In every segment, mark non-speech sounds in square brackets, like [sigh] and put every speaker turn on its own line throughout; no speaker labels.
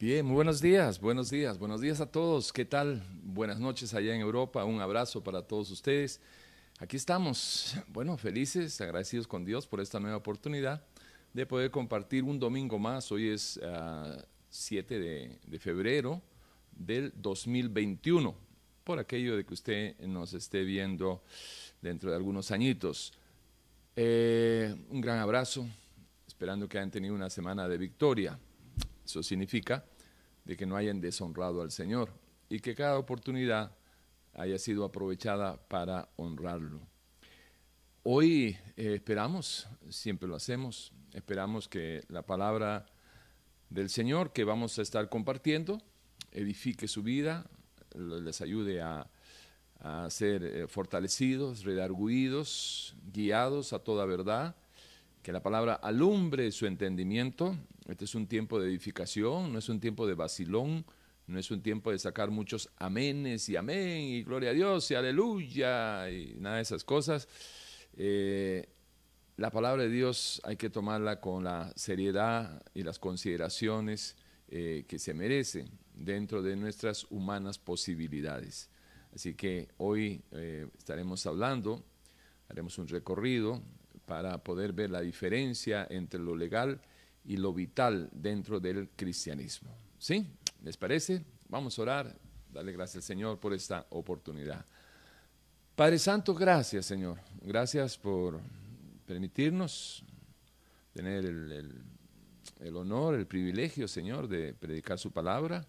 Bien, muy buenos días, buenos días, buenos días a todos. ¿Qué tal? Buenas noches allá en Europa. Un abrazo para todos ustedes. Aquí estamos, bueno, felices, agradecidos con Dios por esta nueva oportunidad de poder compartir un domingo más. Hoy es 7 ah, de, febrero del 2021, por aquello de que usted nos esté viendo dentro de algunos añitos. Eh, un gran abrazo, esperando que hayan tenido una semana de victoria. Eso significa de que no hayan deshonrado al Señor y que cada oportunidad haya sido aprovechada para honrarlo. Hoy eh, esperamos, siempre lo hacemos, esperamos que la palabra del Señor que vamos a estar compartiendo edifique su vida, les ayude a, ser eh, fortalecidos, redarguidos, guiados a toda verdad, que la palabra alumbre su entendimiento. Este es un tiempo de edificación, no es un tiempo de vacilón, no es un tiempo de sacar muchos amenes y amén y gloria a Dios y aleluya y nada de esas cosas. Eh, la palabra de Dios hay que tomarla con la seriedad y las consideraciones eh, que se merece dentro de nuestras humanas posibilidades. Así que hoy eh, estaremos hablando, haremos un recorrido para poder ver la diferencia entre lo legal y lo vital dentro del cristianismo. ¿Sí? ¿Les parece? Vamos a orar, darle gracias al Señor por esta oportunidad. Padre Santo, gracias Señor. Gracias por permitirnos tener el, honor, el privilegio, Señor, de predicar su palabra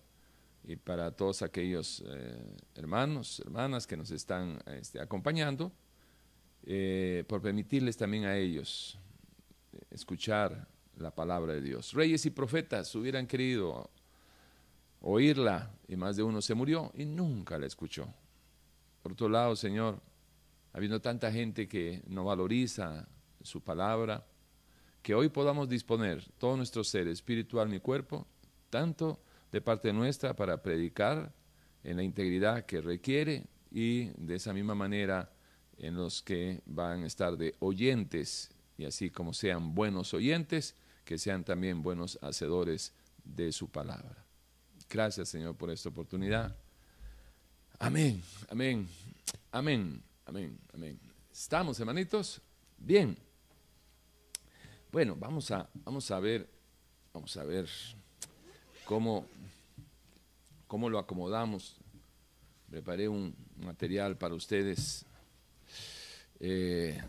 y para todos aquellos eh, hermanos, hermanas que nos están este, acompañando, eh, por permitirles también a ellos escuchar la palabra de Dios. Reyes y profetas hubieran querido oírla y más de uno se murió y nunca la escuchó. Por otro lado, Señor, habiendo tanta gente que no valoriza su palabra, que hoy podamos disponer todo nuestro ser espiritual, mi cuerpo, tanto de parte nuestra para predicar en la integridad que requiere y de esa misma manera en los que van a estar de oyentes y así como sean buenos oyentes, que sean también buenos hacedores de su palabra. Gracias, Señor, por esta oportunidad. Amén, amén, amén, amén, amén. ¿Estamos, hermanitos? Bien. Bueno, vamos a, vamos a ver, vamos a ver cómo, cómo lo acomodamos. Preparé un material para ustedes eh,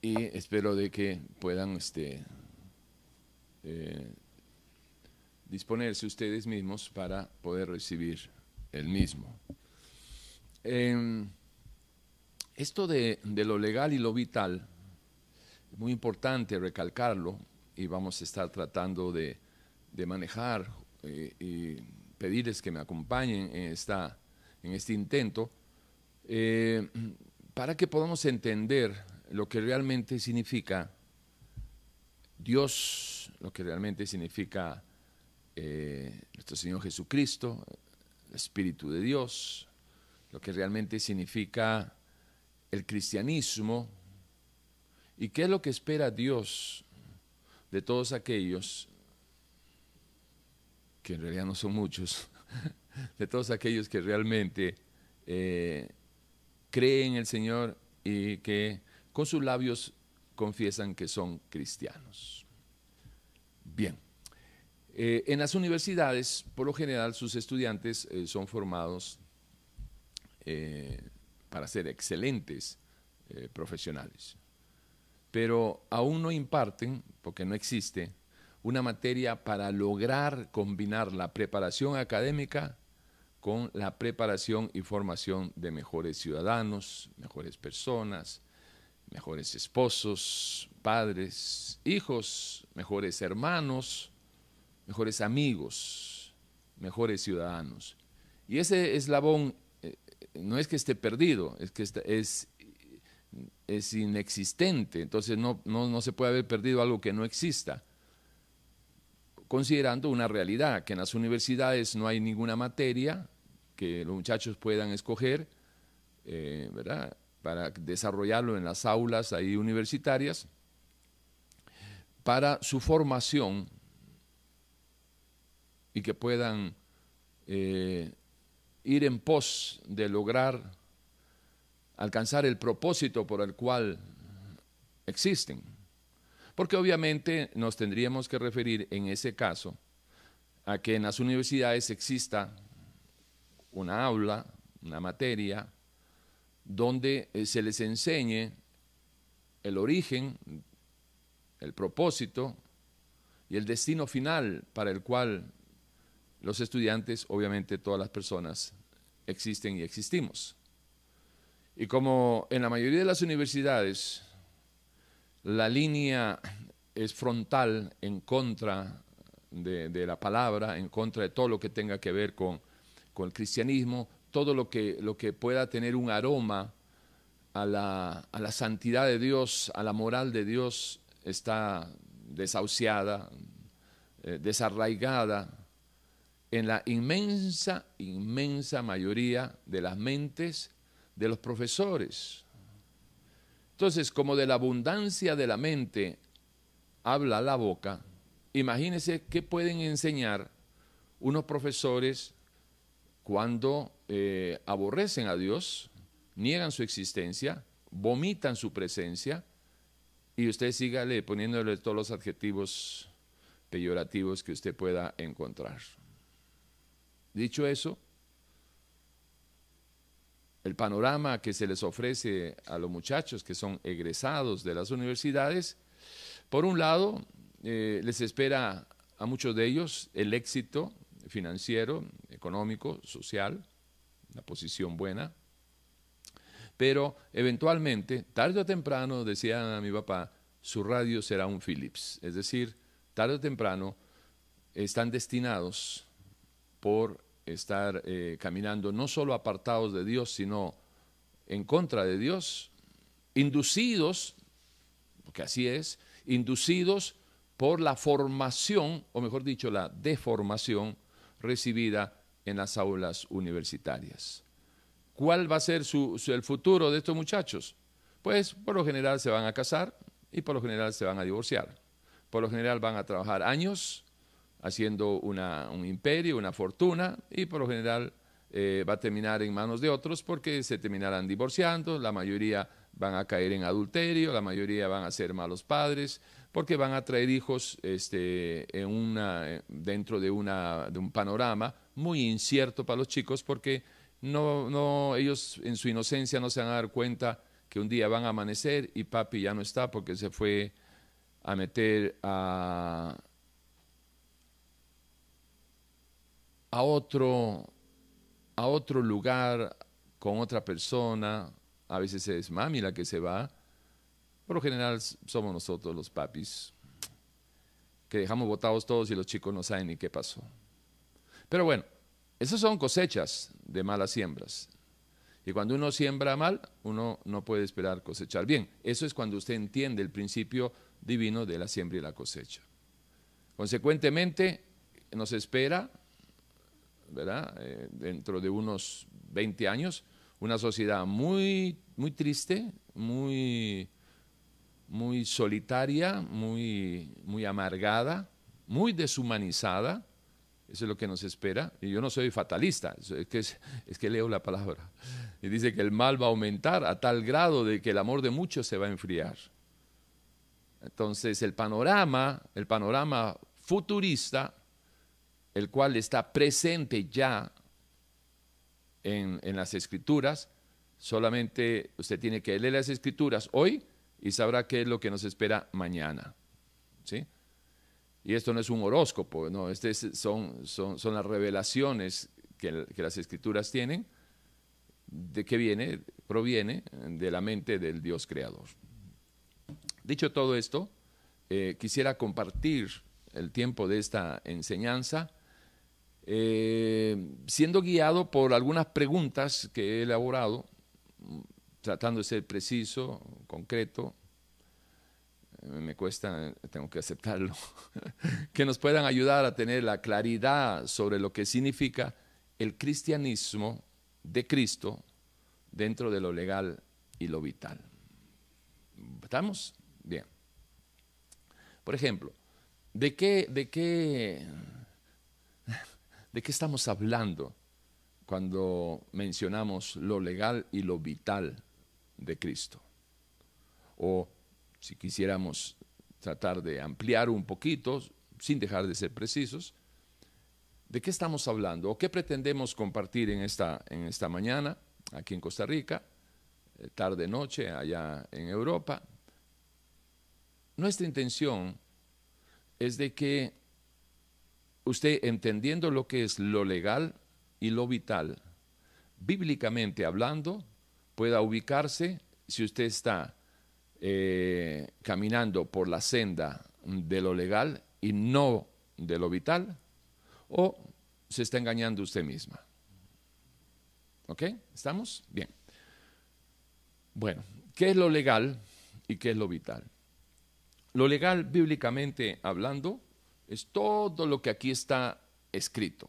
y espero de que puedan este, eh, disponerse ustedes mismos para poder recibir el mismo. Em, esto de, lo legal y lo vital, es muy importante recalcarlo y vamos a estar tratando de, manejar eh, y pedirles que me acompañen en, esta, en este intento para que podamos entender lo que realmente significa Dios, lo que realmente significa eh, nuestro Señor Jesucristo, el Espíritu de Dios, lo que realmente significa el cristianismo y qué es lo que espera Dios de todos aquellos, que en realidad no son muchos, [laughs] de todos aquellos que realmente eh, creen en el Señor y que con sus labios confiesan que son cristianos. Bien. Eh, en las universidades, por lo general, sus estudiantes eh, son formados eh, para ser excelentes profesionales, pero aún no imparten, porque no existe, una materia para lograr combinar la preparación académica con la preparación y formación de mejores ciudadanos, mejores personas, mejores esposos, padres, hijos, mejores hermanos, mejores amigos, mejores ciudadanos. Y ese eslabón eh, no es que esté perdido, es que es, es inexistente, entonces no, no, se puede haber perdido algo que no exista considerando una realidad, que en las universidades no hay ninguna materia que los muchachos puedan escoger, eh, ¿verdad? Para desarrollarlo en las aulas ahí universitarias, para su formación y que puedan eh, ir en pos de lograr alcanzar el propósito por el cual existen. Porque obviamente nos tendríamos que referir en ese caso a que en las universidades exista una aula, una materia, donde eh, se les enseñe el origen, el propósito y el destino final para el cual los estudiantes, obviamente todas las personas, existen y existimos. Y como en la mayoría de las universidades la línea es frontal en contra de, la palabra, en contra de todo lo que tenga que ver con, el cristianismo, todo lo que, lo que pueda tener un aroma a la, a la santidad de Dios, a la moral de Dios, está desahuciada, eh, desarraigada en la inmensa, inmensa mayoría de las mentes de los profesores. Entonces, como de la abundancia de la mente habla la boca, imagínense qué pueden enseñar unos profesores cuando eh, aborrecen a Dios, niegan su existencia, vomitan su presencia, y usted sígale poniéndole todos los adjetivos peyorativos que usted pueda encontrar. Dicho eso, el panorama que se les ofrece a los muchachos que son egresados de las universidades, por un lado, eh, les espera a muchos de ellos el éxito financiero, económico, social, una posición buena, pero eventualmente, tarde o temprano, decía mi papá, su radio será un Philips, es decir, tarde o temprano están destinados por estar eh, caminando no solo apartados de Dios, sino en contra de Dios, inducidos, porque así es, inducidos por la formación, o mejor dicho, la deformación recibida en las aulas universitarias. ¿Cuál va a ser el futuro de estos muchachos? Pues por lo general se van a casar y por lo general se van a divorciar. Por lo general van a trabajar años haciendo un imperio, una fortuna, y por lo general eh, va a terminar en manos de otros porque se terminarán divorciando, la mayoría van a caer en adulterio, la mayoría van a ser malos padres, porque van a traer hijos este, en una, dentro de, una, de un panorama muy incierto para los chicos, porque no, no, ellos en su inocencia no se van a dar cuenta que un día van a amanecer y papi ya no está porque se fue a meter a, a otro, a otro lugar con otra persona, a veces es mami la que se va, por lo general somos nosotros los papis, que dejamos botados todos y los chicos no saben ni qué pasó. Pero bueno, esas son cosechas de malas siembras. Y cuando uno siembra mal, uno no puede esperar cosechar bien. Eso es cuando usted entiende el principio divino de la siembra y la cosecha. Consecuentemente, nos espera ¿verdad? Eh, dentro de unos 20 años, una sociedad muy, muy triste, muy, muy solitaria, muy, muy amargada, muy deshumanizada. Eso es lo que nos espera. Y yo no soy fatalista, es que, es que leo la palabra. Y dice que el mal va a aumentar a tal grado de que el amor de muchos se va a enfriar. Entonces el panorama, el panorama futurista el cual está presente ya en, las escrituras, solamente usted tiene que leer las escrituras hoy y sabrá qué es lo que nos espera mañana. ¿sí? Y esto no es un horóscopo, no, este son, son, son, las revelaciones que, las escrituras tienen, de que viene, proviene de la mente del Dios creador. Dicho todo esto, eh, quisiera compartir el tiempo de esta enseñanza eh, siendo guiado por algunas preguntas que he elaborado, tratando de ser preciso, concreto, eh, me cuesta, tengo que aceptarlo, [laughs] que nos puedan ayudar a tener la claridad sobre lo que significa el cristianismo de Cristo dentro de lo legal y lo vital. ¿Estamos? Bien. Por ejemplo, ¿de qué, de qué [laughs] ¿De qué estamos hablando cuando mencionamos lo legal y lo vital de Cristo? O si quisiéramos tratar de ampliar un poquito, sin dejar de ser precisos, ¿de qué estamos hablando o qué pretendemos compartir en esta, en esta mañana aquí en Costa Rica, eh, tarde, noche, allá en Europa? Nuestra intención es de que usted, entendiendo lo que es lo legal y lo vital, bíblicamente hablando, pueda ubicarse si usted está eh, caminando por la senda de lo legal y no de lo vital, o se está engañando usted misma. ¿Ok? ¿Estamos? Bien. Bueno, ¿qué es lo legal y qué es lo vital? Lo legal, bíblicamente hablando, es todo lo que aquí está escrito.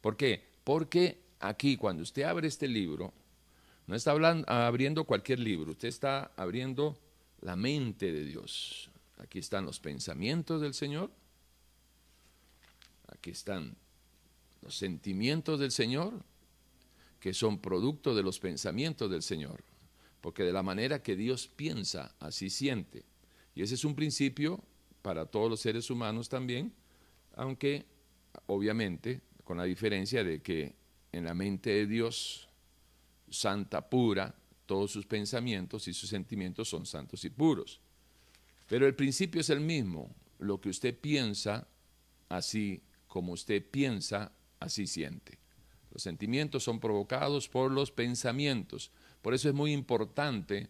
¿Por qué? Porque aquí, cuando usted abre este libro, no está abriendo cualquier libro, usted está abriendo la mente de Dios. Aquí están los pensamientos del Señor, aquí están los sentimientos del Señor, que son producto de los pensamientos del Señor, porque de la manera que Dios piensa, así siente. Y ese es un principio para todos los seres humanos también, aunque obviamente con la diferencia de que en la mente de Dios, santa, pura, todos sus pensamientos y sus sentimientos son santos y puros. Pero el principio es el mismo, lo que usted piensa, así como usted piensa, así siente. Los sentimientos son provocados por los pensamientos. Por eso es muy importante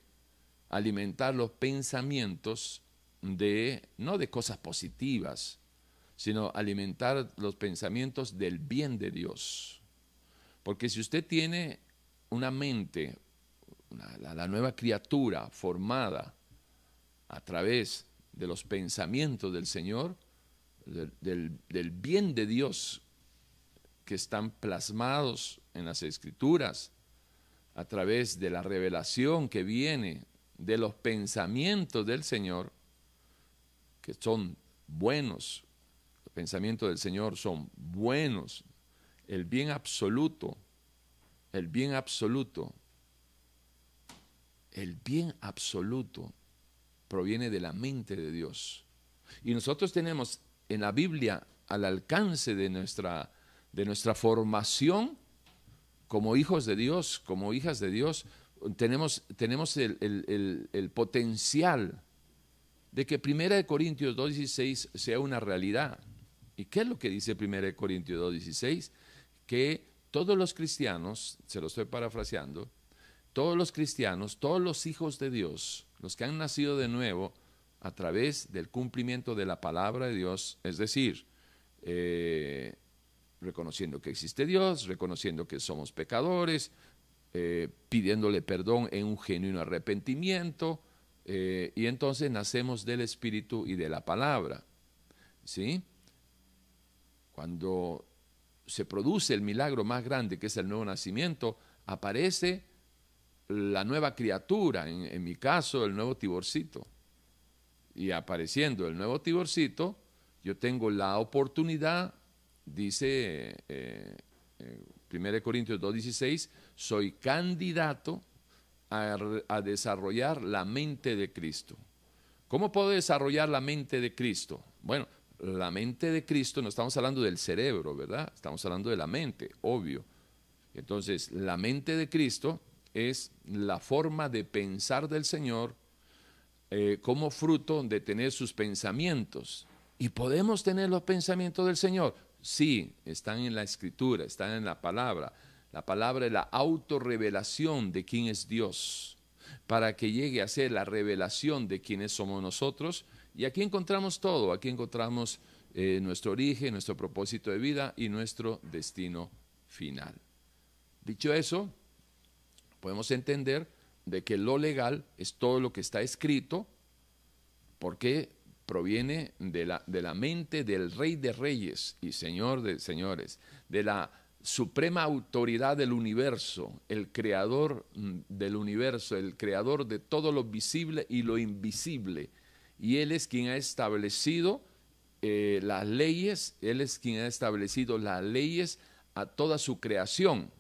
alimentar los pensamientos de, no de cosas positivas, sino alimentar los pensamientos del bien de Dios. Porque si usted tiene una mente, la, nueva criatura formada a través de los pensamientos del Señor, del, bien de Dios que están plasmados en las escrituras, a través de la revelación que viene de los pensamientos del Señor, que son buenos, los pensamientos del Señor son buenos, el bien absoluto, el bien absoluto, el bien absoluto proviene de la mente de Dios. Y nosotros tenemos en la Biblia al alcance de nuestra, de nuestra formación como hijos de Dios, como hijas de Dios, tenemos, tenemos el, el potencial de que 1 Corintios 2.16 sea una realidad. ¿Y qué es lo que dice 1 Corintios 2.16? Que todos los cristianos, se lo estoy parafraseando, todos los cristianos, todos los hijos de Dios, los que han nacido de nuevo a través del cumplimiento de la palabra de Dios, es decir, eh, reconociendo que existe Dios, reconociendo que somos pecadores, eh, pidiéndole perdón en un genuino arrepentimiento, eh, y entonces nacemos del Espíritu y de la palabra. ¿Sí? Cuando se produce el milagro más grande, que es el nuevo nacimiento, aparece la nueva criatura, en, mi caso el nuevo tiborcito. Y apareciendo el nuevo tiborcito, yo tengo la oportunidad, dice eh, 1 eh, Corintios 2.16, soy candidato a, desarrollar la mente de Cristo. ¿Cómo puedo desarrollar la mente de Cristo? Bueno, la mente de Cristo, no estamos hablando del cerebro, ¿verdad? Estamos hablando de la mente, obvio. Entonces, la mente de Cristo es la forma de pensar del Señor eh, como fruto de tener sus pensamientos. ¿Y podemos tener los pensamientos del Señor? Sí, están en la escritura, están en la palabra. La palabra es la autorrevelación de quién es Dios, para que llegue a ser la revelación de quiénes somos nosotros. Y aquí encontramos todo, aquí encontramos eh, nuestro origen, nuestro propósito de vida y nuestro destino final. Dicho eso, podemos entender de que lo legal es todo lo que está escrito, porque proviene de la, de la mente del Rey de Reyes y Señor de Señores, de la suprema autoridad del universo, el creador mm, del universo, el creador de todo lo visible y lo invisible. Y Él es quien ha establecido eh, las leyes, Él es quien ha establecido las leyes a toda su creación,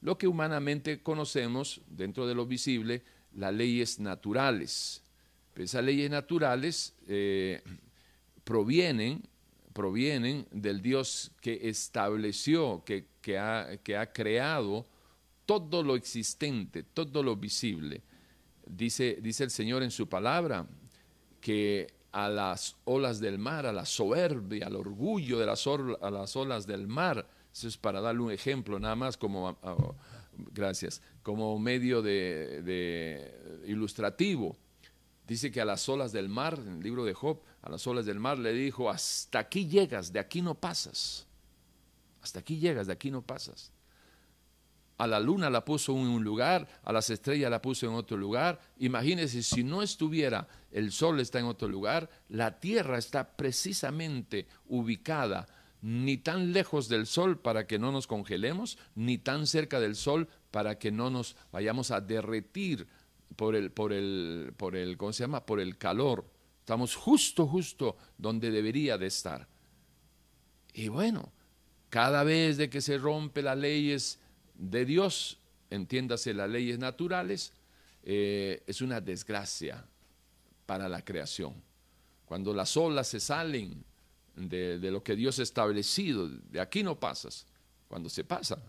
lo que humanamente conocemos dentro de lo visible, las leyes naturales. Esas leyes naturales eh, provienen, provienen del Dios que estableció, que, que, ha, que ha creado todo lo existente, todo lo visible. Dice, dice el Señor en su palabra que a las olas del mar, a la soberbia, al orgullo de las, a las olas del mar, eso es para darle un ejemplo nada más como, gracias, como medio de, de ilustrativo. Dice que a las olas del mar, en el libro de Job, a las olas del mar le dijo, hasta aquí llegas, de aquí no pasas. Hasta aquí llegas, de aquí no pasas. A la luna la puso en un lugar, a las estrellas la puso en otro lugar. Imagínense, si no estuviera, el sol está en otro lugar, la tierra está precisamente ubicada ni tan lejos del sol para que no nos congelemos, ni tan cerca del sol para que no nos vayamos a derretir por el, por el, por el, ¿cómo se llama? Por el calor. Estamos justo, justo donde debería de estar. Y bueno, cada vez de que se rompe las leyes de Dios, entiéndase las leyes naturales, eh, es una desgracia para la creación. Cuando las olas se salen de, lo que Dios ha establecido, de aquí no pasas, cuando se pasa,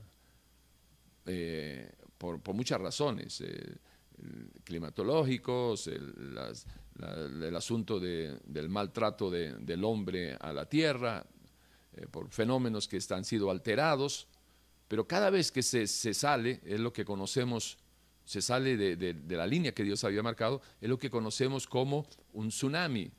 eh, por, muchas razones. Eh, climatológicos, el, asunto del maltrato del hombre a la tierra, por fenómenos que están sido alterados, pero cada vez que se, sale, es lo que conocemos, se sale de, la línea que Dios había marcado, es lo que conocemos como un tsunami,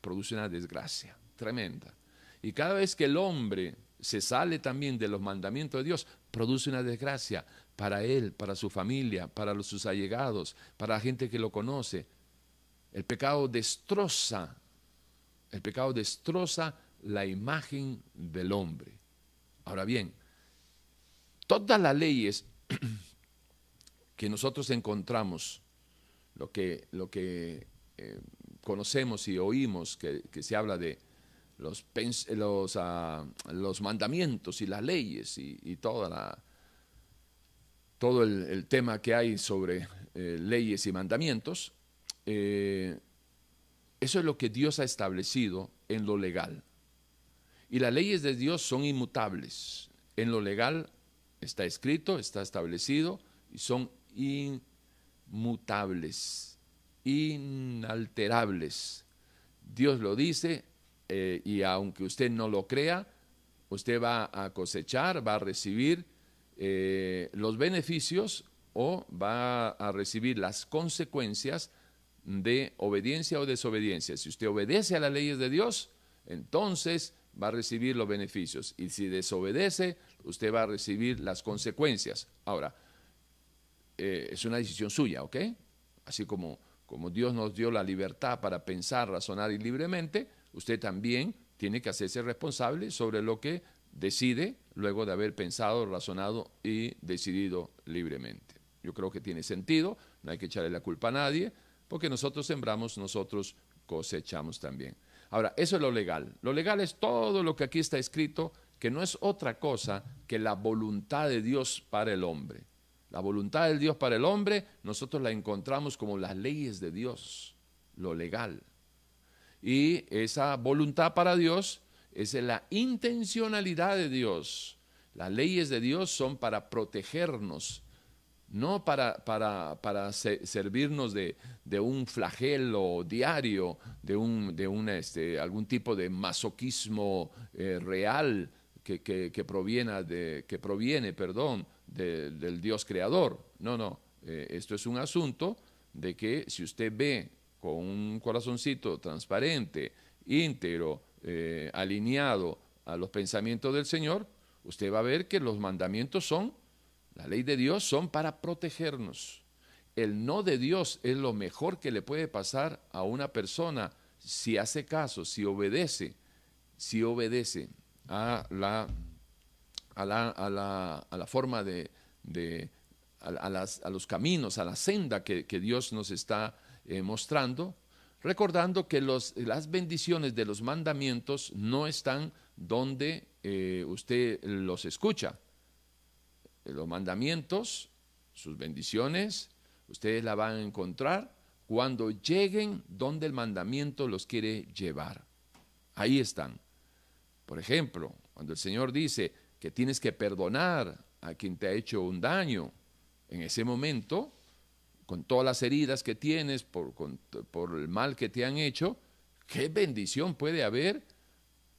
produce una desgracia tremenda. Y cada vez que el hombre se sale también de los mandamientos de Dios, produce una desgracia, para él, para su familia, para sus allegados, para la gente que lo conoce. El pecado destroza, el pecado destroza la imagen del hombre. Ahora bien, todas las leyes [clears throat] que nosotros encontramos, lo que, lo que eh, conocemos y oímos que, se habla de los, los, ah, los, mandamientos y las leyes y toda la, todo el, tema que hay sobre eh, leyes y mandamientos, eh, eso es lo que Dios ha establecido en lo legal. Y las leyes de Dios son inmutables. En lo legal está escrito, está establecido y son inmutables, inalterables. Dios lo dice eh, y aunque usted no lo crea, usted va a cosechar, va a recibir eh, los beneficios o va a recibir las consecuencias de obediencia o desobediencia. Si usted obedece a las leyes de Dios, entonces va a recibir los beneficios. Y si desobedece, usted va a recibir las consecuencias. Ahora, eh, es una decisión suya, ¿ok? Así como, como Dios nos dio la libertad para pensar, razonar y libremente, usted también tiene que hacerse responsable sobre lo que decide luego de haber pensado, razonado y decidido libremente. Yo creo que tiene sentido, no hay que echarle la culpa a nadie, porque nosotros sembramos, nosotros cosechamos también. Ahora, eso es lo legal. Lo legal es todo lo que aquí está escrito, que no es otra cosa que la voluntad de Dios para el hombre. La voluntad de Dios para el hombre, nosotros la encontramos como las leyes de Dios, lo legal. Y esa voluntad para Dios es la intencionalidad de Dios. Las leyes de Dios son para protegernos, no para, para, para servirnos de, un flagelo diario, de, un, de un, este, algún tipo de masoquismo eh, real que, que, proviene, de, que proviene perdón, del Dios creador. No, no, eh, esto es un asunto de que si usted ve con un corazoncito transparente, íntegro, eh, alineado a los pensamientos del Señor, usted va a ver que los mandamientos son, la ley de Dios son para protegernos. El no de Dios es lo mejor que le puede pasar a una persona si hace caso, si obedece, si obedece a la, a la, a la, a la forma de, de a, las, a, los caminos, a la senda que, Dios nos está eh, mostrando, recordando que las bendiciones de los mandamientos no están donde eh, usted los escucha. Los mandamientos, sus bendiciones, ustedes la van a encontrar cuando lleguen donde el mandamiento los quiere llevar. Ahí están. Por ejemplo, cuando el Señor dice que tienes que perdonar a quien te ha hecho un daño, en ese momento, con todas las heridas que tienes por, por el mal que te han hecho, qué bendición puede haber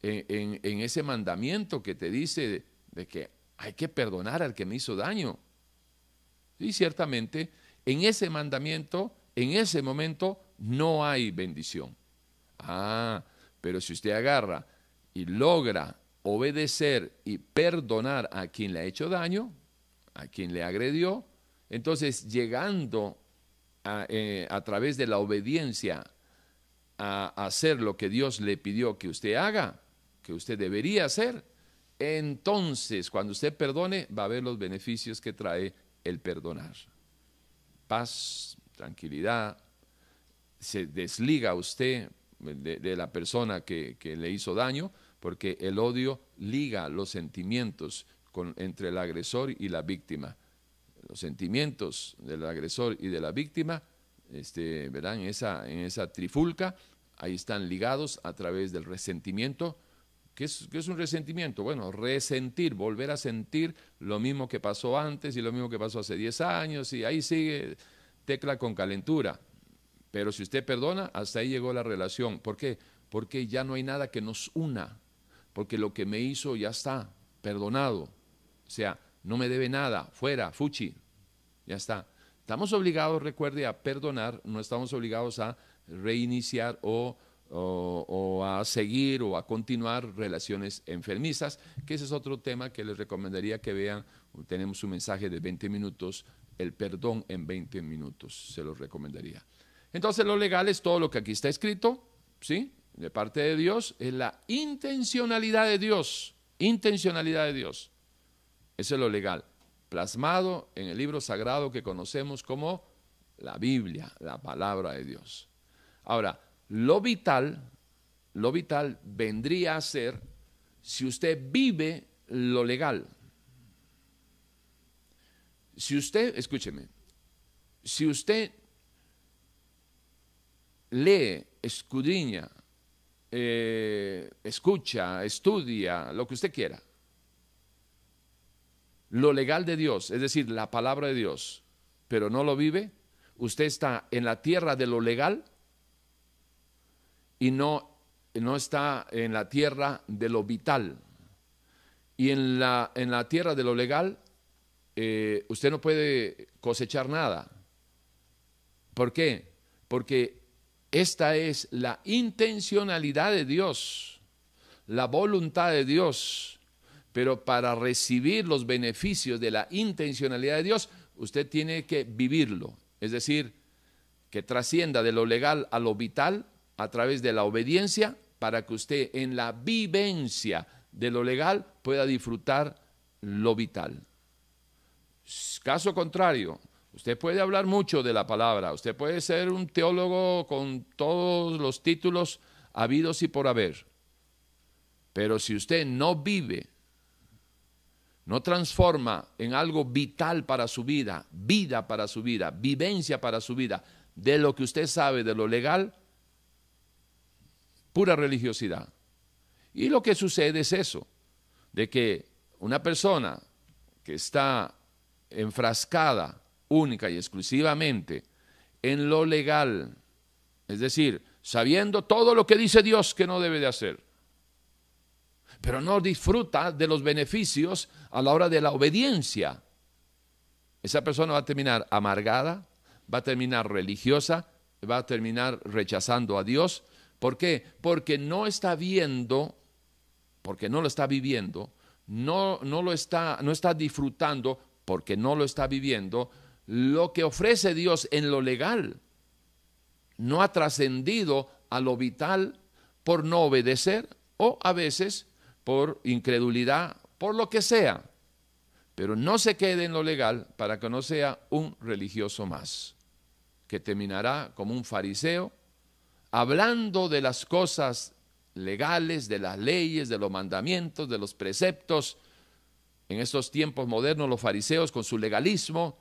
en, ese mandamiento que te dice de, que hay que perdonar al que me hizo daño. Y ciertamente, en ese mandamiento, en ese momento, no hay bendición. Ah, pero si usted agarra y logra obedecer y perdonar a quien le ha hecho daño, a quien le agredió, entonces llegando a, eh, a través de la obediencia a hacer lo que Dios le pidió que usted haga, que usted debería hacer, entonces cuando usted perdone va a ver los beneficios que trae el perdonar. Paz, tranquilidad, se desliga usted de, la persona que, le hizo daño, porque el odio liga los sentimientos entre el agresor y la víctima. Los sentimientos del agresor y de la víctima, este, verán, esa, en esa trifulca, ahí están ligados a través del resentimiento ¿Qué es, un resentimiento? Bueno, resentir, volver a sentir lo mismo que pasó antes y lo mismo que pasó hace 10 años y ahí sigue tecla con calentura. Pero si usted perdona, hasta ahí llegó la relación. ¿Por qué? Porque ya no hay nada que nos una, porque lo que me hizo ya está, perdonado. O sea, no me debe nada, fuera, fuchi, ya está. Estamos obligados, recuerde, a perdonar, no estamos obligados a reiniciar o o, a seguir o a continuar relaciones enfermizas, que ese es otro tema que les recomendaría que vean. Tenemos un mensaje de 20 minutos, el perdón en 20 minutos, se los recomendaría. Entonces lo legal es todo lo que aquí está escrito, ¿sí? De parte de Dios, es la intencionalidad de Dios, intencionalidad de Dios. Eso es lo legal, plasmado en el libro sagrado que conocemos como la Biblia, la palabra de Dios. Ahora, lo vital, lo vital vendría a ser si usted vive lo legal. Si usted, escúcheme, si usted lee, escudriña, eh, escucha, estudia, lo que usted quiera, lo legal de Dios, es decir, la palabra de Dios, pero no lo vive, usted está en la tierra de lo legal y no, no está en la tierra de lo vital. Y en la, en la tierra de lo legal, eh, usted no puede cosechar nada. ¿Por qué? Porque esta es la intencionalidad de Dios, la voluntad de Dios. Pero para recibir los beneficios de la intencionalidad de Dios, usted tiene que vivirlo. Es decir, que trascienda de lo legal a lo vital a través de la obediencia para que usted en la vivencia de lo legal pueda disfrutar lo vital. Caso contrario, usted puede hablar mucho de la palabra, usted puede ser un teólogo con todos los títulos habidos y por haber, pero si usted no vive, no transforma en algo vital para su vida, vida para su vida, vivencia para su vida, de lo que usted sabe de lo legal, pura religiosidad. Y lo que sucede es eso, de que una persona que está enfrascada única y exclusivamente en lo legal, es decir, sabiendo todo lo que dice Dios que no debe de hacer, pero no disfruta de los beneficios a la hora de la obediencia, esa persona va a terminar amargada, va a terminar religiosa, va a terminar rechazando a Dios ¿Por qué? Porque no está viendo, porque no lo está viviendo, no, no lo está, no está disfrutando, porque no lo está viviendo, lo que ofrece Dios en lo legal. No ha trascendido a lo vital por no obedecer o a veces por incredulidad, por lo que sea. Pero no se quede en lo legal para que no sea un religioso más, que terminará como un fariseo hablando de las cosas legales, de las leyes, de los mandamientos, de los preceptos. En estos tiempos modernos los fariseos con su legalismo,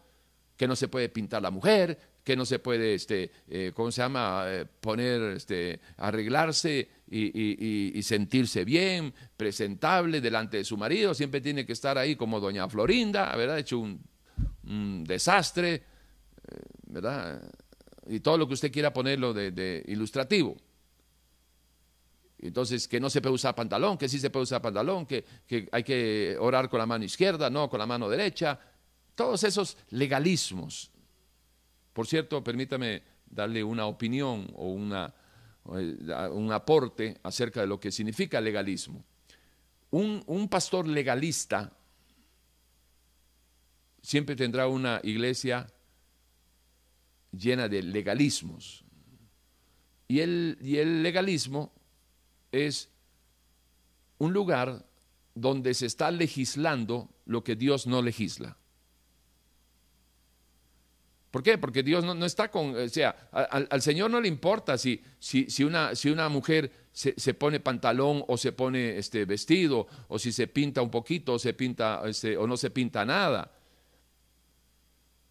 que no se puede pintar la mujer, que no se puede, este, eh, ¿cómo se llama?, eh, poner, este, arreglarse y, sentirse bien, presentable delante de su marido, siempre tiene que estar ahí como doña Florinda, ¿verdad?, hecho un, desastre, eh, ¿verdad?, y todo lo que usted quiera ponerlo de ilustrativo. Entonces, que no se puede usar pantalón, que sí se puede usar pantalón, que, hay que orar con la mano izquierda, no con la mano derecha. Todos esos legalismos. Por cierto, permítame darle una opinión o una, eh, un aporte acerca de lo que significa legalismo. Un, un pastor legalista siempre tendrá una iglesia llena de legalismos. Y el, y el legalismo es un lugar donde se está legislando lo que Dios no legisla. ¿Por qué? Porque Dios no, está con, o sea, al, Señor no le importa si, si, si, una, si una, mujer se, pone pantalón o se pone este vestido, o si se pinta un poquito o, se pinta, este, o no se pinta nada.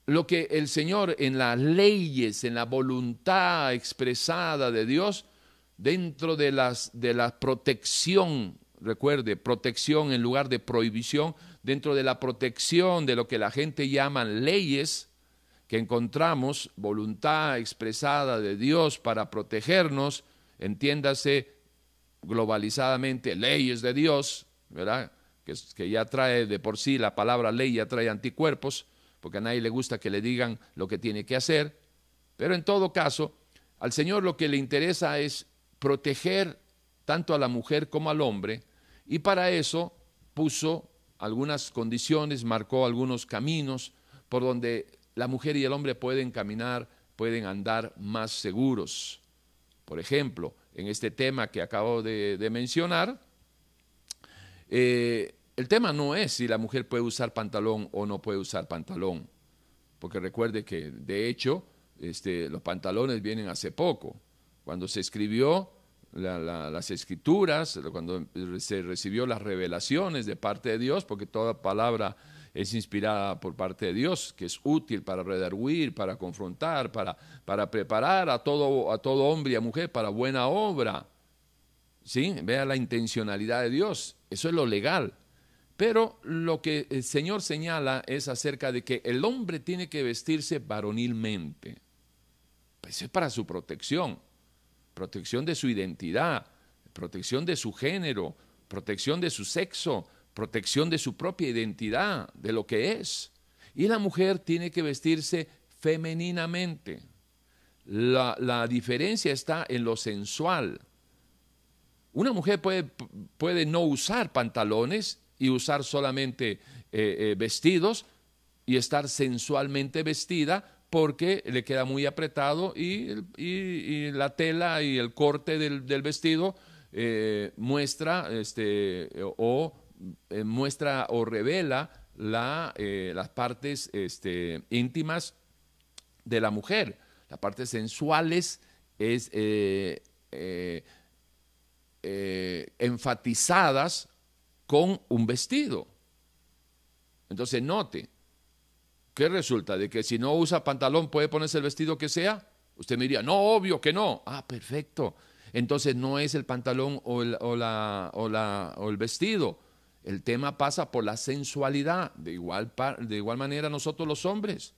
Lo que el Señor en las leyes, en la voluntad expresada de Dios, dentro de, las, de la protección, recuerde, protección en lugar de prohibición, dentro de la protección de lo que la gente llama leyes, que encontramos voluntad expresada de Dios para protegernos, entiéndase globalizadamente leyes de Dios, ¿verdad? Que, que ya trae de por sí la palabra ley, ya trae anticuerpos, porque a nadie le gusta que le digan lo que tiene que hacer, pero en todo caso, al Señor lo que le interesa es proteger tanto a la mujer como al hombre, y para eso puso algunas condiciones, marcó algunos caminos por donde la mujer y el hombre pueden caminar, pueden andar más seguros. Por ejemplo, en este tema que acabo de, mencionar, eh, el tema no es si la mujer puede usar pantalón o no puede usar pantalón, porque recuerde que de hecho este, los pantalones vienen hace poco. Cuando se escribió las escrituras, cuando se recibió las revelaciones de parte de Dios, porque toda palabra es inspirada por parte de Dios, que es útil para redarguir, para confrontar, para, para preparar a todo, a todo hombre y a mujer para buena obra. ¿Sí? Vea la intencionalidad de Dios, eso es lo legal. Pero lo que el Señor señala es acerca de que el hombre tiene que vestirse varonilmente. Pues es para su protección protección de su identidad, protección de su género, protección de su sexo, protección de su propia identidad, de lo que es. Y la mujer tiene que vestirse femeninamente. La, diferencia está en lo sensual. Una mujer puede, puede, no usar pantalones y usar solamente eh, eh, vestidos y estar sensualmente vestida, porque le queda muy apretado y, la tela y el corte del, vestido eh, muestra este, o muestra o revela la, las partes este, íntimas de la mujer, las partes sensuales es enfatizadas con un vestido. Entonces note, ¿Qué resulta? ¿De que si no usa pantalón puede ponerse el vestido que sea? Usted me diría, no, obvio que no. Ah, perfecto. Entonces no es el pantalón o el, o la, o la, o el vestido. El tema pasa por la sensualidad. De igual, de igual manera nosotros los hombres.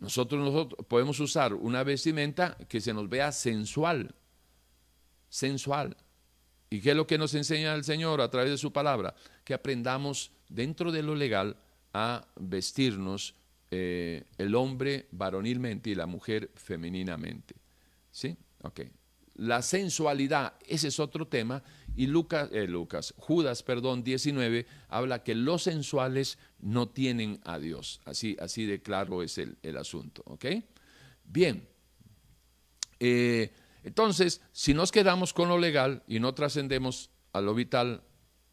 Nosotros, nosotros podemos usar una vestimenta que se nos vea sensual. Sensual. ¿Y qué es lo que nos enseña el Señor a través de su palabra? Que aprendamos dentro de lo legal a vestirnos eh, el hombre varonilmente y la mujer femeninamente. ¿Sí? Ok. La sensualidad, ese es otro tema, y Lucas, eh, Judas, perdón, 19, habla que los sensuales no tienen a Dios. Así, así de claro es el, asunto. ¿Ok? Bien. Eh, entonces, si nos quedamos con lo legal y no trascendemos a lo vital,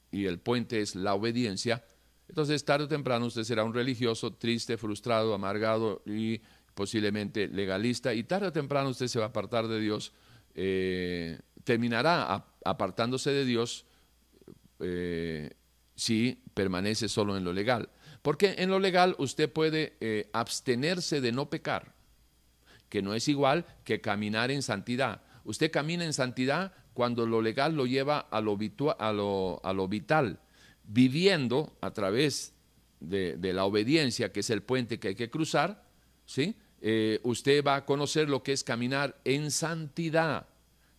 y el puente es la obediencia, entonces, tarde o temprano usted será un religioso triste, frustrado, amargado y posiblemente legalista, y tarde o temprano usted se va a apartar de Dios, eh, terminará apartándose de Dios eh, si permanece solo en lo legal. Porque en lo legal usted puede eh, abstenerse de no pecar, que no es igual que caminar en santidad. Usted camina en santidad cuando lo legal lo lleva a lo, vital, viviendo a través de, la obediencia, que es el puente que hay que cruzar, ¿sí? Eh, usted va a conocer lo que es caminar en santidad,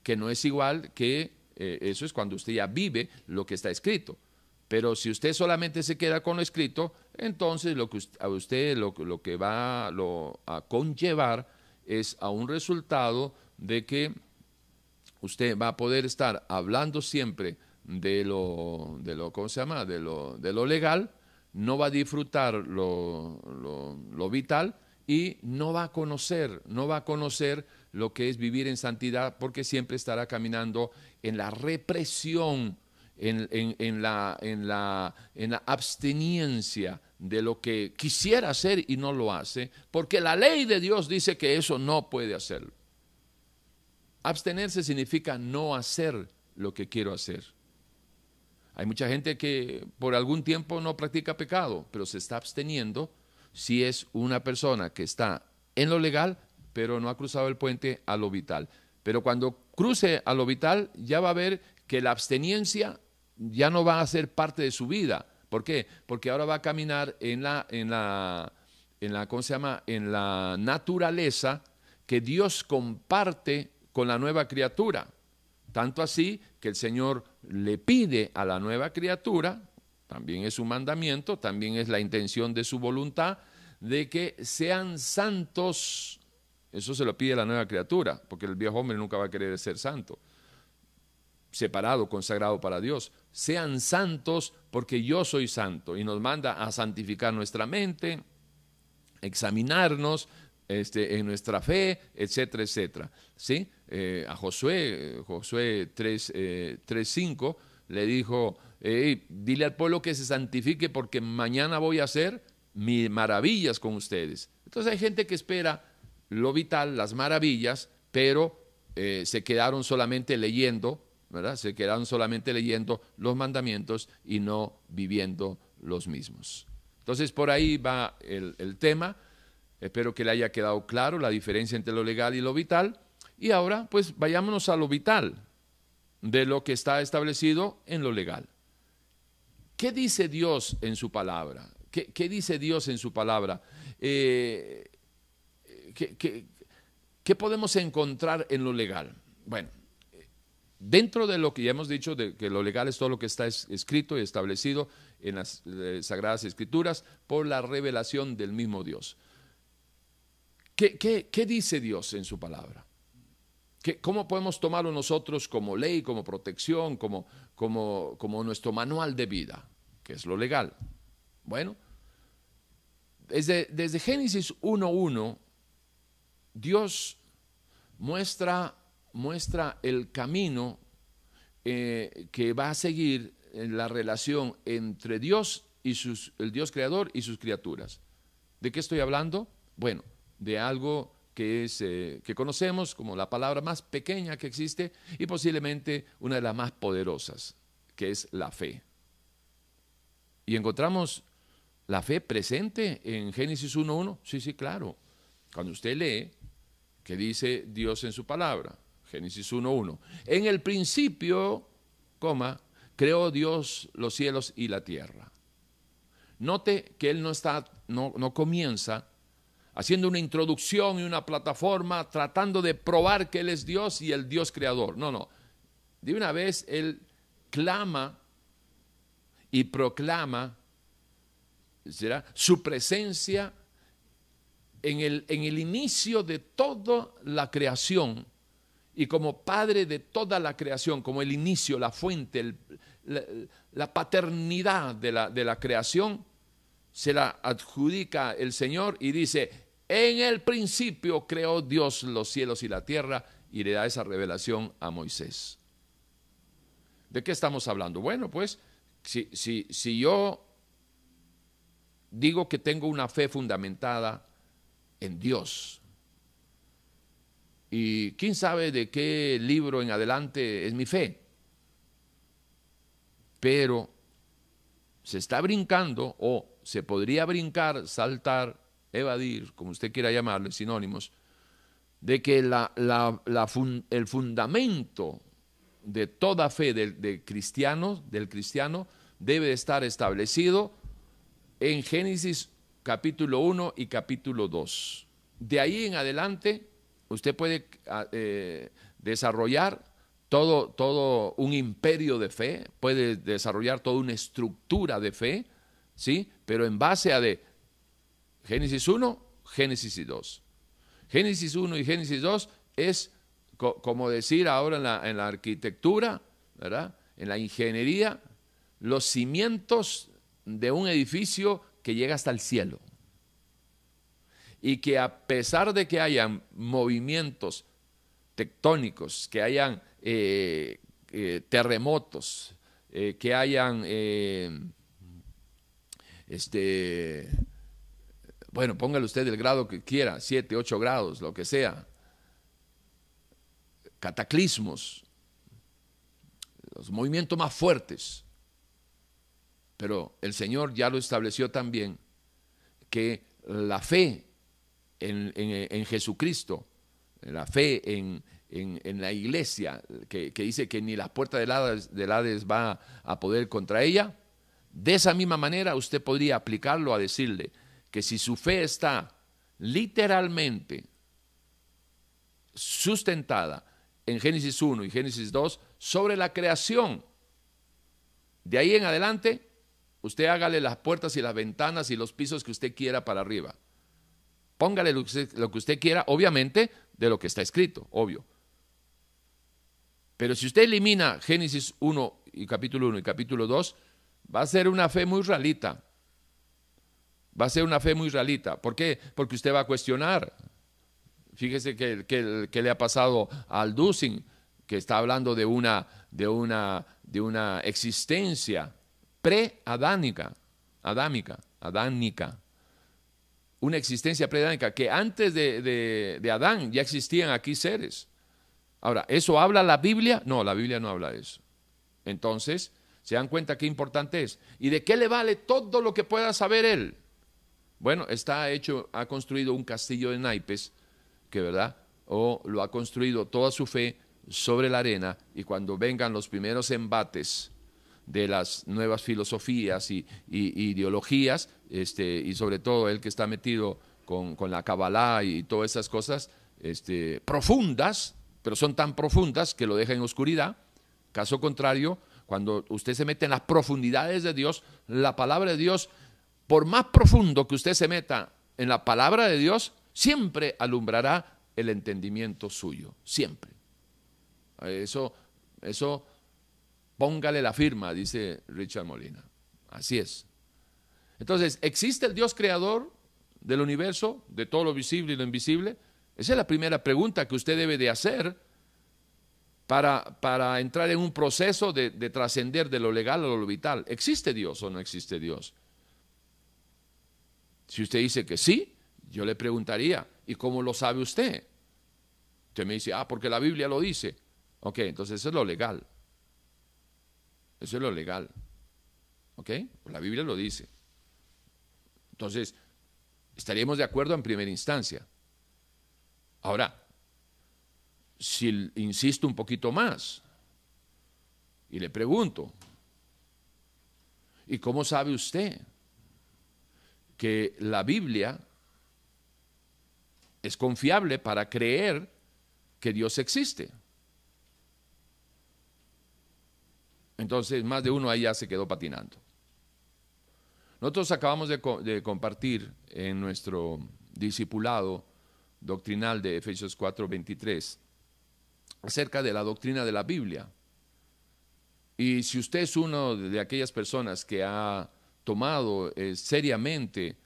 que no es igual que eh, eso es cuando usted ya vive lo que está escrito. Pero si usted solamente se queda con lo escrito, entonces lo que a usted lo, lo que va lo, a conllevar es a un resultado de que usted va a poder estar hablando siempre de lo, de lo ¿cómo se llama? De lo, de lo legal, no va a disfrutar lo, lo, vital y no va a conocer, no va a conocer lo que es vivir en santidad porque siempre estará caminando en la represión, en, la, en, la, en la absteniencia de lo que quisiera hacer y no lo hace, porque la ley de Dios dice que eso no puede hacerlo. Abstenerse significa no hacer lo que quiero hacer. Hay mucha gente que por algún tiempo no practica pecado, pero se está absteniendo si es una persona que está en lo legal, pero no ha cruzado el puente a lo vital. Pero cuando cruce a lo vital, ya va a ver que la absteniencia ya no va a ser parte de su vida. ¿Por qué? Porque ahora va a caminar en la, en la, en la, ¿cómo se llama? En la naturaleza que Dios comparte con la nueva criatura. Tanto así que el Señor le pide a la nueva criatura, también es un mandamiento, también es la intención de su voluntad, de que sean santos. Eso se lo pide a la nueva criatura, porque el viejo hombre nunca va a querer ser santo, separado, consagrado para Dios. Sean santos porque yo soy santo y nos manda a santificar nuestra mente, examinarnos, este, en nuestra fe, etcétera, etcétera. ¿Sí? Eh, a Josué, Josué 3.5, eh, le dijo, dile al pueblo que se santifique porque mañana voy a hacer mis maravillas con ustedes. Entonces hay gente que espera lo vital, las maravillas, pero eh, se quedaron solamente leyendo, Se quedaron solamente leyendo los mandamientos y no viviendo los mismos. Entonces por ahí va el, tema. Espero que le haya quedado claro la diferencia entre lo legal y lo vital. Y ahora, pues vayámonos a lo vital de lo que está establecido en lo legal. ¿Qué dice Dios en su palabra? ¿Qué, dice Dios en su palabra? Eh, ¿qué, podemos encontrar en lo legal? Bueno, dentro de lo que ya hemos dicho, de que lo legal es todo lo que está escrito y establecido en las eh, Sagradas Escrituras por la revelación del mismo Dios. ¿Qué, dice Dios en su palabra? ¿Cómo podemos tomarlo nosotros como ley, como protección, como, como, como nuestro manual de vida, que es lo legal? Bueno, desde, desde Génesis 1.1, Dios muestra, muestra el camino eh, que va a seguir en la relación entre Dios y sus, el Dios creador y sus criaturas. ¿De qué estoy hablando? Bueno, de algo que, es, eh, que conocemos como la palabra más pequeña que existe y posiblemente una de las más poderosas, que es la fe. Y encontramos la fe presente en Génesis 1.1. Sí, sí, claro. Cuando usted lee que dice Dios en su palabra, Génesis 1.1. En el principio, coma, creó Dios los cielos y la tierra. Note que él no está, no, no comienza haciendo una introducción y una plataforma, tratando de probar que Él es Dios y el Dios creador. No, no. De una vez Él clama y proclama ¿será? su presencia en el, en el inicio de toda la creación y como padre de toda la creación, como el inicio, la fuente, la, paternidad de la, creación, se la adjudica el Señor y dice, en el principio creó Dios los cielos y la tierra y le da esa revelación a Moisés. ¿De qué estamos hablando? Bueno, pues si yo digo que tengo una fe fundamentada en Dios. Y quién sabe de qué libro en adelante es mi fe. Pero se está brincando o se podría brincar, saltar, evadir, como usted quiera llamarle, sinónimos, de que el fundamento de toda fe del, cristiano, del cristiano debe estar establecido en Génesis capítulo 1 y capítulo 2. De ahí en adelante, usted puede ah, eh, desarrollar todo, todo un imperio de fe, puede desarrollar toda una estructura de fe, ¿sí? Pero en base a de Génesis 1, Génesis 2. Génesis 1 y Génesis 2 es como decir ahora en la, en la arquitectura, ¿verdad? En la ingeniería, los cimientos de un edificio que llega hasta el cielo. Y que a pesar de que hayan movimientos tectónicos, que hayan eh, eh, terremotos, eh, que hayan, este, bueno, póngale usted el grado que quiera, 7, 8 grados, lo que sea, cataclismos, los movimientos más fuertes. Pero el Señor ya lo estableció también, que la fe en, Jesucristo, la fe en, la iglesia, que, dice que ni la puerta del Hades, del Hades va a poder contra ella, de esa misma manera usted podría aplicarlo a decirle que si su fe está literalmente sustentada en Génesis 1 y Génesis 2 sobre la creación. De ahí en adelante, usted hágale las puertas y las ventanas y los pisos que usted quiera para arriba. Póngale lo que usted, quiera, obviamente, de lo que está escrito, obvio. Pero si usted elimina Génesis 1 y capítulo 1 y capítulo 2, va a ser una fe muy realita. Va a ser una fe muy realita. ¿Por qué? Porque usted va a cuestionar. Fíjese que, le ha pasado al Dusing, que está hablando de una, de una, de una existencia pre-adánica, adámica, adánica. Una existencia pre-adánica, que antes de, de Adán ya existían aquí seres. Ahora, ¿eso habla la Biblia? No, la Biblia no habla de eso. Entonces, se dan cuenta qué importante es. ¿Y de qué le vale todo lo que pueda saber él? Bueno, está hecho, ha construido un castillo de naipes que, ¿verdad? O lo ha construido toda su fe sobre la arena y cuando vengan los primeros embates de las nuevas filosofías y, ideologías, este, y sobre todo el que está metido con, la Kabbalah y todas esas cosas este, profundas, pero son tan profundas que lo deja en oscuridad. Caso contrario, cuando usted se mete en las profundidades de Dios, la palabra de Dios, por más profundo que usted se meta en la palabra de Dios, siempre alumbrará el entendimiento suyo, siempre. Eso, eso, póngale la firma, dice Richard Molina. Así es. Entonces, ¿existe el Dios creador del universo, de todo lo visible y lo invisible? Esa es la primera pregunta que usted debe de hacer para, para entrar en un proceso de, de trascender de lo legal a lo vital. ¿Existe Dios o no existe Dios? Si usted dice que sí, yo le preguntaría, ¿y cómo lo sabe usted? Usted me dice, ah, porque la Biblia lo dice. Ok, entonces eso es lo legal. Eso es lo legal. ¿Ok? La Biblia lo dice. Entonces, estaríamos de acuerdo en primera instancia. Ahora, si insisto un poquito más y le pregunto, ¿y cómo sabe usted que la Biblia es confiable para creer que Dios existe. Entonces, más de uno ahí ya se quedó patinando. Nosotros acabamos de, compartir en nuestro discipulado doctrinal de Efesios 4:23 acerca de la doctrina de la Biblia. Y si usted es uno de aquellas personas que ha tomado eh, seriamente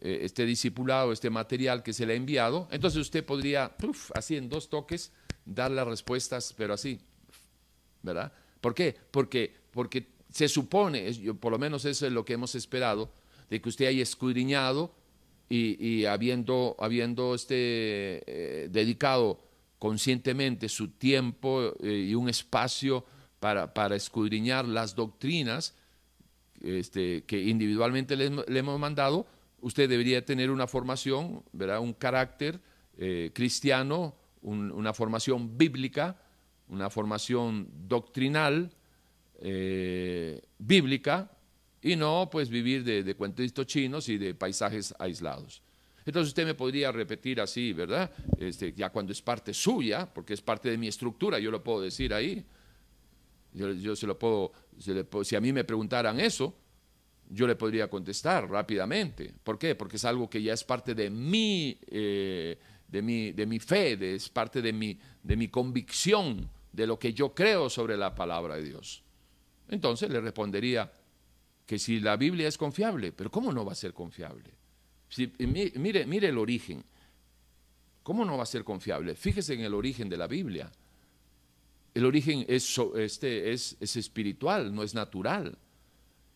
eh, este discipulado, este material que se le ha enviado, entonces usted podría, así en dos toques, dar las respuestas, pero así, ¿verdad? ¿Por qué? Porque, porque se supone, por lo menos eso es lo que hemos esperado, de que usted haya escudriñado y, habiendo, habiendo este, eh, dedicado conscientemente su tiempo eh, y un espacio para, para, escudriñar las doctrinas este, que individualmente le, hemos mandado, usted debería tener una formación, ¿verdad? un carácter eh, cristiano, una formación bíblica, una formación doctrinal, bíblica, y no pues vivir de, de cuentitos chinos y de paisajes aislados. Entonces usted me podría repetir así, ¿verdad? Este, ya cuando es parte suya, porque es parte de mi estructura, yo lo puedo decir ahí. Yo, se lo puedo, si a mí me preguntaran eso, yo le podría contestar rápidamente. ¿Por qué? Porque es algo que ya es parte de mi, eh, de mi, de mi fe, es parte de mi, de mi convicción, de lo que yo creo sobre la palabra de Dios. Entonces le respondería, que si la Biblia es confiable, pero ¿cómo no va a ser confiable? mire, mire el origen. ¿Cómo no va a ser confiable? Fíjese en el origen de la Biblia. El origen es, este, es, es espiritual, no es natural.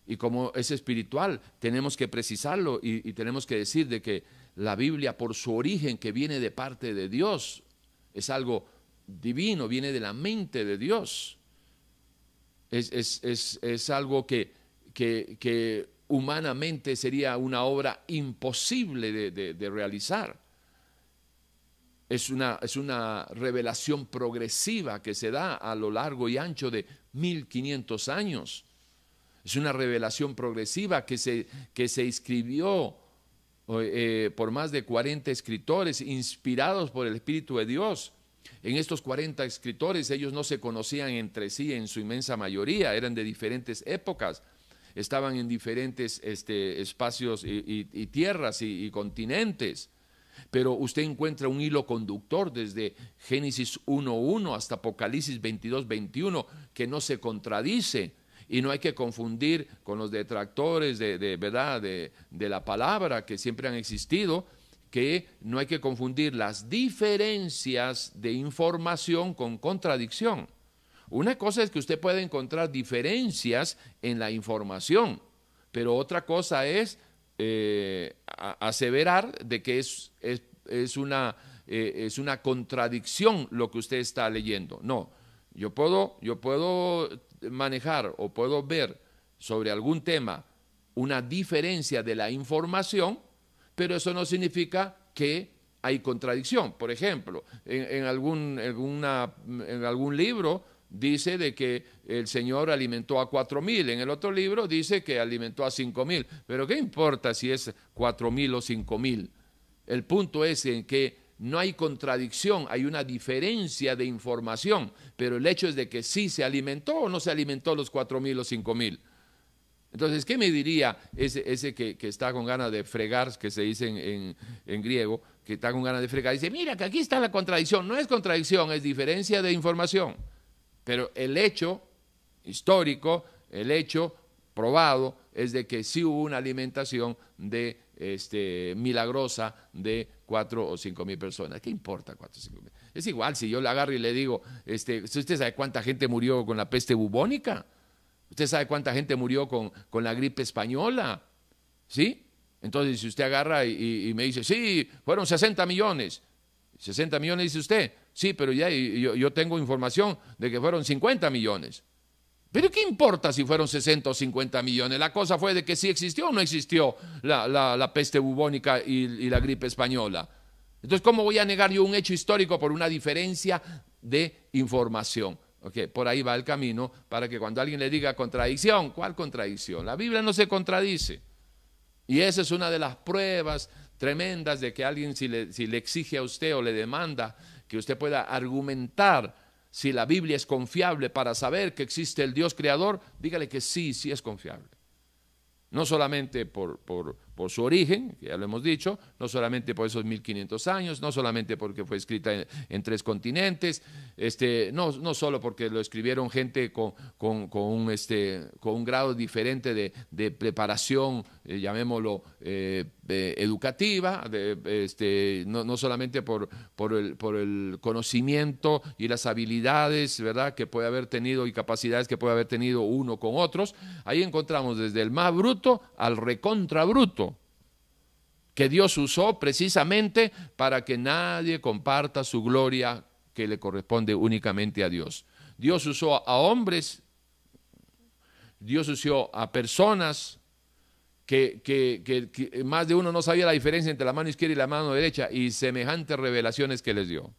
Y como es espiritual, tenemos que precisarlo y, y, tenemos que decir de que la Biblia, por su origen que viene de parte de Dios, es algo divino, viene de la mente de Dios. Es, es, es, es algo que, que, humanamente sería una obra imposible de, realizar. Es una, es una, revelación progresiva que se da a lo largo y ancho de 1500 años. Es una revelación progresiva que se, que se escribió eh, por más de 40 escritores inspirados por el Espíritu de Dios. En estos 40 escritores ellos no se conocían entre sí en su inmensa mayoría, eran de diferentes épocas. Estaban en diferentes este, espacios y, tierras y, continentes. Pero usted encuentra un hilo conductor desde Génesis 1.1 hasta Apocalipsis 22.21 que no se contradice. Y no hay que confundir con los detractores de, verdad de, de la palabra que siempre han existido, que no hay que confundir las diferencias de información con contradicción. Una cosa es que usted puede encontrar diferencias en la información, pero otra cosa es eh, aseverar de que es, es, una, eh, es una contradicción lo que usted está leyendo. No, yo puedo, yo puedo manejar o puedo ver sobre algún tema una diferencia de la información, pero eso no significa que hay contradicción. Por ejemplo, en, algún, en algún libro dice de que el Señor alimentó a cuatro mil. En el otro libro dice que alimentó a cinco mil. Pero ¿qué importa si es cuatro mil o cinco mil? El punto es en que no hay contradicción, hay una diferencia de información, pero el hecho es de que sí se alimentó o no se alimentó los cuatro mil o cinco mil. Entonces, ¿qué me diría ese, que, está con ganas de fregar, que se dice en, griego, que está con ganas de fregar? Dice, mira, que aquí está la contradicción. No es contradicción, es diferencia de información. Pero el hecho histórico, el hecho probado, es de que sí hubo una alimentación de este, milagrosa de cuatro o cinco mil personas. ¿Qué importa cuatro o cinco mil? Es igual si yo le agarro y le digo, este, ¿usted sabe cuánta gente murió con la peste bubónica? ¿Usted sabe cuánta gente murió con, con la gripe española? ¿Sí? Entonces, si usted agarra y, me dice, sí, fueron 60 millones. 60 millones dice usted. Sí, pero ya yo, tengo información de que fueron 50 millones. Pero ¿qué importa si fueron 60 o 50 millones? La cosa fue de que si existió o no existió la, peste bubónica y, la gripe española. Entonces, ¿cómo voy a negar yo un hecho histórico por una diferencia de información? Por ahí va el camino para que cuando alguien le diga contradicción, ¿cuál contradicción? La Biblia no se contradice. Y esa es una de las pruebas tremendas de que alguien si le, si le exige a usted o le demanda que usted pueda argumentar si la Biblia es confiable para saber que existe el Dios creador, dígale que sí, sí es confiable. No solamente por, por, por su origen, que ya lo hemos dicho, no solamente por esos 1500 años, no solamente porque fue escrita en, tres continentes, este, no, no solo porque lo escribieron gente con, con, con un, este, con un grado diferente de, de preparación, eh, llamémoslo, eh, educativa, de, este, no, no, solamente por, por, el, por el conocimiento y las habilidades ¿verdad? que puede haber tenido y capacidades que puede haber tenido uno con otros, ahí encontramos desde el más bruto al recontra bruto que Dios usó precisamente para que nadie comparta su gloria que le corresponde únicamente a Dios. Dios usó a hombres, Dios usó a personas que, que, más de uno no sabía la diferencia entre la mano izquierda y la mano derecha y semejantes revelaciones que les dio.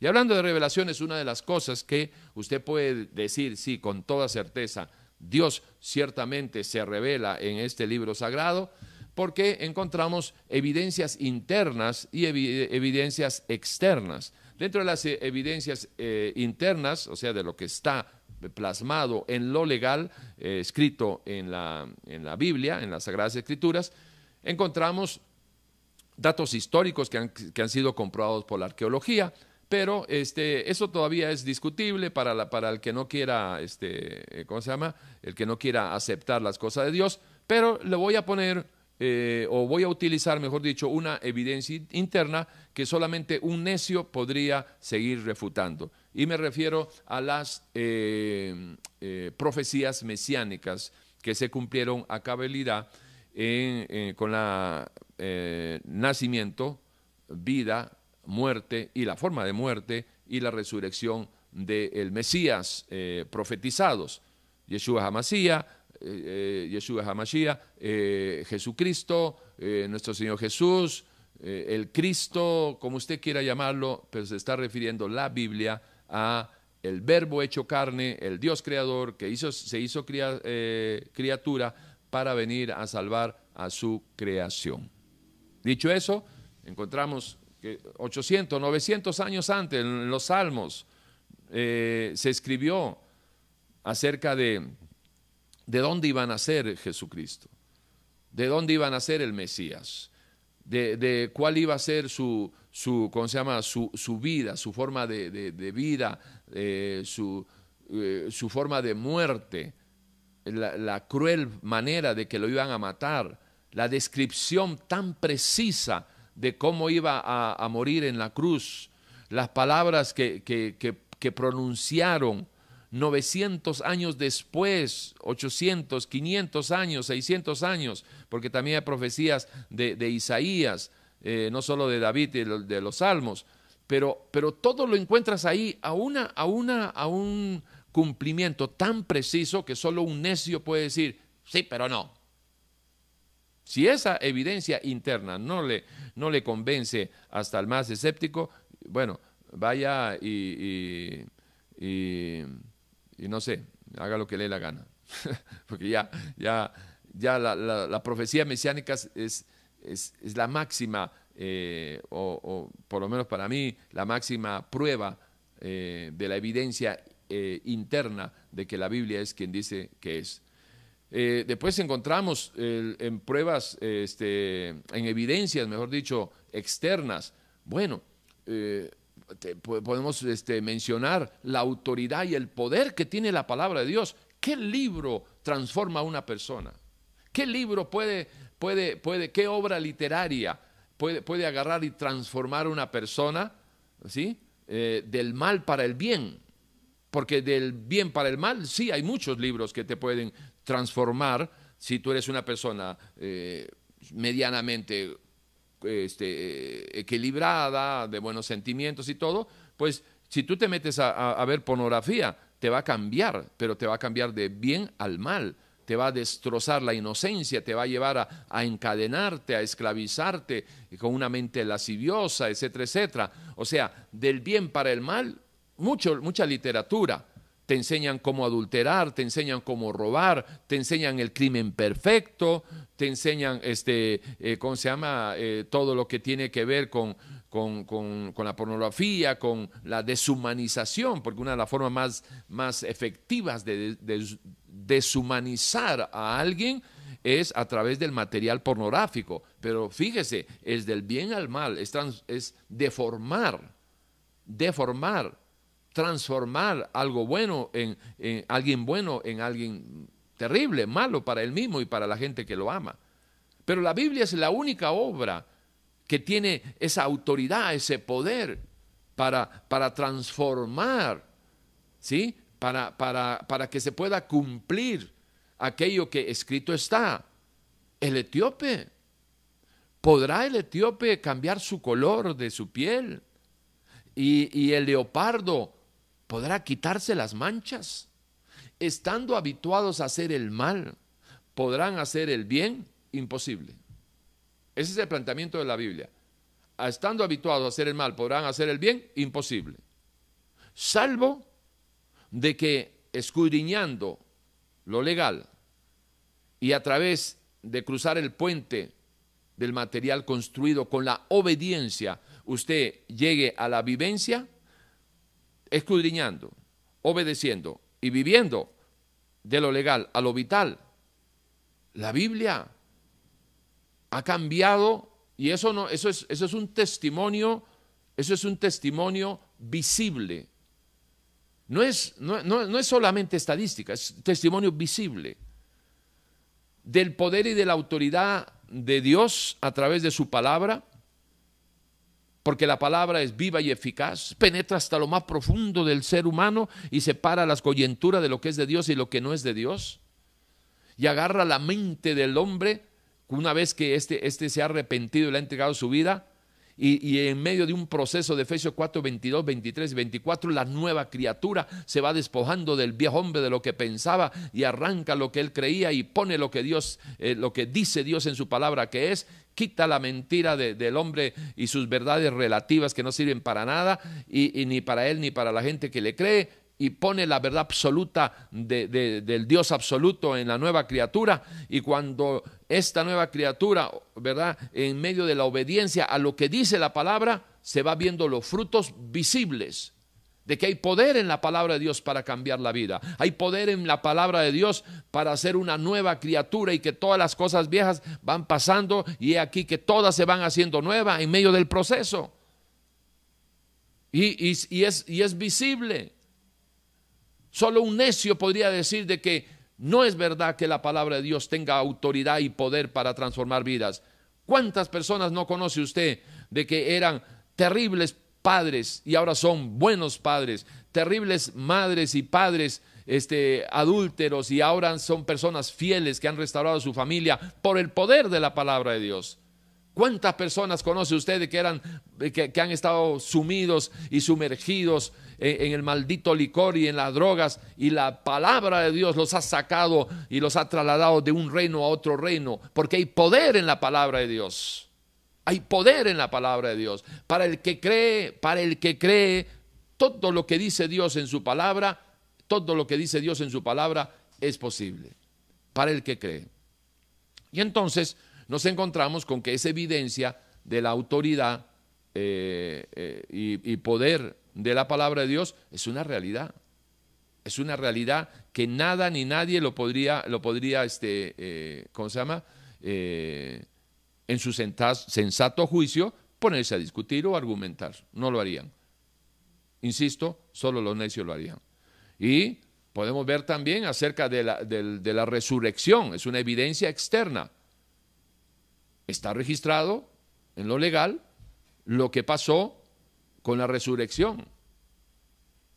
Y hablando de revelaciones, una de las cosas que usted puede decir, sí, con toda certeza, Dios ciertamente se revela en este libro sagrado, porque encontramos evidencias internas y evidencias externas. Dentro de las eh, evidencias eh, internas, o sea, de lo que está plasmado en lo legal, eh, escrito en la, en la Biblia, en las Sagradas Escrituras, encontramos datos históricos que han, que han sido comprobados por la arqueología, pero este, eso todavía es discutible para, la, para el que no quiera, este, ¿cómo se llama? El que no quiera aceptar las cosas de Dios, pero le voy a poner, eh, o voy a utilizar, mejor dicho, una evidencia interna que solamente un necio podría seguir refutando. Y me refiero a las eh, eh, profecías mesiánicas que se cumplieron a cabalidad con la nacimiento, vida, muerte y la forma de muerte y la resurrección del Mesías profetizados. Yeshua eh, Yeshua HaMashiach, Jesucristo, nuestro Señor Jesús, el Cristo, como usted quiera llamarlo, pero se está refiriendo la Biblia a el verbo hecho carne, el Dios creador que hizo, se hizo criatura para venir a salvar a su creación. Dicho eso, encontramos que 800, 900 años antes, en los Salmos, eh, se escribió acerca de, de dónde iba a nacer Jesucristo, de dónde iba a nacer el Mesías, de, cuál iba a ser su, su ¿cómo se llama? Su, vida, su forma de, vida, eh, su, eh, su, forma de muerte, la, la cruel manera de que lo iban a matar, la descripción tan precisa de cómo iba a, morir en la cruz, las palabras que, que, pronunciaron 900 años después, 800, 500 años, 600 años, porque también hay profecías de, Isaías, eh, no solo de David y de los Salmos, pero, pero todo lo encuentras ahí a, una, a, una, a un cumplimiento tan preciso que solo un necio puede decir, sí, pero no. Si esa evidencia interna no le, no le convence hasta el más escéptico, bueno, vaya y, no sé, haga lo que le dé la gana. [laughs] Porque ya, ya, ya la, profecía mesiánica es, es, la máxima, eh, o, por lo menos para mí, la máxima prueba eh, de la evidencia eh, interna de que la Biblia es quien dice que es. Después encontramos en pruebas, este, en evidencias, mejor dicho, externas. Bueno, podemos este, mencionar la autoridad y el poder que tiene la palabra de Dios. ¿Qué libro transforma a una persona? ¿Qué libro puede, puede, puede, qué obra literaria puede, puede agarrar y transformar a una persona, ¿sí? Eh, del mal para el bien? Porque del bien para el mal, sí, hay muchos libros que te pueden transformar si tú eres una persona eh, medianamente este, equilibrada, de buenos sentimientos y todo, pues si tú te metes a, ver pornografía, te va a cambiar, pero te va a cambiar de bien al mal, te va a destrozar la inocencia, te va a llevar a, a encadenarte, a esclavizarte con una mente lasciviosa, etcétera, etcétera. O sea, del bien para el mal, mucho, mucha literatura te enseñan cómo adulterar, te enseñan cómo robar, te enseñan el crimen perfecto, te enseñan, este, eh, ¿cómo se llama?, eh, todo lo que tiene que ver con, con, la pornografía, con la deshumanización, porque una de las formas más, más efectivas de, deshumanizar a alguien es a través del material pornográfico. Pero fíjese, es del bien al mal, es, es deformar, deformar transformar algo bueno en, alguien bueno en alguien terrible, malo para él mismo y para la gente que lo ama. Pero la Biblia es la única obra que tiene esa autoridad, ese poder para, para transformar, ¿sí? Para, para, para que se pueda cumplir aquello que escrito está. El etíope ¿Podrá el etíope cambiar su color de su piel? ¿Y, y el leopardo podrá quitarse las manchas? Estando habituados a hacer el mal, ¿podrán hacer el bien? Imposible. Ese es el planteamiento de la Biblia. Estando habituados a hacer el mal, ¿podrán hacer el bien? Imposible. Salvo de que escudriñando lo legal y a través de cruzar el puente del material construido con la obediencia, usted llegue a la vivencia, escudriñando, obedeciendo y viviendo de lo legal a lo vital. La Biblia ha cambiado y eso no eso es eso es un testimonio, eso es un testimonio visible. No es, no, no es solamente estadística, es testimonio visible del poder y de la autoridad de Dios a través de su palabra, porque la palabra es viva y eficaz, penetra hasta lo más profundo del ser humano y separa las coyunturas de lo que es de Dios y lo que no es de Dios, y agarra la mente del hombre una vez que éste este se ha arrepentido y le ha entregado su vida, y, en medio de un proceso de Efesios 4, 22, 23 y 24, la nueva criatura se va despojando del viejo hombre de lo que pensaba y arranca lo que él creía y pone lo que Dios, eh, lo que dice Dios en su palabra que es, quita la mentira del hombre y sus verdades relativas que no sirven para nada y ni para él ni para la gente que le cree y pone la verdad absoluta del Dios absoluto en la nueva criatura. Y cuando esta nueva criatura, ¿verdad? En medio de la obediencia a lo que dice la palabra, se va viendo los frutos visibles de que hay poder en la palabra de Dios para cambiar la vida. Hay poder en la palabra de Dios para hacer una nueva criatura y que todas las cosas viejas van pasando y aquí que todas se van haciendo nuevas en medio del proceso. Y, es, y es visible. Solo un necio podría decir de que no es verdad que la palabra de Dios tenga autoridad y poder para transformar vidas. ¿Cuántas personas no conoce usted de que eran terribles padres y ahora son buenos padres, terribles madres y padres este, adúlteros y ahora son personas fieles que han restaurado su familia por el poder de la palabra de Dios? ¿Cuántas personas conoce usted que, eran, que han estado sumidos y sumergidos en, el maldito licor y en las drogas y la palabra de Dios los ha sacado y los ha trasladado de un reino a otro reino, porque hay poder en la palabra de Dios. Hay poder en la palabra de Dios. Para el que cree, para el que cree, todo lo que dice Dios en su palabra, todo lo que dice Dios en su palabra es posible. Para el que cree. Y entonces nos encontramos con que es evidencia de la autoridad eh, eh, y, poder de la palabra de Dios es una realidad. Es una realidad que nada ni nadie lo podría, lo podría este, eh, ¿cómo se llama? En su sensato juicio ponerse a discutir o argumentar. No lo harían. Insisto, solo los necios lo harían. Y podemos ver también acerca de la resurrección. Es una evidencia externa. Está registrado en lo legal lo que pasó con la resurrección,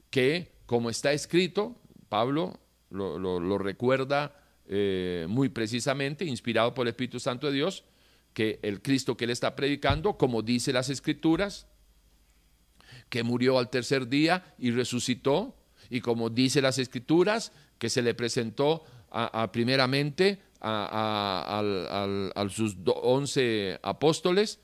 que como está escrito, Pablo lo, recuerda eh, muy precisamente, inspirado por el Espíritu Santo de Dios, que el Cristo que él está predicando, como dice las Escrituras, que murió al tercer día y resucitó, y como dice las Escrituras, que se le presentó a, primeramente a, sus once apóstoles,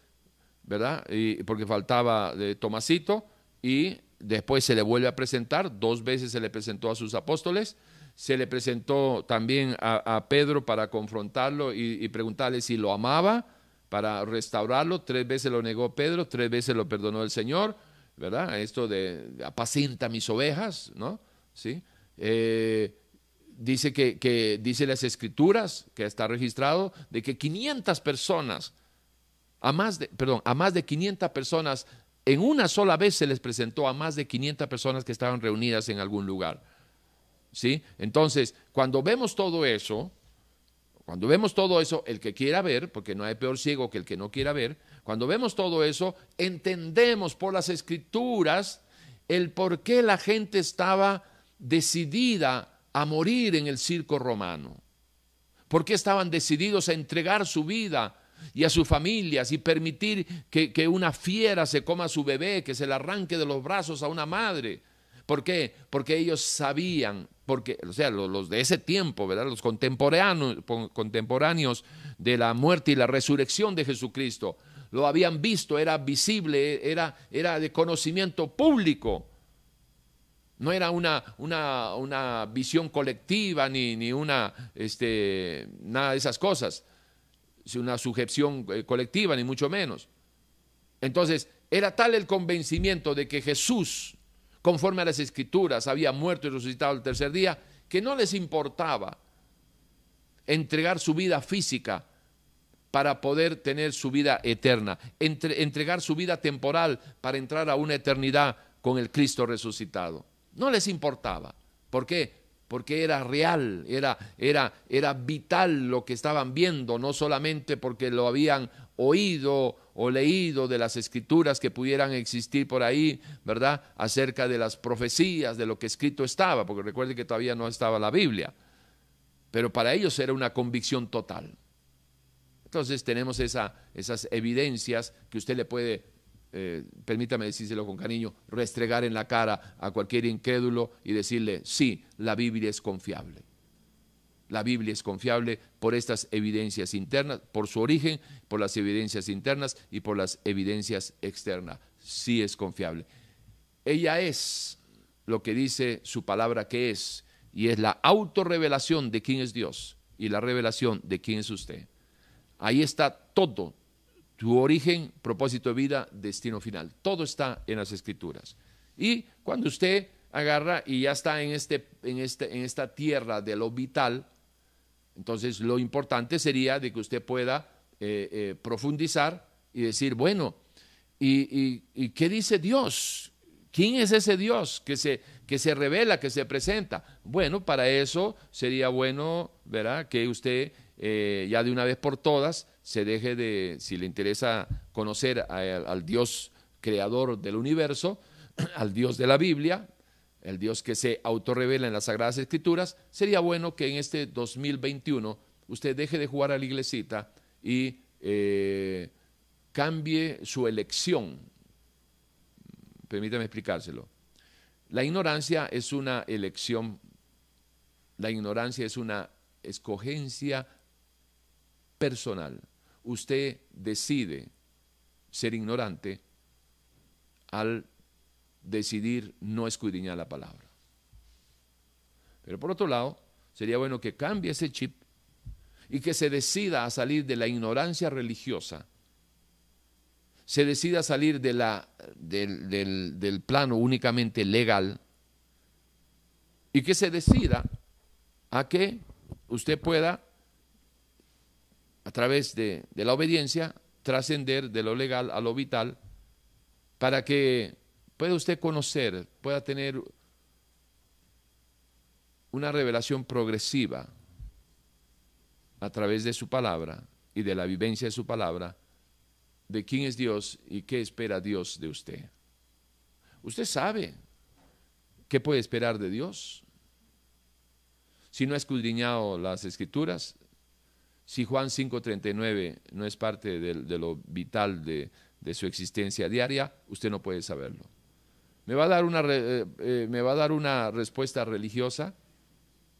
¿verdad? Y, porque faltaba de Tomasito y después se le vuelve a presentar, dos veces se le presentó a sus apóstoles, se le presentó también a, Pedro para confrontarlo y, preguntarle si lo amaba, para restaurarlo, tres veces lo negó Pedro, tres veces lo perdonó el Señor, ¿verdad? Esto de apacienta mis ovejas, ¿no? ¿Sí? Eh, dice que, que, dice las escrituras, que está registrado, de que 500 personas a más de, perdón, a más de 500 personas, en una sola vez se les presentó a más de 500 personas que estaban reunidas en algún lugar. ¿Sí? Entonces, cuando vemos todo eso, cuando vemos todo eso, el que quiera ver, porque no hay peor ciego que el que no quiera ver, cuando vemos todo eso, entendemos por las escrituras el por qué la gente estaba decidida a morir en el circo romano. ¿Por qué estaban decididos a entregar su vida
y a sus familias y permitir que, una fiera se coma a su bebé, que se le arranque de los brazos a una madre. ¿Por qué? Porque ellos sabían, porque, o sea, los, de ese tiempo, ¿verdad? Los contemporáneos, contemporáneos de la muerte y la resurrección de Jesucristo, lo habían visto, era visible, era, era de conocimiento público. No era una, una, una visión colectiva ni, ni una, este, nada de esas cosas, una sujeción eh, colectiva, ni mucho menos. Entonces, era tal el convencimiento de que Jesús, conforme a las escrituras, había muerto y resucitado el tercer día, que no les importaba entregar su vida física para poder tener su vida eterna, entregar su vida temporal para entrar a una eternidad con el Cristo resucitado. No les importaba. ¿Por qué? Porque era real, era, era, era vital lo que estaban viendo, no solamente porque lo habían oído o leído de las escrituras que pudieran existir por ahí, ¿verdad? Acerca de las profecías, de lo que escrito estaba, porque recuerde que todavía no estaba la Biblia. Pero para ellos era una convicción total. Entonces tenemos esa, esas evidencias que usted le puede eh, permítame decírselo con cariño, restregar en la cara a cualquier incrédulo y decirle, sí, la Biblia es confiable. La Biblia es confiable por estas evidencias internas, por su origen, por las evidencias internas y por las evidencias externas. Sí es confiable. Ella es lo que dice su palabra que es, y es la autorrevelación de quién es Dios y la revelación de quién es usted. Ahí está todo, tu origen, propósito de vida, destino final. Todo está en las escrituras. Y cuando usted agarra y ya está en, este, en, este, en esta tierra de lo vital, entonces lo importante sería de que usted pueda eh, eh, profundizar y decir, bueno, ¿y, qué dice Dios? ¿Quién es ese Dios que se, que se revela, que se presenta? Bueno, para eso sería bueno, ¿verdad? Que usted eh, ya de una vez por todas se deje de, si le interesa conocer al Dios creador del universo, [clears throat] al Dios de la Biblia, el Dios que se autorrevela en las Sagradas Escrituras, sería bueno que en este 2021 usted deje de jugar a la iglesita y eh, cambie su elección. Permítame explicárselo. La ignorancia es una elección, la ignorancia es una escogencia personal usted decide ser ignorante al decidir no escudriñar la palabra. Pero por otro lado, sería bueno que cambie ese chip y que se decida a salir de la ignorancia religiosa, se decida a salir del plano únicamente legal y que se decida a que usted pueda a través de, la obediencia, trascender de lo legal a lo vital, para que pueda usted conocer, pueda tener una revelación progresiva a través de su palabra y de la vivencia de su palabra, de quién es Dios y qué espera Dios de usted. Usted sabe qué puede esperar de Dios. Si no ha escudriñado las escrituras, si Juan 5.39 no es parte de, lo vital de, su existencia diaria, usted no puede saberlo. ¿Me va a dar una, eh, eh, ¿me va a dar una respuesta religiosa?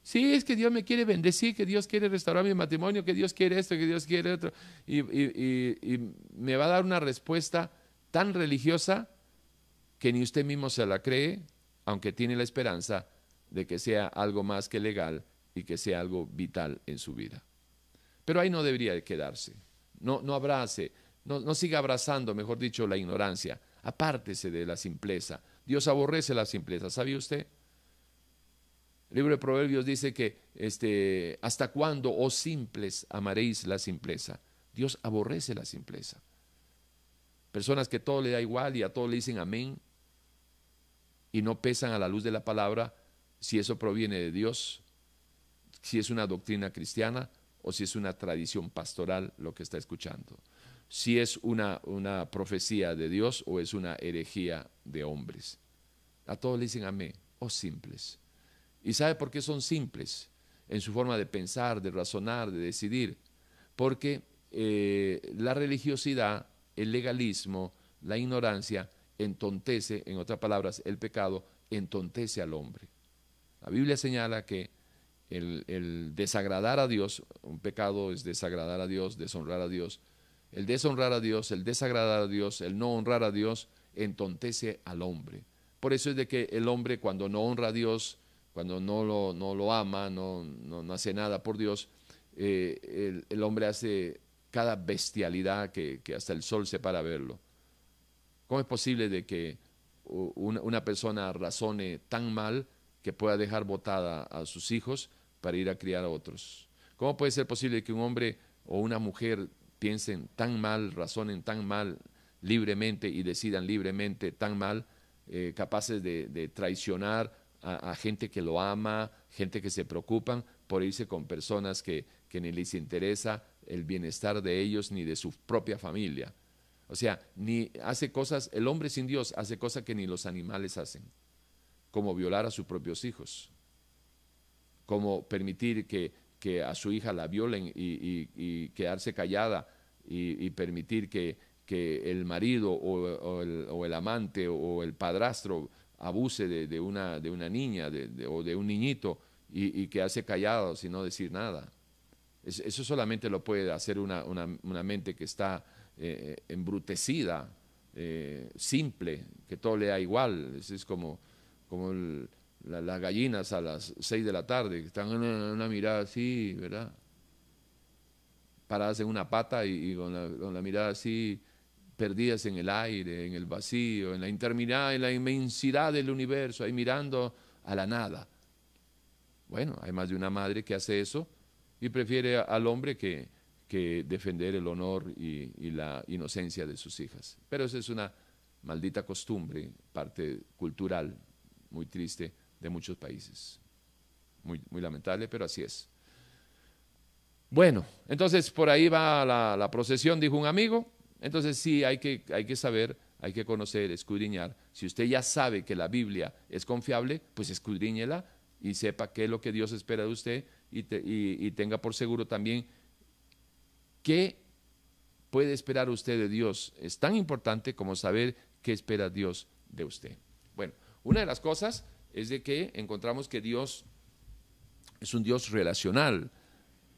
Sí, es que Dios me quiere bendecir, que Dios quiere restaurar mi matrimonio, que Dios quiere esto, que Dios quiere otro. Y, y, me va a dar una respuesta tan religiosa que ni usted mismo se la cree, aunque tiene la esperanza de que sea algo más que legal y que sea algo vital en su vida. Pero ahí no debería de quedarse. No, no abrace, no, no siga abrazando, mejor dicho, la ignorancia. Apártese de la simpleza. Dios aborrece la simpleza, ¿sabía usted? El libro de Proverbios dice que este, hasta cuándo, oh simples, amaréis la simpleza. Dios aborrece la simpleza. Personas que todo le da igual y a todo le dicen amén y no pesan a la luz de la palabra si eso proviene de Dios, si es una doctrina cristiana o si es una tradición pastoral lo que está escuchando, si es una, una profecía de Dios o es una herejía de hombres. A todos le dicen amén, o simples. ¿Y sabe por qué son simples? En su forma de pensar, de razonar, de decidir. Porque eh, la religiosidad, el legalismo, la ignorancia entontece, en otras palabras, el pecado entontece al hombre. La Biblia señala que el, desagradar a Dios, un pecado es desagradar a Dios, deshonrar a Dios, el deshonrar a Dios, el desagradar a Dios, el no honrar a Dios, entontece al hombre. Por eso es de que el hombre cuando no honra a Dios, cuando no lo, no lo ama, no, no, hace nada por Dios, eh, el, hombre hace cada bestialidad que, hasta el sol se para verlo. ¿Cómo es posible de que una, una persona razone tan mal que pueda dejar botada a sus hijos para ir a criar a otros? ¿Cómo puede ser posible que un hombre o una mujer piensen tan mal, razonen tan mal libremente y decidan libremente tan mal, eh, capaces de, traicionar a, gente que lo ama, gente que se preocupan por irse con personas que, que ni les interesa el bienestar de ellos ni de su propia familia. O sea, ni hace cosas, el hombre sin Dios hace cosas que ni los animales hacen, como violar a sus propios hijos, como permitir que, que a su hija la violen y, quedarse callada y, permitir que, que, el marido o, el, amante o el padrastro abuse de, una, de una niña o de un niñito y, que hace callado sin no decir nada. eso solamente lo puede hacer una, una, mente que está eh, embrutecida, eh, simple, que todo le da igual. Es, como, como las gallinas a las seis de la tarde, que están en una, mirada así, ¿verdad? Paradas en una pata y, con, la, mirada así, perdidas en el aire, en el vacío, en la interminable, en la inmensidad del universo, ahí mirando a la nada. Bueno, hay más de una madre que hace eso y prefiere al hombre que, que defender el honor y, y, la inocencia de sus hijas. Pero esa es una maldita costumbre, parte cultural, muy triste de muchos países. Muy, muy lamentable, pero así es. Bueno, entonces por ahí va la, procesión, dijo un amigo. Entonces sí, hay que, hay que saber, hay que conocer, escudriñar. Si usted ya sabe que la Biblia es confiable, pues escudriñela y sepa qué es lo que Dios espera de usted y, y, y tenga por seguro también qué puede esperar usted de Dios. Es tan importante como saber qué espera Dios de usted. Bueno, una de las cosas es de que encontramos que Dios es un Dios relacional,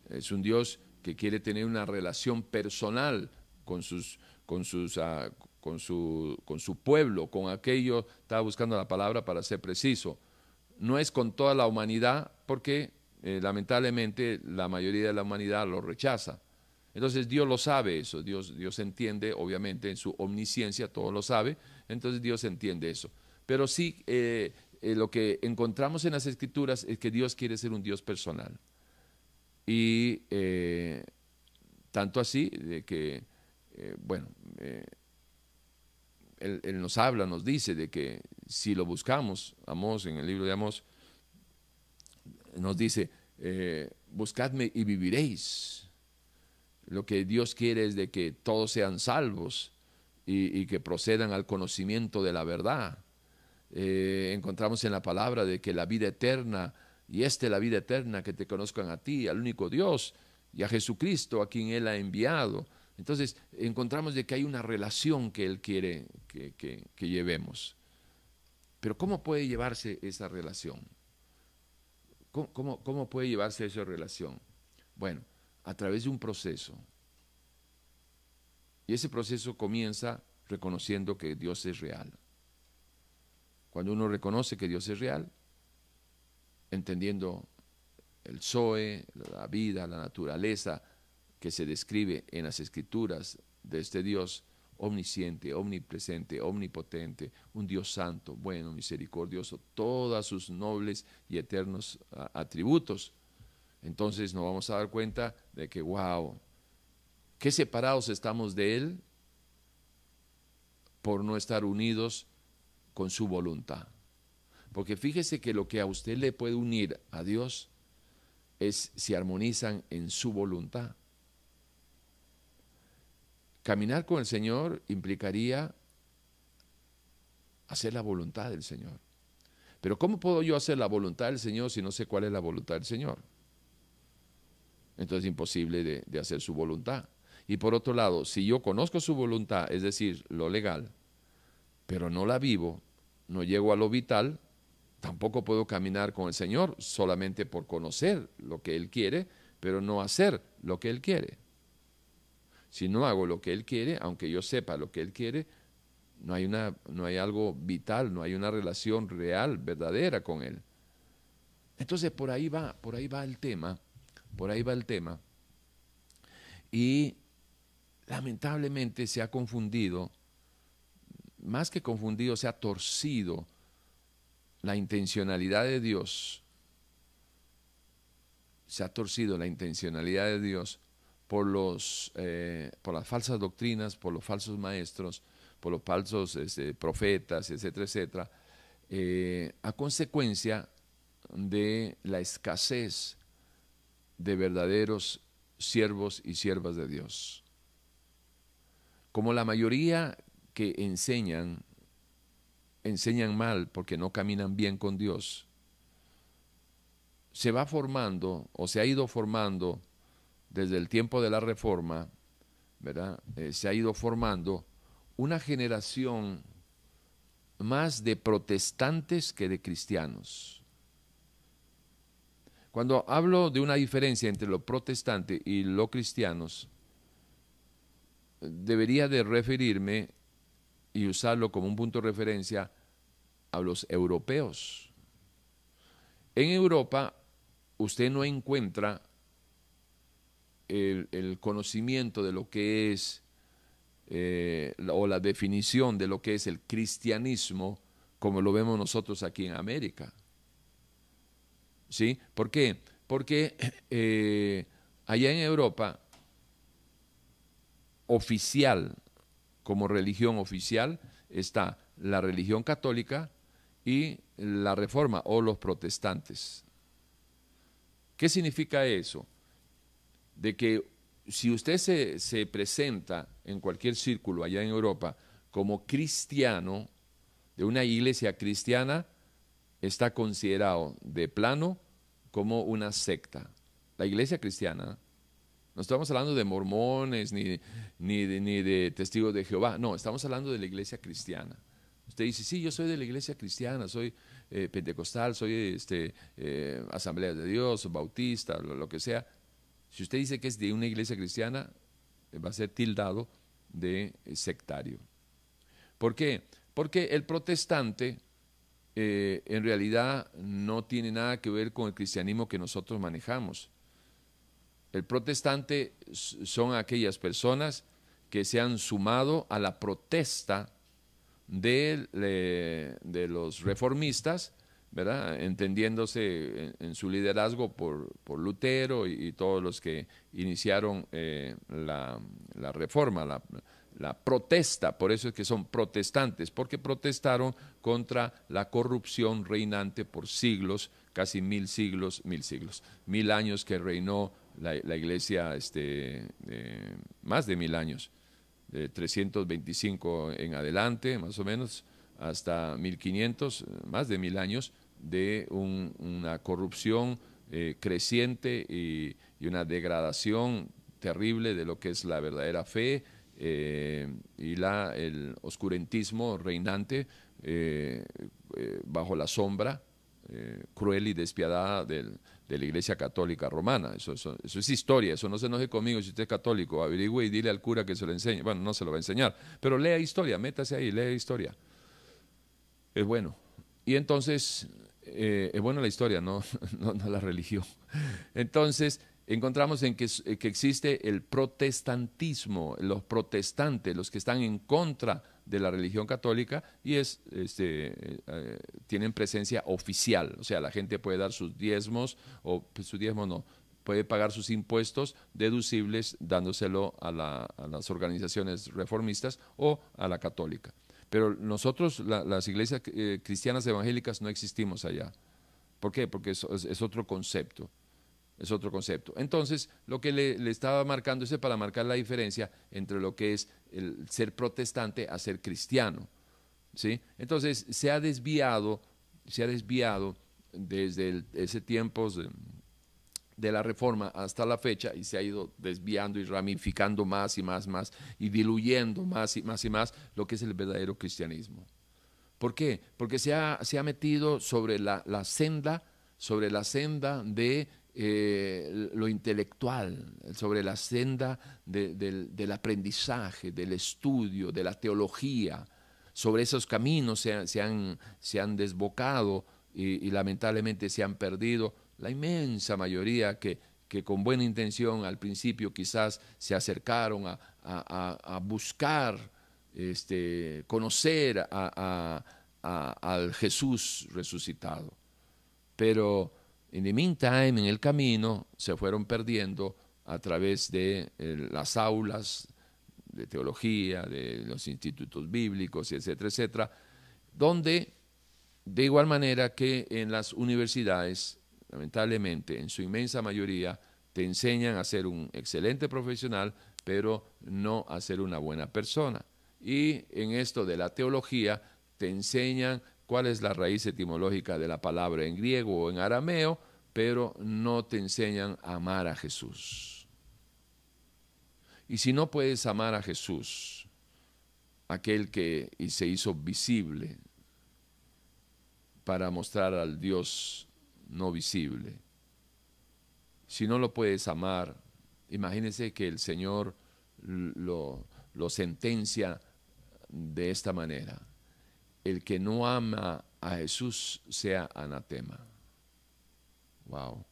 es un Dios que quiere tener una relación personal con sus, con sus, uh, con su, con su pueblo, con aquello, estaba buscando la palabra para ser preciso, no es con toda la humanidad porque eh, lamentablemente la mayoría de la humanidad lo rechaza. Entonces Dios lo sabe eso, Dios, Dios entiende, obviamente en su omnisciencia todo lo sabe, entonces Dios entiende eso. Pero sí eh, eh, lo que encontramos en las escrituras es que Dios quiere ser un Dios personal. Y eh, tanto así de que, eh, bueno, él, nos habla, nos dice de que si lo buscamos, Amós, en el libro de Amós, nos dice, buscadme y viviréis. Lo que Dios quiere es de que todos sean salvos y que procedan al conocimiento de la verdad eh, encontramos en la palabra de que la vida eterna, y esta es la vida eterna, que te conozcan a ti, al único Dios, y a Jesucristo, a quien Él ha enviado. Entonces, encontramos de que hay una relación que Él quiere que, que llevemos. Pero ¿cómo puede llevarse esa relación? ¿Cómo, cómo, cómo puede llevarse esa relación? Bueno, a través de un proceso. Y ese proceso comienza reconociendo que Dios es real. Cuando uno reconoce que Dios es real, entendiendo el Zoe, la vida, la naturaleza que se describe en las escrituras de este Dios omnisciente, omnipresente, omnipotente, un Dios santo, bueno, misericordioso, todos sus nobles y eternos atributos. Entonces nos vamos a dar cuenta de que, wow, qué separados estamos de Él por no estar unidos con su voluntad. Porque fíjese que lo que a usted le puede unir a Dios es si armonizan en su voluntad. Caminar con el Señor implicaría hacer la voluntad del Señor. Pero ¿cómo puedo yo hacer la voluntad del Señor si no sé cuál es la voluntad del Señor? Entonces es imposible de, de hacer su voluntad. Y por otro lado, si yo conozco su voluntad, es decir, lo legal, pero no la vivo, no llego a lo vital, tampoco puedo caminar con el Señor solamente por conocer lo que Él quiere, pero no hacer lo que Él quiere. Si no hago lo que Él quiere, aunque yo sepa lo que Él quiere, no hay, una, no hay algo vital, no hay una relación real, verdadera con Él. Entonces por ahí va, por ahí va el tema, por ahí va el tema. Y lamentablemente se ha confundido, más que confundido, se ha torcido la intencionalidad de Dios. Se ha torcido la intencionalidad de Dios por, los, eh, por las falsas doctrinas, por los falsos maestros, por los falsos este, profetas, etcétera, etcétera, eh, a consecuencia de la escasez de verdaderos siervos y siervas de Dios. Como la mayoría que enseñan, enseñan mal porque no caminan bien con Dios, se va formando o se ha ido formando desde el tiempo de la reforma, ¿verdad? Eh, se ha ido formando una generación más de protestantes que de cristianos. Cuando hablo de una diferencia entre lo protestante y lo cristianos, debería de referirme y usarlo como un punto de referencia a los europeos. En Europa usted no encuentra el, conocimiento de lo que es eh, o la definición de lo que es el cristianismo como lo vemos nosotros aquí en América. ¿Sí? ¿Por qué? Porque eh, allá en Europa, oficial, como religión oficial, está la religión católica y la reforma o los protestantes. ¿Qué significa eso? De que si usted se, presenta en cualquier círculo allá en Europa como cristiano de una iglesia cristiana, está considerado de plano como una secta. La iglesia cristiana, no estamos hablando de mormones ni, ni, de, testigos de Jehová, no, estamos hablando de la iglesia cristiana. Usted dice, sí, yo soy de la iglesia cristiana, soy eh, pentecostal, soy este, eh, asamblea de Dios, bautista, lo que sea. Si usted dice que es de una iglesia cristiana, va a ser tildado de sectario. ¿Por qué? Porque el protestante eh, en realidad no tiene nada que ver con el cristianismo que nosotros manejamos. El protestante son aquellas personas que se han sumado a la protesta de, de los reformistas ¿verdad? entendiéndose en, su liderazgo por, por Lutero y, todos los que iniciaron eh, la, la, reforma, la, protesta, por eso es que son protestantes, porque protestaron contra la corrupción reinante por siglos, casi mil siglos, mil siglos, mil años que reinó la, iglesia, este, más de mil años, de 325 en adelante, más o menos, hasta 1500, más de mil años, de una corrupción eh, creciente y, una degradación terrible de lo que es la verdadera fe eh, y la, el oscurantismo reinante eh, bajo la sombra cruel y despiadada de la Iglesia Católica Romana. Eso, eso, es historia, eso no se enoje conmigo si usted es católico, averigüe y dile al cura que se lo enseñe. Bueno, no se lo va a enseñar, pero lea historia, métase ahí, lea historia. Es bueno. Y entonces eh, es buena la historia, no, [laughs] no, la religión. Entonces, encontramos en que, eh, que, existe el protestantismo, los protestantes, los que están en contra de la religión católica y es, este, eh, tienen presencia oficial, o sea, la gente puede dar sus diezmos, o pues, sus diezmos no, puede pagar sus impuestos deducibles dándoselo a, las organizaciones reformistas o a la católica. Pero nosotros, las iglesias eh, cristianas evangélicas, no existimos allá. ¿Por qué? Porque es, otro concepto. Es otro concepto. Entonces, lo que le, estaba marcando es para marcar la diferencia entre lo que es el ser protestante a ser cristiano. ¿sí? Entonces, se ha desviado, se ha desviado desde ese tiempo de la reforma hasta la fecha y se ha ido desviando y ramificando más y más, más y diluyendo más y más y más lo que es el verdadero cristianismo. ¿Por qué? Porque se ha, se ha metido sobre la, senda, sobre la senda de eh, lo intelectual, sobre la senda del, aprendizaje, del estudio, de la teología. Sobre esos caminos se, han, desbocado y, lamentablemente se han perdido la inmensa mayoría que, que con buena intención al principio quizás se acercaron a, a buscar este, conocer a, al Jesús resucitado. Pero en the meantime, en el camino, se fueron perdiendo a través de eh, las aulas de teología, de los institutos bíblicos, etcétera, etcétera, donde de igual manera que en las universidades, lamentablemente, en su inmensa mayoría, te enseñan a ser un excelente profesional, pero no a ser una buena persona. Y en esto de la teología te enseñan cuál es la raíz etimológica de la palabra en griego o en arameo, pero no te enseñan a amar a Jesús. Y si no puedes amar a Jesús, aquel que se hizo visible para mostrar al Dios no visible, si no lo puedes amar, imagínese que el Señor lo, lo sentencia de esta manera. El que no ama a Jesús sea anatema. Wow.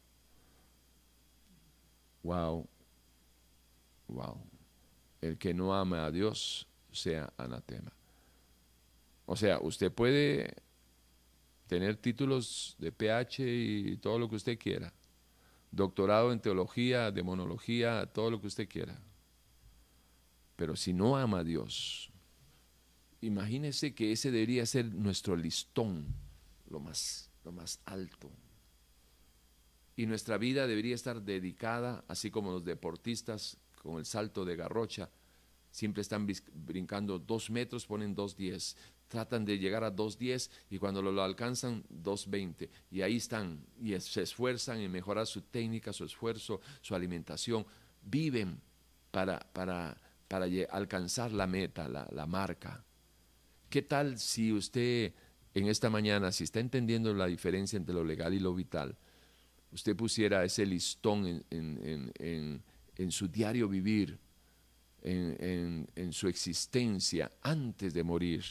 Wow. Wow. El que no ama a Dios sea anatema. O sea, usted puede tener títulos de PH y todo lo que usted quiera. Doctorado en teología, demonología, todo lo que usted quiera. Pero si no ama a Dios, imagínese que ese debería ser nuestro listón, lo más, lo más alto. Y nuestra vida debería estar dedicada, así como los deportistas con el salto de garrocha, siempre están brincando dos metros, ponen dos diez, tratan de llegar a dos diez y cuando lo, alcanzan, dos veinte. Y ahí están, y se esfuerzan en mejorar su técnica, su esfuerzo, su alimentación. Viven para, para para alcanzar la meta, la, marca. ¿Qué tal si usted en esta mañana, si está entendiendo la diferencia entre lo legal y lo vital, usted pusiera ese listón en, su diario vivir, en, su existencia antes de morir,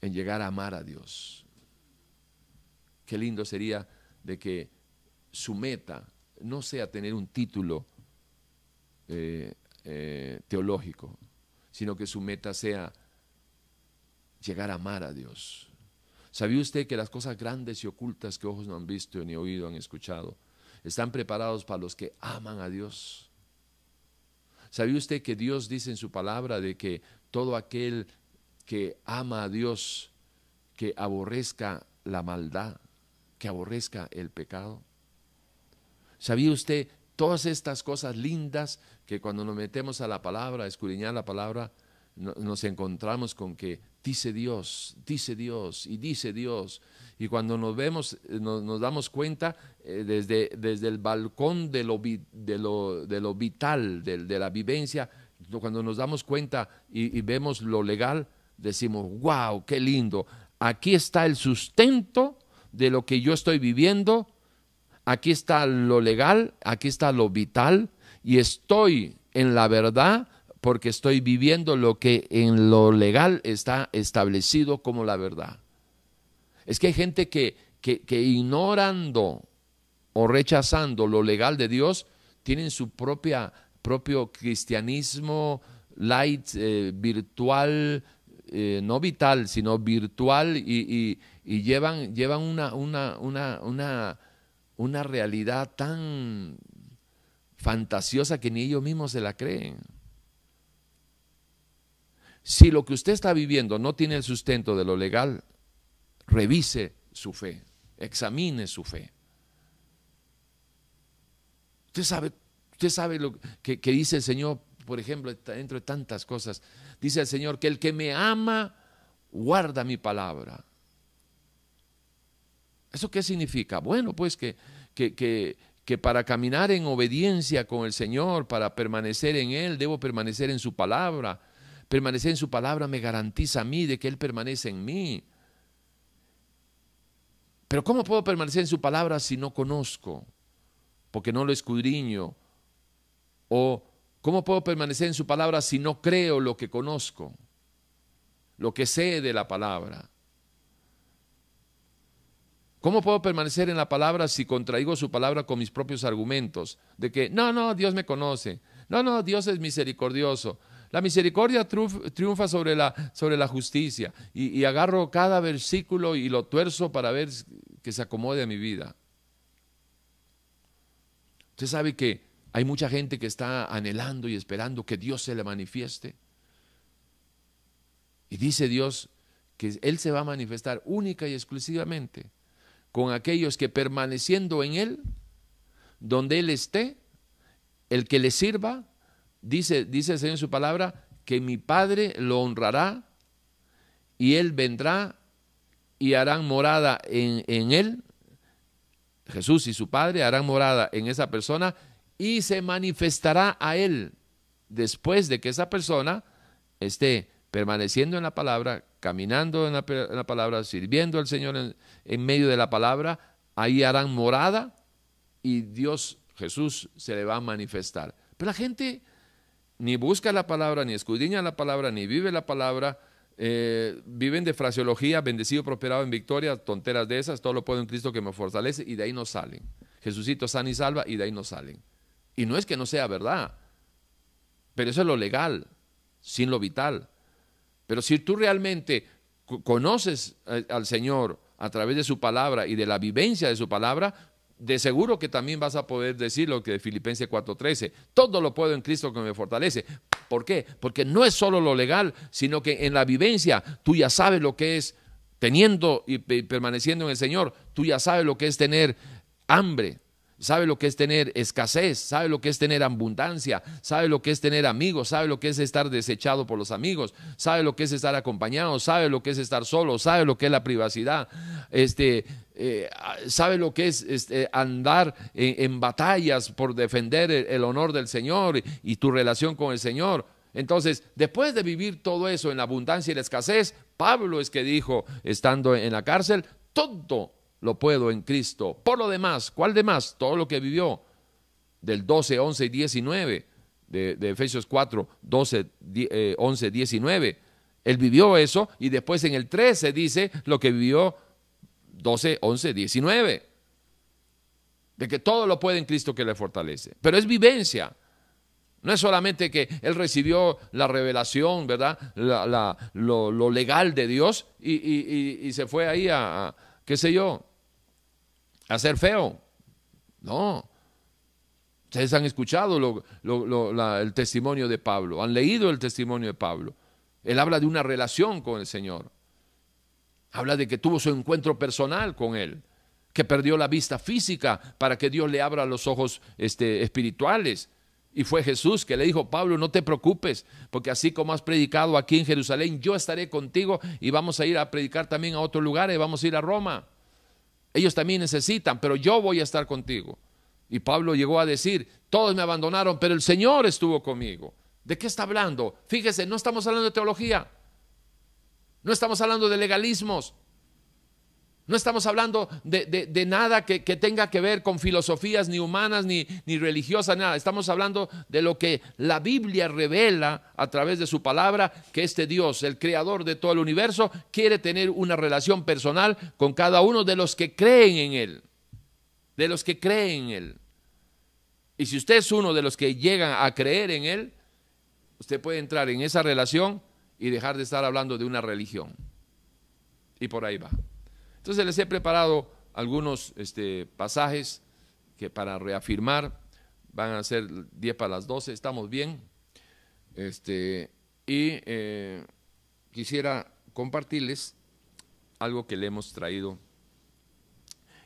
en llegar a amar a Dios? Qué lindo sería de que su meta no sea tener un título eh, eh, teológico, sino que su meta sea llegar a amar a Dios. ¿Sabía usted que las cosas grandes y ocultas que ojos no han visto ni oído han escuchado están preparados para los que aman a Dios? ¿Sabía usted que Dios dice en su palabra de que todo aquel que ama a Dios, que aborrezca la maldad, que aborrezca el pecado? ¿Sabía usted todas estas cosas lindas que cuando nos metemos a la palabra, a escudriñar la palabra, nos encontramos con que dice Dios, dice Dios y dice Dios. Y cuando nos vemos, eh, nos, damos cuenta eh, desde, desde el balcón de lo, de lo, de lo vital, de, la vivencia, cuando nos damos cuenta y, y vemos lo legal, decimos, wow, qué lindo. Aquí está el sustento de lo que yo estoy viviendo aquí está lo legal, aquí está lo vital, y estoy en la verdad porque estoy viviendo lo que en lo legal está establecido como la verdad. Es que hay gente que, que, ignorando o rechazando lo legal de Dios, tienen su propia, propio cristianismo light, eh, virtual, eh, no vital, sino virtual, y, y llevan, llevan una, una, una, una una realidad tan fantasiosa que ni ellos mismos se la creen. Si lo que usted está viviendo no tiene el sustento de lo legal, revise su fe, examine su fe. Usted sabe, usted sabe lo que, dice el Señor, por ejemplo, dentro de tantas cosas. Dice el Señor que el que me ama guarda mi palabra ¿Eso qué significa? Bueno, pues que, que, que para caminar en obediencia con el Señor, para permanecer en Él, debo permanecer en su palabra. Permanecer en su palabra me garantiza a mí de que Él permanece en mí. Pero ¿cómo puedo permanecer en su palabra si no conozco? Porque no lo escudriño. O ¿cómo puedo permanecer en su palabra si no creo lo que conozco? Lo que sé de la palabra. ¿Cómo puedo permanecer en la palabra si contraigo su palabra con mis propios argumentos? De que, no, no, Dios me conoce. No, no, Dios es misericordioso. La misericordia triunfa sobre la, sobre la justicia. Y, agarro cada versículo y lo tuerzo para ver que se acomode a mi vida. Usted sabe que hay mucha gente que está anhelando y esperando que Dios se le manifieste. Y dice Dios que Él se va a manifestar única y exclusivamente con aquellos que permaneciendo en Él, donde Él esté, el que le sirva, dice, dice el Señor en su palabra, que mi Padre lo honrará y Él vendrá y harán morada en, en Él. Jesús y su Padre harán morada en esa persona y se manifestará a Él después de que esa persona esté permaneciendo en la palabra, caminando en la, palabra, sirviendo al Señor en, medio de la palabra, ahí harán morada y Dios, Jesús, se le va a manifestar. Pero la gente ni busca la palabra, ni escudriña la palabra, ni vive la palabra, eh, viven de fraseología, bendecido, prosperado en victoria, tonteras de esas, todo lo puedo en Cristo que me fortalece, y de ahí no salen. Jesucito sana y salva, y de ahí no salen. Y no es que no sea verdad, pero eso es lo legal, sin lo vital. Pero si tú realmente conoces al Señor a través de su palabra y de la vivencia de su palabra, de seguro que también vas a poder decir lo que de Filipenses 4:13, todo lo puedo en Cristo que me fortalece. ¿Por qué? Porque no es solo lo legal, sino que en la vivencia tú ya sabes lo que es teniendo y permaneciendo en el Señor, tú ya sabes lo que es tener hambre, sabe lo que es tener escasez, sabe lo que es tener abundancia, sabe lo que es tener amigos, sabe lo que es estar desechado por los amigos, sabe lo que es estar acompañado, sabe lo que es estar solo, sabe lo que es la privacidad, este, eh, sabe lo que es este, andar en, batallas por defender el, honor del Señor y tu relación con el Señor. Entonces, después de vivir todo eso en la abundancia y la escasez, Pablo es que dijo, estando en la cárcel, todo lo puedo en Cristo. Por lo demás, ¿cuál demás? Todo lo que vivió del 12, 11 y 19 de, Efesios 4, 12, 11, 19. Él vivió eso y después en el 13 dice lo que vivió 12, 11, 19. De que todo lo puede en Cristo que le fortalece. Pero es vivencia. No es solamente que él recibió la revelación, ¿verdad? lo, legal de Dios y, se fue ahí a, qué sé yo, a ser feo. No. Ustedes han escuchado el testimonio de Pablo, han leído el testimonio de Pablo. Él habla de una relación con el Señor. Habla de que tuvo su encuentro personal con Él, que perdió la vista física para que Dios le abra los ojos este, espirituales. Y fue Jesús que le dijo, Pablo, no te preocupes, porque así como has predicado aquí en Jerusalén, yo estaré contigo y vamos a ir a predicar también a otro lugar vamos a ir a Roma. Ellos también necesitan, pero yo voy a estar contigo. Y Pablo llegó a decir, todos me abandonaron, pero el Señor estuvo conmigo. ¿De qué está hablando? Fíjese, no estamos hablando de teología, no estamos hablando de legalismos, no estamos hablando de, nada que, tenga que ver con filosofías ni humanas ni, ni religiosas, nada. Estamos hablando de lo que la Biblia revela a través de su palabra, que este Dios, el creador de todo el universo, quiere tener una relación personal con cada uno de los que creen en Él. De los que creen en Él. Y si usted es uno de los que llegan a creer en Él, usted puede entrar en esa relación y dejar de estar hablando de una religión. Y por ahí va. Entonces les he preparado algunos este, pasajes que para reafirmar van a ser 10 para las 12, estamos bien. Este, y eh, quisiera compartirles algo que le hemos traído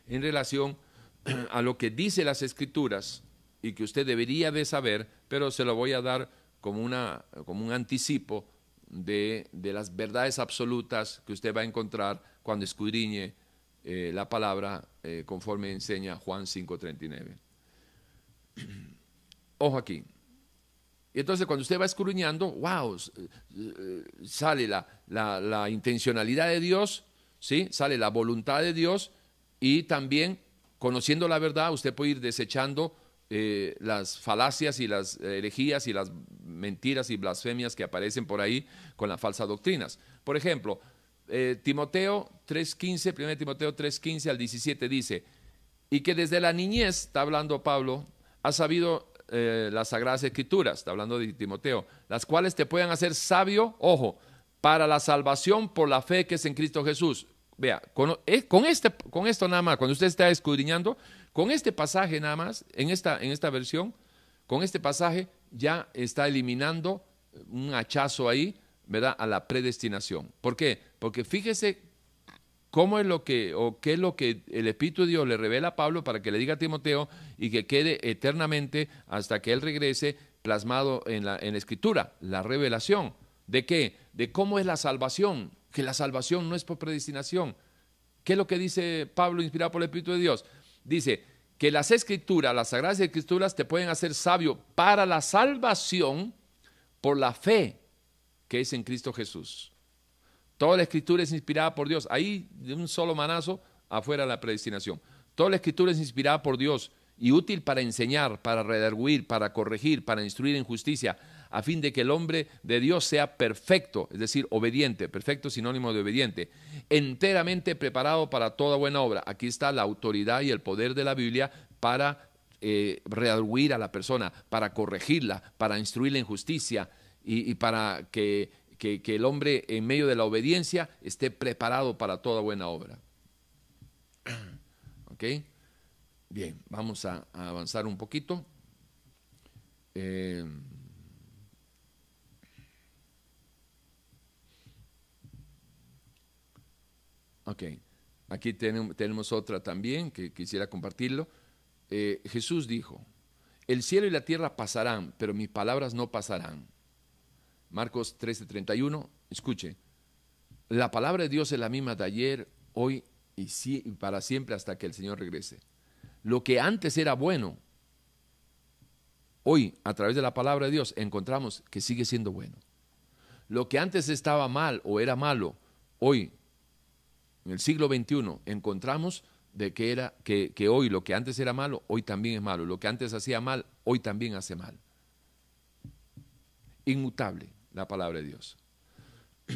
en relación [clears throat] a lo que dice las escrituras y que usted debería de saber, pero se lo voy a dar como, una, como un anticipo de, de las verdades absolutas que usted va a encontrar cuando escudriñe eh, la palabra eh, conforme enseña Juan 5.39. [clears throat] Ojo aquí. Y entonces cuando usted va escudriñando, wow, sale la, intencionalidad de Dios, ¿sí? sale la voluntad de Dios y también conociendo la verdad usted puede ir desechando eh, las falacias y las herejías y las mentiras y blasfemias que aparecen por ahí con las falsas doctrinas. Por ejemplo, eh, Timoteo 3.15, 1 Timoteo 3.15 al 17 dice, y que desde la niñez, está hablando Pablo, ha sabido eh, las sagradas escrituras, está hablando de Timoteo, las cuales te puedan hacer sabio, ojo, para la salvación por la fe que es en Cristo Jesús. Vea, con, con, este, con esto nada más, cuando usted está escudriñando, con este pasaje nada más, en esta, en esta versión, con este pasaje ya está eliminando un hachazo ahí, ¿verdad? A la predestinación. ¿Por qué? Porque fíjese cómo es lo que, o qué es lo que el Espíritu de Dios le revela a Pablo para que le diga a Timoteo y que quede eternamente hasta que él regrese plasmado en la, en Escritura, la revelación. ¿De qué? De cómo es la salvación, que la salvación no es por predestinación. ¿Qué es lo que dice Pablo inspirado por el Espíritu de Dios? Dice que las escrituras, las sagradas escrituras te pueden hacer sabio para la salvación por la fe que es en Cristo Jesús. Toda la escritura es inspirada por Dios. Ahí de un solo manazo afuera la predestinación. Toda la escritura es inspirada por Dios y útil para enseñar, para redarguir, para corregir, para instruir en justicia, a fin de que el hombre de Dios sea perfecto, es decir, obediente, perfecto sinónimo de obediente, enteramente preparado para toda buena obra. Aquí está la autoridad y el poder de la Biblia para eh, a la persona, para corregirla, para instruirla en justicia y, para que, el hombre en medio de la obediencia esté preparado para toda buena obra. [clears throat] ¿Ok? Bien, vamos a, avanzar un poquito. Eh, Ok, aquí tenemos, otra también que quisiera compartirlo. Eh, Jesús dijo, el cielo y la tierra pasarán, pero mis palabras no pasarán. Marcos 13:31, escuche, la palabra de Dios es la misma de ayer, hoy y, para siempre hasta que el Señor regrese. Lo que antes era bueno, hoy a través de la palabra de Dios encontramos que sigue siendo bueno. Lo que antes estaba mal o era malo, hoy en el siglo XXI encontramos de que, era, que, que hoy lo que antes era malo, hoy también es malo. Lo que antes hacía mal, hoy también hace mal. Inmutable la palabra de Dios. [clears throat]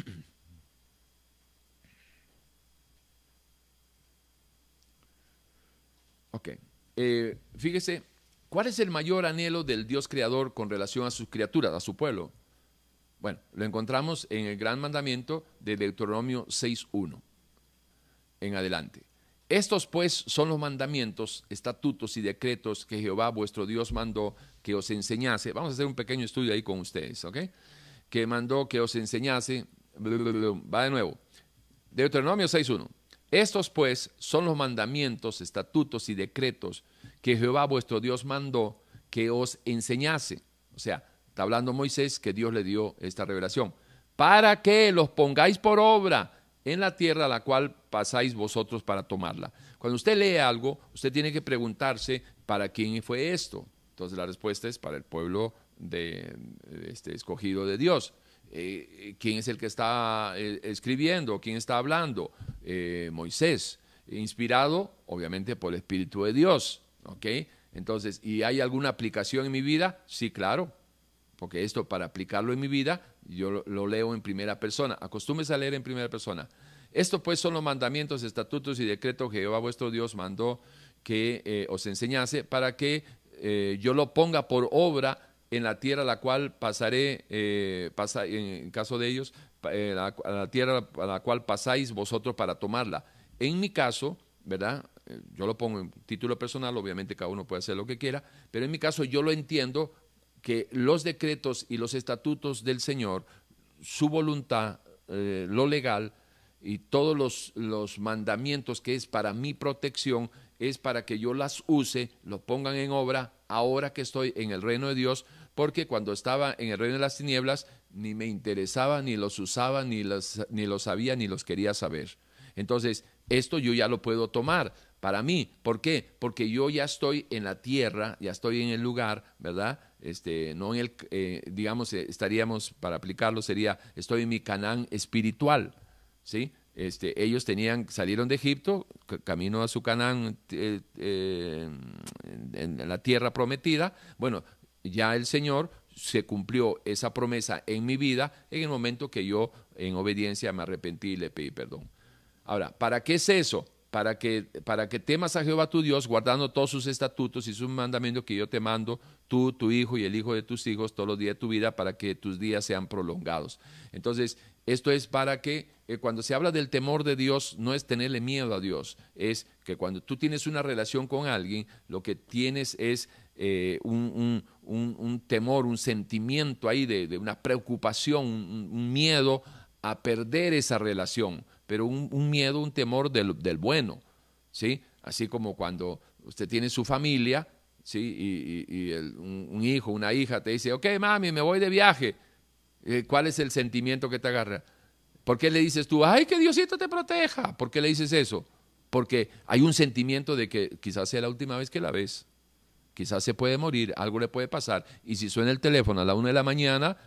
ok. Eh, fíjese, ¿cuál es el mayor anhelo del Dios creador con relación a sus criaturas, a su pueblo? Bueno, lo encontramos en el gran mandamiento de Deuteronomio 6.1 en adelante. Estos pues son los mandamientos, estatutos y decretos que Jehová vuestro Dios mandó que os enseñase. Vamos a hacer un pequeño estudio ahí con ustedes, ¿ok? Que mandó que os enseñase. Va de nuevo. Deuteronomio 6.1. Estos pues son los mandamientos, estatutos y decretos que Jehová vuestro Dios mandó que os enseñase. O sea, está hablando Moisés que Dios le dio esta revelación. Para que los pongáis por obra en la tierra a la cual pasáis vosotros para tomarla. Cuando usted lee algo, usted tiene que preguntarse para quién fue esto. Entonces la respuesta es para el pueblo de, este, escogido de Dios. Eh, ¿Quién es el que está eh, escribiendo? ¿Quién está hablando? Eh, Moisés, inspirado obviamente por el Espíritu de Dios. ¿ok? Entonces, ¿y hay alguna aplicación en mi vida? Sí, claro, porque esto para aplicarlo en mi vida, yo lo, leo en primera persona. Acostúmbese a leer en primera persona. Esto pues son los mandamientos, estatutos y decretos que Jehová vuestro Dios mandó que eh, os enseñase para que eh, yo lo ponga por obra en la tierra a la cual pasaré, eh, en caso de ellos, a la tierra a la cual pasáis vosotros para tomarla. En mi caso, ¿verdad? Yo lo pongo en título personal, obviamente cada uno puede hacer lo que quiera, pero en mi caso yo lo entiendo que los decretos y los estatutos del Señor, su voluntad, eh, lo legal y todos los, los mandamientos que es para mi protección, es para que yo las use, lo pongan en obra ahora que estoy en el reino de Dios, porque cuando estaba en el reino de las tinieblas ni me interesaba, ni los usaba, ni los, ni sabía, ni los quería saber. Entonces, esto yo ya lo puedo tomar para mí. ¿Por qué? Porque yo ya estoy en la tierra, ya estoy en el lugar, ¿verdad? Este, no en el, eh, digamos, eh, estaríamos, para aplicarlo, sería, estoy en mi Canaán espiritual, ¿sí? Este, ellos tenían, salieron de Egipto, camino a su Canaán eh, en, la tierra prometida. Bueno, ya el Señor se cumplió esa promesa en mi vida en el momento que yo en obediencia me arrepentí y le pedí perdón. Ahora, ¿para qué es eso? Para que, para que temas a Jehová tu Dios, guardando todos sus estatutos y sus mandamientos que yo te mando, tú, tu hijo y el hijo de tus hijos, todos los días de tu vida, para que tus días sean prolongados. Entonces, esto es para que eh, cuando se habla del temor de Dios, no es tenerle miedo a Dios, es que cuando tú tienes una relación con alguien, lo que tienes es eh, un, temor, un sentimiento ahí de, una preocupación, un, miedo a perder esa relación, pero un, miedo, un temor del, bueno, ¿sí? Así como cuando usted tiene su familia, ¿sí? Y, un, hijo, una hija te dice, ok, mami, me voy de viaje. Eh, ¿Cuál es el sentimiento que te agarra? ¿Por qué le dices tú, ay, que Diosito te proteja? ¿Por qué le dices eso? Porque hay un sentimiento de que quizás sea la última vez que la ves, quizás se puede morir, algo le puede pasar, y si suena el teléfono a la una de la mañana,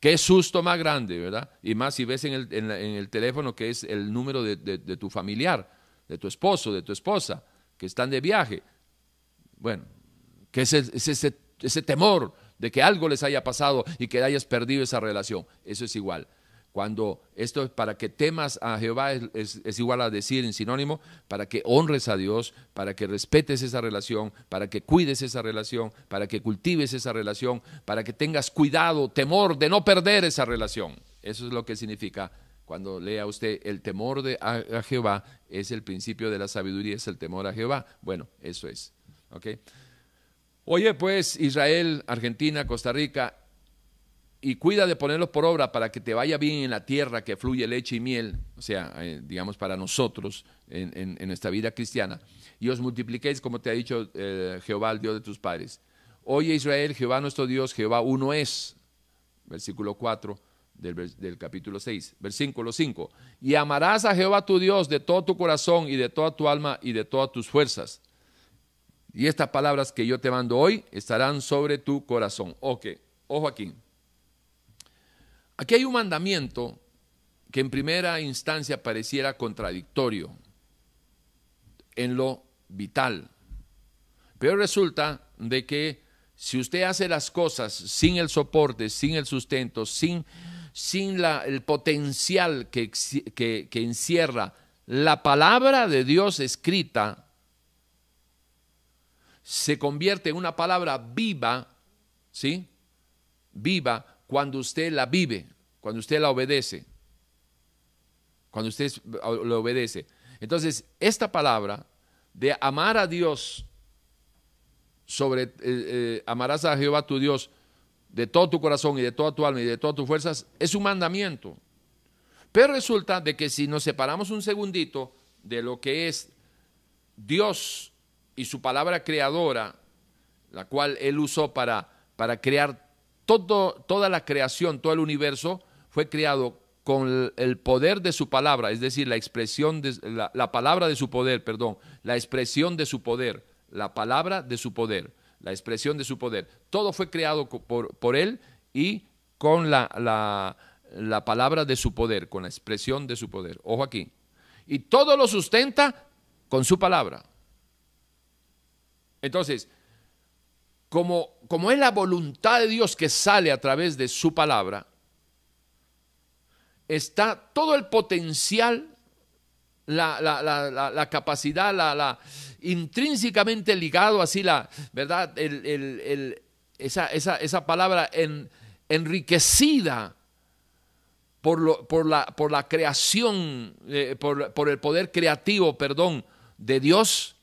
qué susto más grande, ¿verdad? Y más si ves en el, teléfono que es el número de, tu familiar, de tu esposo, de tu esposa, que están de viaje. Bueno, que es, ese, ese temor de que algo les haya pasado y que hayas perdido esa relación. Eso es igual. Cuando esto es para que temas a Jehová es, igual a decir en sinónimo, para que honres a Dios, para que respetes esa relación, para que cuides esa relación, para que cultives esa relación, para que tengas cuidado, temor de no perder esa relación. Eso es lo que significa cuando lea usted el temor de a, Jehová, es el principio de la sabiduría, es el temor a Jehová. Bueno, eso es. Oye, pues Israel, Argentina, Costa Rica, y cuida de ponerlos por obra para que te vaya bien en la tierra que fluye leche y miel, o sea, eh, digamos para nosotros en, nuestra vida cristiana, y os multipliquéis como te ha dicho eh, Jehová, el Dios de tus padres. Oye Israel, Jehová nuestro Dios, Jehová uno es, versículo 4 del, del capítulo 6, versículo 5, y amarás a Jehová tu Dios de todo tu corazón y de toda tu alma y de todas tus fuerzas. Y estas palabras que yo te mando hoy estarán sobre tu corazón. Ok, ojo aquí. Aquí hay un mandamiento que en primera instancia pareciera contradictorio en lo vital, pero resulta de que si usted hace las cosas sin el soporte, sin el sustento, sin, sin el potencial que, que, que encierra la palabra de Dios escrita, se convierte en una palabra viva, ¿sí? Viva cuando usted la vive, cuando usted la obedece, cuando usted lo obedece. Entonces, esta palabra de amar a Dios sobre, eh, eh, amarás a Jehová tu Dios de todo tu corazón y de toda tu alma y de todas tus fuerzas, es un mandamiento. Pero resulta de que si nos separamos un segundito de lo que es Dios y su palabra creadora, la cual Él usó para, para crear toda la creación, todo el universo, fue creado con el poder de su palabra, es decir, la expresión de la, palabra de su poder, perdón, la expresión de su poder, la palabra de su poder, la expresión de su poder. Todo fue creado por, por él y con la, la, la palabra de su poder, con la expresión de su poder. Ojo aquí. Y todo lo sustenta con su palabra. Entonces, como, como es la voluntad de Dios que sale a través de su palabra, está todo el potencial, la, capacidad, la, intrínsecamente ligado así, la verdad, esa, palabra en, enriquecida por la creación, eh, por, por, el poder creativo, perdón, de Dios,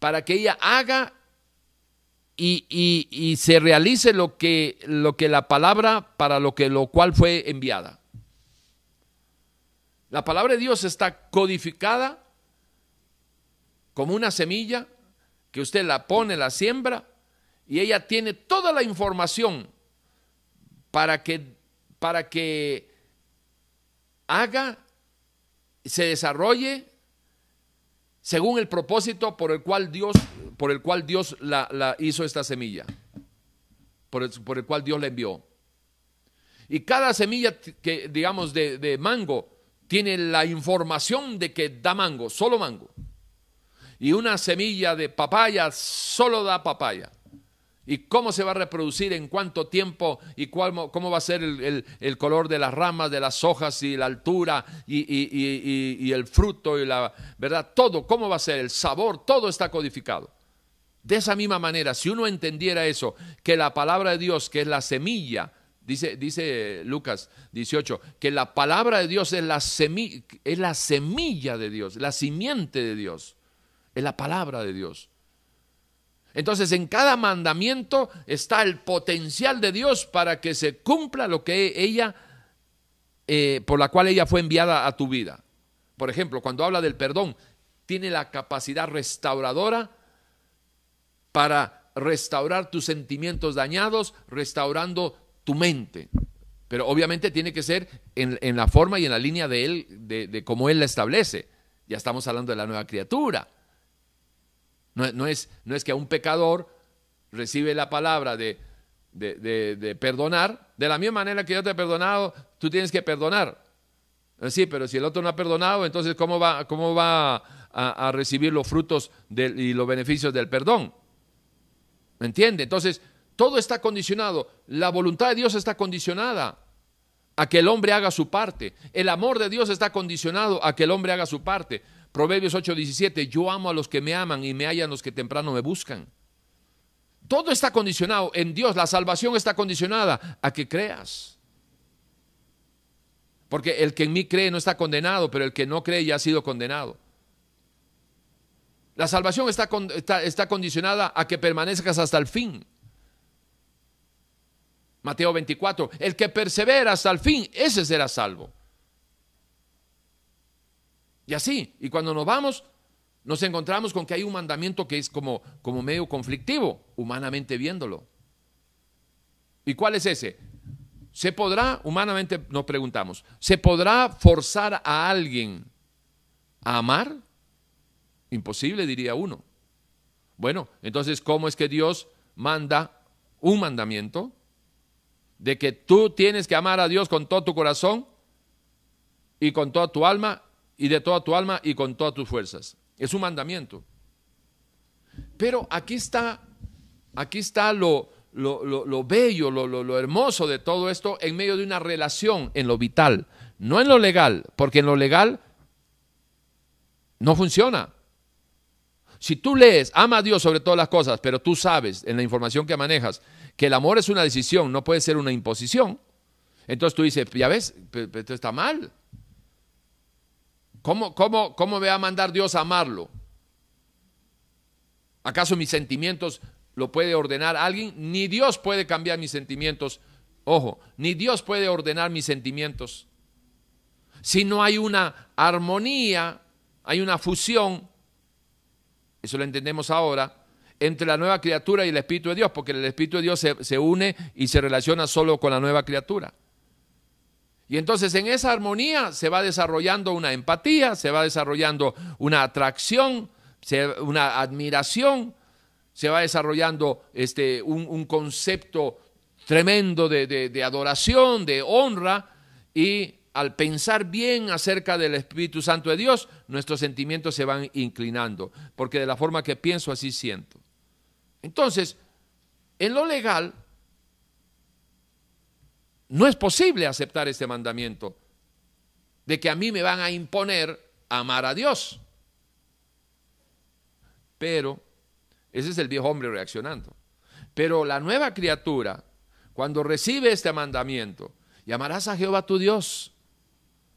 para que ella haga y, y, se realice lo que, lo que la palabra para lo que lo cual fue enviada. La palabra de Dios está codificada como una semilla que usted la pone, la siembra y ella tiene toda la información para que para que haga, se desarrolle según el propósito por el cual Dios, por el cual Dios la, hizo esta semilla, por el, por el, cual Dios la envió. Y cada semilla que, digamos, de, mango tiene la información de que da mango, solo mango. Y una semilla de papaya solo da papaya y cómo se va a reproducir, en cuánto tiempo y cuál, cómo va a ser el, color de las ramas, de las hojas y la altura y, el fruto y la verdad, todo, cómo va a ser el sabor, todo está codificado. De esa misma manera, si uno entendiera eso, que la palabra de Dios, que es la semilla, dice, dice Lucas 18, que la palabra de Dios es la, semilla, es la semilla de Dios, la simiente de Dios, es la palabra de Dios. Entonces en cada mandamiento está el potencial de Dios para que se cumpla lo que ella, eh, por la cual ella fue enviada a tu vida. Por ejemplo, cuando habla del perdón, tiene la capacidad restauradora para restaurar tus sentimientos dañados, restaurando tu mente. Pero obviamente tiene que ser en, la forma y en la línea de Él, de, cómo Él la establece. Ya estamos hablando de la nueva criatura. No, es, que a un pecador recibe la palabra de, perdonar, de la misma manera que yo te he perdonado, tú tienes que perdonar. Eh, sí, pero si el otro no ha perdonado, entonces ¿cómo va, cómo va a, recibir los frutos y los beneficios del perdón? ¿Me entiende? Entonces, todo está condicionado. La voluntad de Dios está condicionada a que el hombre haga su parte. El amor de Dios está condicionado a que el hombre haga su parte. Proverbios 8:17, yo amo a los que me aman y me hallan los que temprano me buscan. Todo está condicionado en Dios, la salvación está condicionada a que creas. Porque el que en mí cree no está condenado, pero el que no cree ya ha sido condenado. La salvación está, está, condicionada a que permanezcas hasta el fin. Mateo 24, el que persevera hasta el fin, ese será salvo. Y así, y cuando nos vamos, nos encontramos con que hay un mandamiento que es como, como medio conflictivo, humanamente viéndolo. ¿Y cuál es ese? ¿Se podrá, humanamente nos preguntamos, ¿se podrá forzar a alguien a amar? Imposible, diría uno. Bueno, entonces, ¿cómo es que Dios manda un mandamiento de que tú tienes que amar a Dios con todo tu corazón y con toda tu alma y de toda tu alma y con todas tus fuerzas. Es un mandamiento. Pero aquí está, aquí está lo, lo, bello, lo, hermoso de todo esto en medio de una relación en lo vital, no en lo legal, porque en lo legal no funciona. Si tú lees, ama a Dios sobre todas las cosas, pero tú sabes en la información que manejas que el amor es una decisión, no puede ser una imposición, entonces tú dices, ya ves, esto está mal. ¿Cómo, cómo, cómo me va a mandar Dios a amarlo? ¿Acaso mis sentimientos lo puede ordenar alguien? Ni Dios puede cambiar mis sentimientos. Ojo, ni Dios puede ordenar mis sentimientos. Si no hay una armonía, hay una fusión, eso lo entendemos ahora, entre la nueva criatura y el Espíritu de Dios, porque el Espíritu de Dios se, se une y se relaciona solo con la nueva criatura. Y entonces en esa armonía se va desarrollando una empatía, se va desarrollando una atracción, una admiración, se va desarrollando este, un, concepto tremendo de, de adoración, de honra, y al pensar bien acerca del Espíritu Santo de Dios, nuestros sentimientos se van inclinando, porque de la forma que pienso así siento. Entonces, en lo legal, no es posible aceptar este mandamiento de que a mí me van a imponer amar a Dios. Pero, ese es el viejo hombre reaccionando. Pero la nueva criatura, cuando recibe este mandamiento, llamarás a Jehová tu Dios.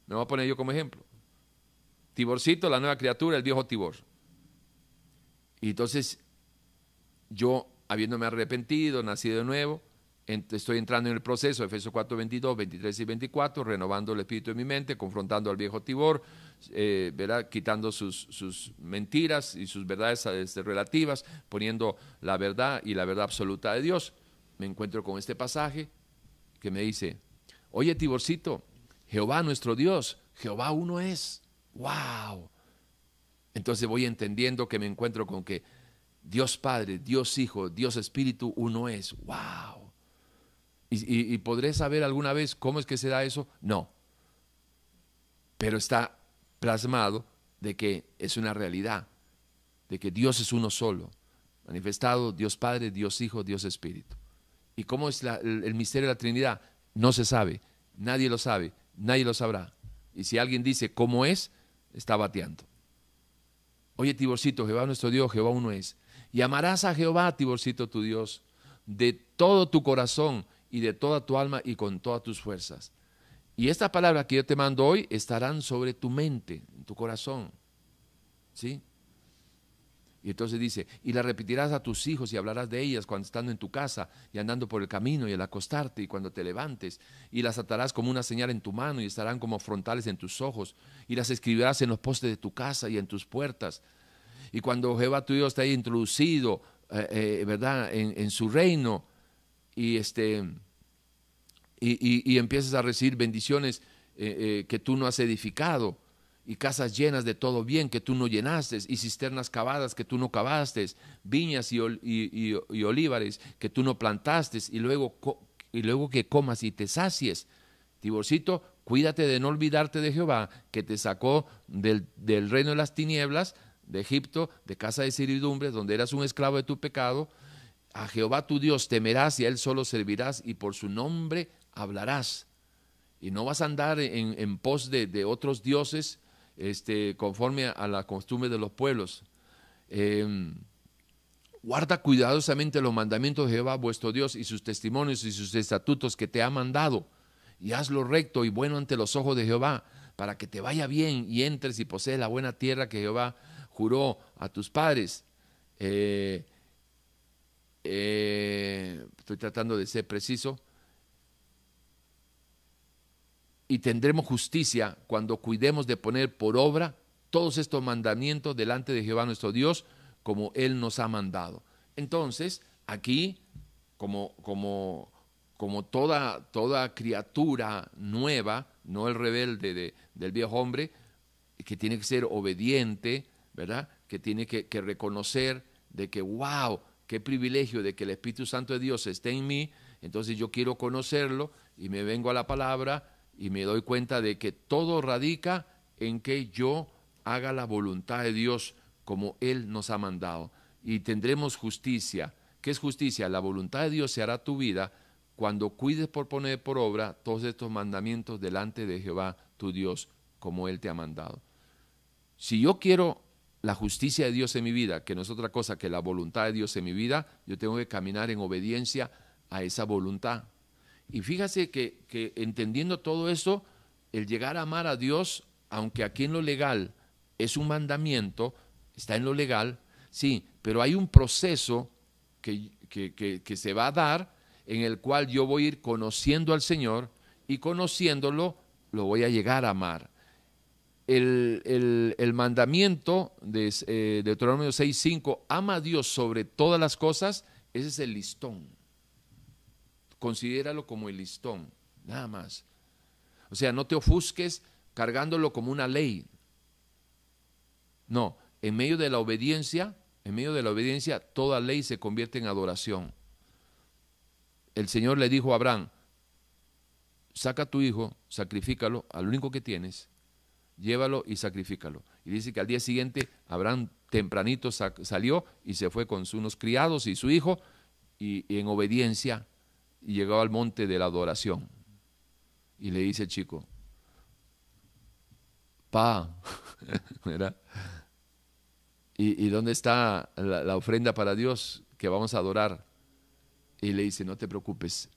Me voy a poner yo como ejemplo. Tiborcito, la nueva criatura, el viejo Tibor. Y entonces, yo, habiéndome arrepentido, nacido de nuevo, estoy entrando en el proceso, Efesios 4, 22, 23 y 24, renovando el espíritu de mi mente, confrontando al viejo Tibor, eh, quitando sus, sus, mentiras y sus verdades este, relativas, poniendo la verdad y la verdad absoluta de Dios. Me encuentro con este pasaje que me dice, oye Tiborcito, Jehová nuestro Dios, Jehová uno es. ¡Wow! Entonces voy entendiendo que me encuentro con que Dios Padre, Dios Hijo, Dios Espíritu, uno es. ¡Wow! ¿Y, podré saber alguna vez cómo es que se da eso? No. Pero está plasmado de que es una realidad, de que Dios es uno solo, manifestado Dios Padre, Dios Hijo, Dios Espíritu. ¿Y cómo es el, misterio de la Trinidad? No se sabe, nadie lo sabe, nadie lo sabrá. Y si alguien dice cómo es, está bateando. Oye, Tiborcito, Jehová nuestro Dios, Jehová uno es. Y amarás a Jehová, Tiborcito, tu Dios, de todo tu corazón y de toda tu alma y con todas tus fuerzas. Y esta palabra que yo te mando hoy estarán sobre tu mente, en tu corazón. ¿Sí? Y entonces dice, y la repetirás a tus hijos y hablarás de ellas cuando estando en tu casa y andando por el camino y al acostarte y cuando te levantes, y las atarás como una señal en tu mano y estarán como frontales en tus ojos, y las escribirás en los postes de tu casa y en tus puertas. Y cuando Jehová tu Dios te haya introducido, eh, eh, ¿verdad?, en, su reino, y, este, y, y, empieces a recibir bendiciones eh, que tú no has edificado, y casas llenas de todo bien que tú no llenaste, y cisternas cavadas que tú no cavaste, viñas y, olivares que tú no plantaste, y luego, y luego que comas y te sacies. Tiborcito, cuídate de no olvidarte de Jehová, que te sacó del, reino de las tinieblas, de Egipto, de casa de servidumbre, donde eras un esclavo de tu pecado. A Jehová tu Dios temerás y a Él solo servirás, y por su nombre hablarás. Y no vas a andar en, pos de, de otros dioses, este, conforme a la costumbre de los pueblos. Em, guarda cuidadosamente los mandamientos de Jehová vuestro Dios y sus testimonios y sus estatutos que te ha mandado, y hazlo recto y bueno ante los ojos de Jehová, para que te vaya bien y entres y posees la buena tierra que Jehová juró a tus padres. Eh, eh, estoy tratando de ser preciso y tendremos justicia cuando cuidemos de poner por obra todos estos mandamientos delante de Jehová nuestro Dios, como Él nos ha mandado. Entonces, aquí, como, como, como toda, toda criatura nueva, no el rebelde del viejo hombre, que tiene que ser obediente, ¿verdad? Que tiene que, que reconocer de que, wow, qué privilegio de que el Espíritu Santo de Dios esté en mí, entonces yo quiero conocerlo y me vengo a la palabra y me doy cuenta de que todo radica en que yo haga la voluntad de Dios como Él nos ha mandado. Y tendremos justicia. ¿Qué es justicia? La voluntad de Dios se hará tu vida cuando cuides por poner por obra todos estos mandamientos delante de Jehová tu Dios, como Él te ha mandado. Si yo quiero la justicia de Dios en mi vida, que no es otra cosa que la voluntad de Dios en mi vida, yo tengo que caminar en obediencia a esa voluntad. Y fíjase que, entendiendo todo eso, el llegar a amar a Dios, aunque aquí en lo legal es un mandamiento, está en lo legal, sí, pero hay un proceso que, que, se va a dar en el cual yo voy a ir conociendo al Señor y conociéndolo lo voy a llegar a amar. El, el, mandamiento de eh, Deuteronomio 6.5, ama a Dios sobre todas las cosas, ese es el listón. Considéralo como el listón, nada más. O sea, no te ofusques cargándolo como una ley. No, en medio de la obediencia, en medio de la obediencia, toda ley se convierte en adoración. El Señor le dijo a Abraham, saca tu hijo, sacrifícalo, al único que tienes, llévalo y sacrifícalo. Y dice que al día siguiente Abraham tempranito salió y se fue con unos criados y su hijo, y en obediencia y llegó al monte de la adoración. Y le dice el chico, pa, [laughs] ¿Y, dónde está la, ofrenda para Dios que vamos a adorar? Y le dice, no te preocupes,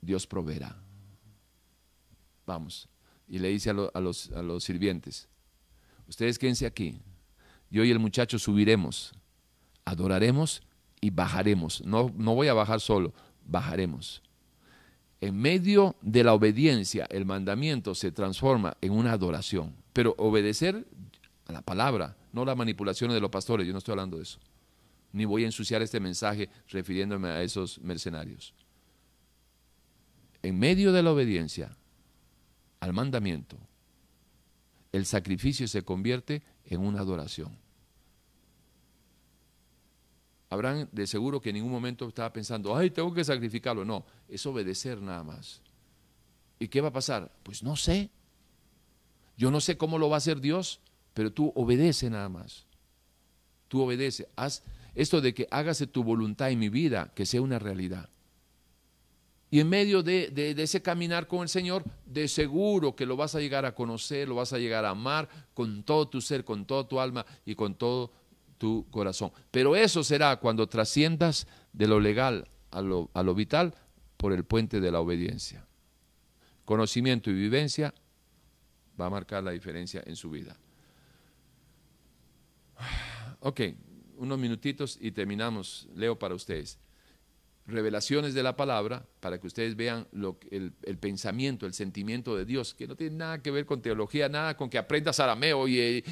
Dios proveerá. Vamos. Y le dice a, los, a los sirvientes, ustedes quédense aquí, yo y el muchacho subiremos, adoraremos y bajaremos. No, no voy a bajar solo, bajaremos. En medio de la obediencia, el mandamiento se transforma en una adoración. Pero obedecer a la palabra, no las manipulaciones de los pastores, yo no estoy hablando de eso. Ni voy a ensuciar este mensaje refiriéndome a esos mercenarios. En medio de la obediencia al mandamiento, el sacrificio se convierte en una adoración. Abraham de seguro que en ningún momento estaba pensando, ay, tengo que sacrificarlo. No, es obedecer nada más. ¿Y qué va a pasar? Pues no sé. Yo no sé cómo lo va a hacer Dios, pero tú obedece nada más. Tú obedece. Haz esto de que hágase tu voluntad en mi vida, que sea una realidad. Y en medio de, ese caminar con el Señor, de seguro que lo vas a llegar a conocer, lo vas a llegar a amar con todo tu ser, con toda tu alma y con todo tu corazón. Pero eso será cuando trasciendas de lo legal a lo, a lo vital por el puente de la obediencia. Conocimiento y vivencia va a marcar la diferencia en su vida. [sighs] Ok, unos minutitos y terminamos. Leo para ustedes revelaciones de la palabra para que ustedes vean lo, el, pensamiento, el sentimiento de Dios, que no tiene nada que ver con teología, nada con que aprendas arameo y,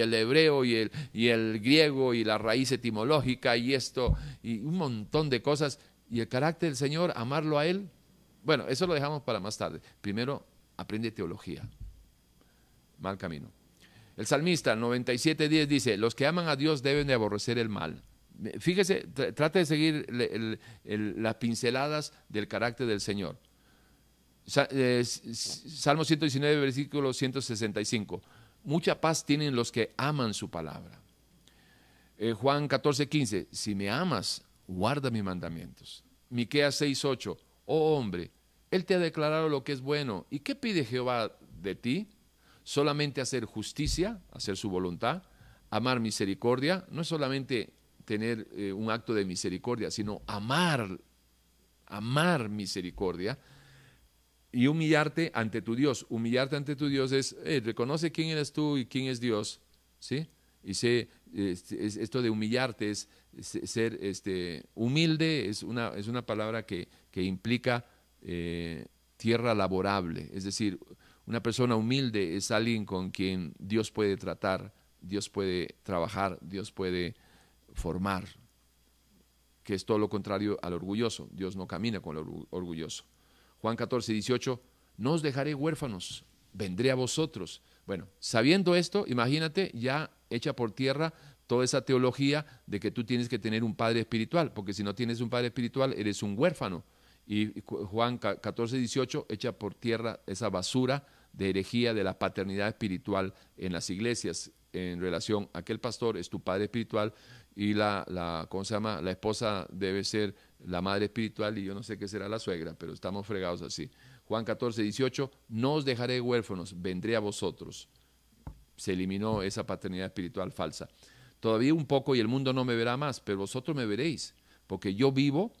el hebreo y el, y el griego y la raíz etimológica y esto y un montón de cosas. Y el carácter del Señor, amarlo a Él, bueno, eso lo dejamos para más tarde. Primero, aprende teología. Mal camino. El salmista 97.10 dice, los que aman a Dios deben de aborrecer el mal. Fíjese, trate de seguir las pinceladas del carácter del Señor. Eh, Salmo 119, versículo 165. Mucha paz tienen los que aman su palabra. Eh, Juan 14, 15. Si me amas, guarda mis mandamientos. Miqueas 6, 8. Oh hombre, Él te ha declarado lo que es bueno. ¿Y qué pide Jehová de ti? Solamente hacer justicia, hacer su voluntad, amar misericordia. No es solamente tener eh, un acto de misericordia, sino amar, amar misericordia y humillarte ante tu Dios. Humillarte ante tu Dios es, eh, reconoce quién eres tú y quién es Dios, ¿sí? Y sé, este, esto de humillarte es, ser este, humilde, es una, es una palabra que, que implica eh, tierra laborable, es decir, una persona humilde es alguien con quien Dios puede tratar, Dios puede trabajar, Dios puede formar, que es todo lo contrario al orgulloso. Dios no camina con el orgulloso. Juan 14, 18, no os dejaré huérfanos, vendré a vosotros. Bueno, sabiendo esto, imagínate, ya hecha por tierra toda esa teología de que tú tienes que tener un padre espiritual, porque si no tienes un padre espiritual, eres un huérfano. Y Juan 14, 18 echa por tierra esa basura de herejía de la paternidad espiritual en las iglesias en relación a que el pastor es tu padre espiritual y la, la, ¿cómo se llama? La esposa debe ser la madre espiritual y yo no sé qué será la suegra, pero estamos fregados así. Juan 14, 18, no os dejaré huérfanos, vendré a vosotros. Se eliminó esa paternidad espiritual falsa. Todavía un poco y el mundo no me verá más, pero vosotros me veréis, porque yo vivo,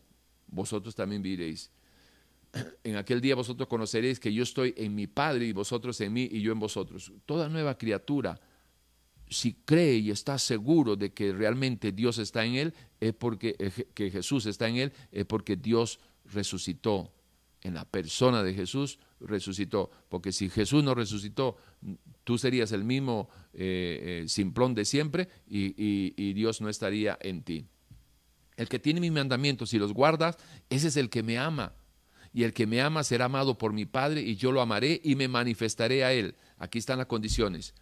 vosotros también viviréis. En aquel día vosotros conoceréis que yo estoy en mi Padre y vosotros en mí y yo en vosotros. Toda nueva criatura si cree y está seguro de que realmente Dios está en él, es porque eh, que Jesús está en él, es porque Dios resucitó. En la persona de Jesús resucitó. Porque si Jesús no resucitó, tú serías el mismo eh, eh, simplón de siempre y, y Dios no estaría en ti. El que tiene mis mandamientos y los guarda, ese es el que me ama. Y el que me ama será amado por mi Padre y yo lo amaré y me manifestaré a él. Aquí están las condiciones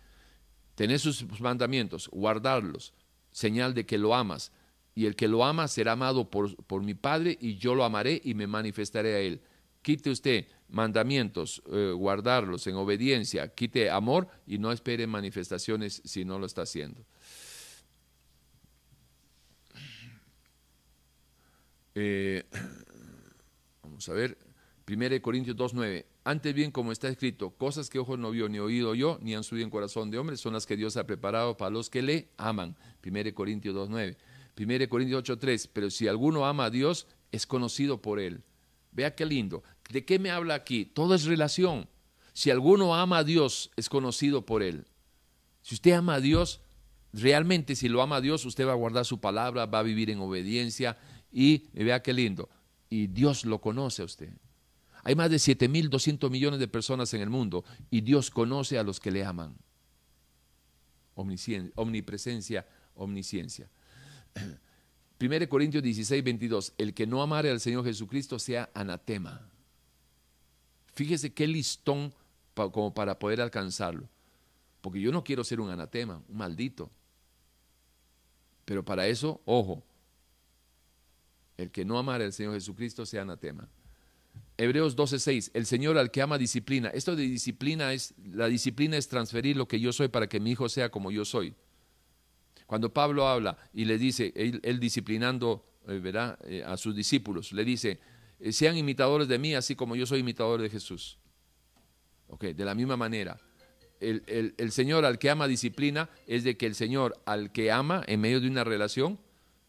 tener sus mandamientos, guardarlos, señal de que lo amas. Y el que lo ama será amado por, por mi Padre y yo lo amaré y me manifestaré a él. Quite usted mandamientos, eh, guardarlos en obediencia, quite amor y no espere manifestaciones si no lo está haciendo. Eh, [clears throat] vamos a ver, 1 Corintios 2.9. Antes bien, como está escrito, cosas que ojo no vio ni oído yo, ni han subido en corazón de hombre, son las que Dios ha preparado para los que le aman. 1 Corintios 2.9. 1 Corintios 8.3. Pero si alguno ama a Dios, es conocido por él. Vea qué lindo. ¿De qué me habla aquí? Todo es relación. Si alguno ama a Dios, es conocido por él. Si usted ama a Dios, realmente si lo ama a Dios, usted va a guardar su palabra, va a vivir en obediencia y vea qué lindo. Y Dios lo conoce a usted. Hay más de 7.200 millones de personas en el mundo y Dios conoce a los que le aman. Omnipresencia, omnisciencia. [clears throat] 1 Corintios 16, 22. El que no amare al Señor Jesucristo sea anatema. Fíjese qué listón como para poder alcanzarlo. Porque yo no quiero ser un anatema, un maldito. Pero para eso, ojo, El que no amara al Señor Jesucristo sea anatema. Hebreos 12:6, el Señor al que ama disciplina. Esto de disciplina es, la disciplina es transferir lo que yo soy para que mi hijo sea como yo soy. Cuando Pablo habla y le dice, él, disciplinando eh, eh, a sus discípulos, le dice, eh, sean imitadores de mí así como yo soy imitador de Jesús. Okay, de la misma manera, el, el, Señor al que ama disciplina es de que el Señor al que ama en medio de una relación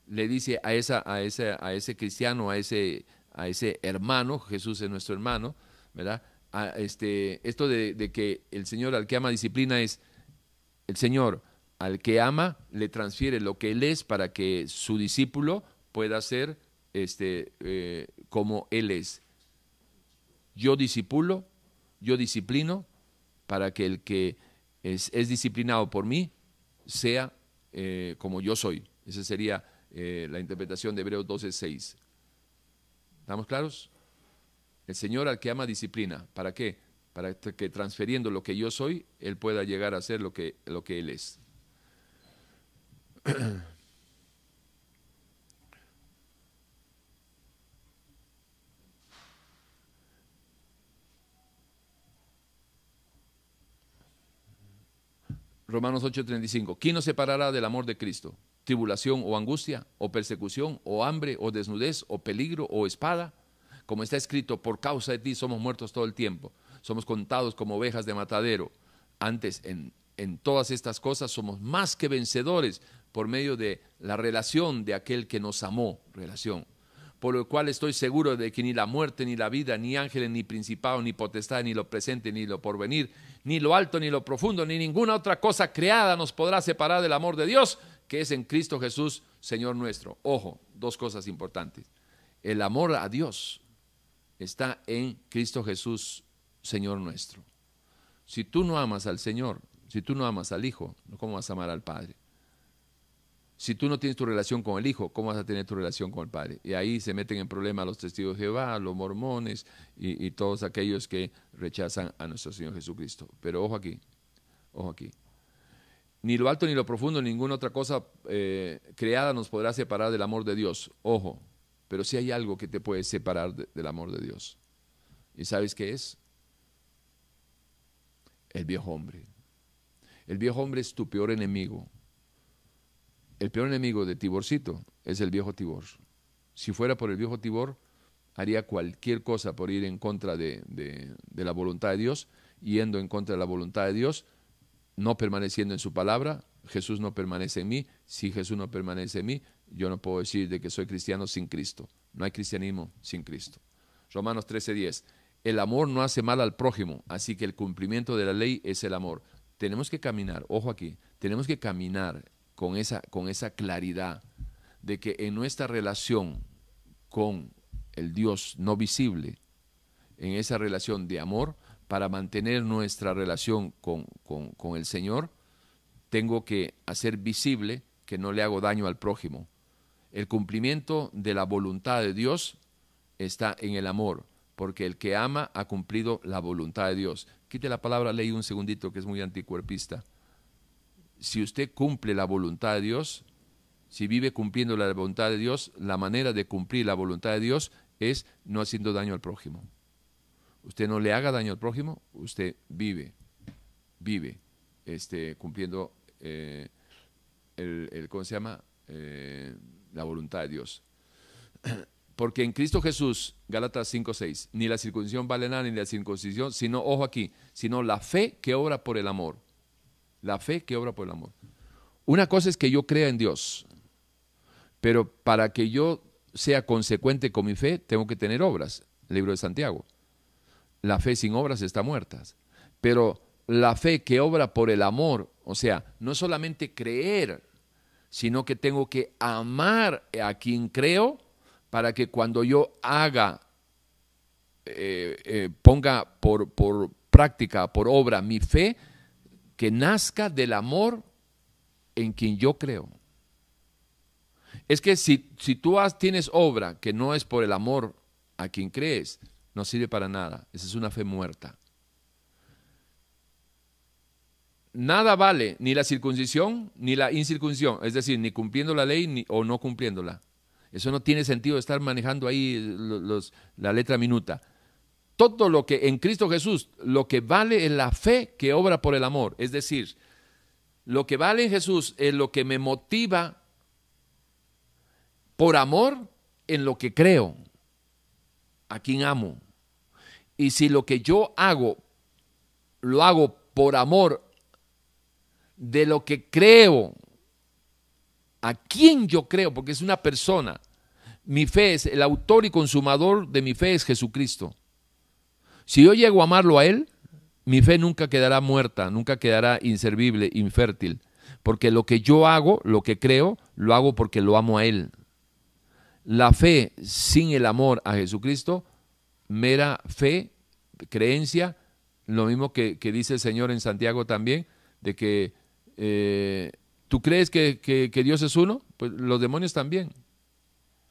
le dice a, esa, a, a ese cristiano, a ese, a ese hermano, Jesús es nuestro hermano, ¿verdad? este, esto de, que el Señor al que ama disciplina es el Señor al que ama le transfiere lo que Él es para que su discípulo pueda ser este, eh, como Él es. Yo discipulo, yo disciplino para que el que es, disciplinado por mí sea eh, como yo soy. Esa sería eh, la interpretación de Hebreos 12.6. ¿Estamos claros? El Señor al que ama disciplina. ¿Para qué? Para que transfiriendo lo que yo soy, Él pueda llegar a ser lo que, lo que Él es. [clears throat] Romanos 8:35. ¿Quién nos separará del amor de Cristo? ¿Tribulación o angustia, o persecución, o hambre, o desnudez, o peligro, o espada? Como está escrito, por causa de ti somos muertos todo el tiempo. Somos contados como ovejas de matadero. Antes, en, en todas estas cosas, somos más que vencedores por medio de la relación de aquel que nos amó, relación. Por lo cual estoy seguro de que ni la muerte, ni la vida, ni ángeles, ni principado, ni potestad, ni lo presente, ni lo porvenir, ni lo alto, ni lo profundo, ni ninguna otra cosa creada nos podrá separar del amor de Dios, que es en Cristo Jesús, Señor nuestro. Ojo, dos cosas importantes. El amor a Dios está en Cristo Jesús, Señor nuestro. Si tú no amas al Señor, si tú no amas al Hijo, ¿cómo vas a amar al Padre? Si tú no tienes tu relación con el Hijo, ¿cómo vas a tener tu relación con el Padre? Y ahí se meten en problemas los testigos de Jehová, los mormones y, todos aquellos que rechazan a nuestro Señor Jesucristo. Pero ojo aquí, ojo aquí. Ni lo alto ni lo profundo, ninguna otra cosa eh, creada nos podrá separar del amor de Dios. Ojo, pero si hay algo que te puede separar del amor de Dios. ¿Y sabes qué es? El viejo hombre. El viejo hombre es tu peor enemigo el peor enemigo de Tiborcito es el viejo Tibor. Si fuera por el viejo Tibor, haría cualquier cosa por ir en contra de, la voluntad de Dios, yendo en contra de la voluntad de Dios, no permaneciendo en su palabra. Jesús no permanece en mí. Si Jesús no permanece en mí, yo no puedo decir de que soy cristiano sin Cristo. No hay cristianismo sin Cristo. Romanos 13:10. El amor no hace mal al prójimo, así que el cumplimiento de la ley es el amor. Tenemos que caminar, ojo aquí, tenemos que caminar con esa, con esa claridad de que en nuestra relación con el Dios no visible, en esa relación de amor, para mantener nuestra relación con, el Señor, tengo que hacer visible que no le hago daño al prójimo. El cumplimiento de la voluntad de Dios está en el amor, porque el que ama ha cumplido la voluntad de Dios. Quite la palabra ley un segundito, que es muy anticuerpista si usted cumple la voluntad de Dios, si vive cumpliendo la voluntad de Dios, la manera de cumplir la voluntad de Dios es no haciendo daño al prójimo. Usted no le haga daño al prójimo, usted vive, vive este, cumpliendo eh, el, ¿cómo se llama? Eh, la voluntad de Dios. [clears throat] Porque en Cristo Jesús, Gálatas 5:6, ni la circuncisión vale nada, ni la circuncisión, sino, ojo aquí, sino la fe que obra por el amor. La fe que obra por el amor. Una cosa es que yo crea en Dios, pero para que yo sea consecuente con mi fe, tengo que tener obras. libro de Santiago. La fe sin obras está muerta. Pero la fe que obra por el amor, o sea, no solamente creer, sino que tengo que amar a quien creo para que cuando yo haga, eh, eh, ponga por, práctica, por obra mi fe, que nazca del amor en quien yo creo. Es que si, si tú tienes obra que no es por el amor a quien crees, no sirve para nada. Esa es una fe muerta. Nada vale ni la circuncisión ni la incircuncisión, es decir, ni cumpliendo la ley ni, o no cumpliéndola. Eso no tiene sentido estar manejando ahí la letra minuta. Todo lo que en Cristo Jesús, lo que vale es la fe que obra por el amor. Es decir, lo que vale en Jesús es lo que me motiva por amor en lo que creo, a quien amo. Y si lo que yo hago, lo hago por amor de lo que creo, a quien yo creo, porque es una persona. Mi fe es, el autor y consumador de mi fe es Jesucristo. Si yo llego a amarlo a Él, mi fe nunca quedará muerta, nunca quedará inservible, infértil, porque lo que yo hago, lo que creo, lo hago porque lo amo a Él. La fe sin el amor a Jesucristo, mera fe, creencia, lo mismo que, dice el Señor en Santiago también, de que eh, tú crees que, Dios es uno, pues los demonios también.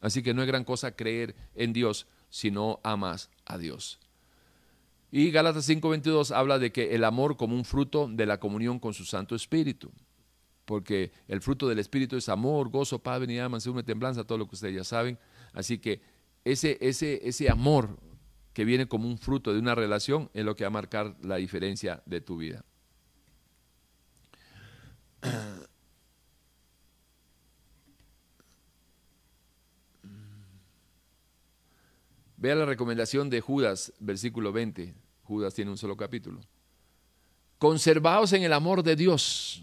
Así que no es gran cosa creer en Dios si no amas a Dios. Y Gálatas 5:22 habla de que el amor como un fruto de la comunión con su Santo Espíritu porque el fruto del Espíritu es amor, gozo, paz, venida, mansedumbre, templanza, todo lo que ustedes ya saben. Así que ese, ese, ese amor que viene como un fruto de una relación es lo que va a marcar la diferencia de tu vida. [clears throat] Vea la recomendación de Judas, versículo 20. Judas tiene un solo capítulo. Conservaos en el amor de Dios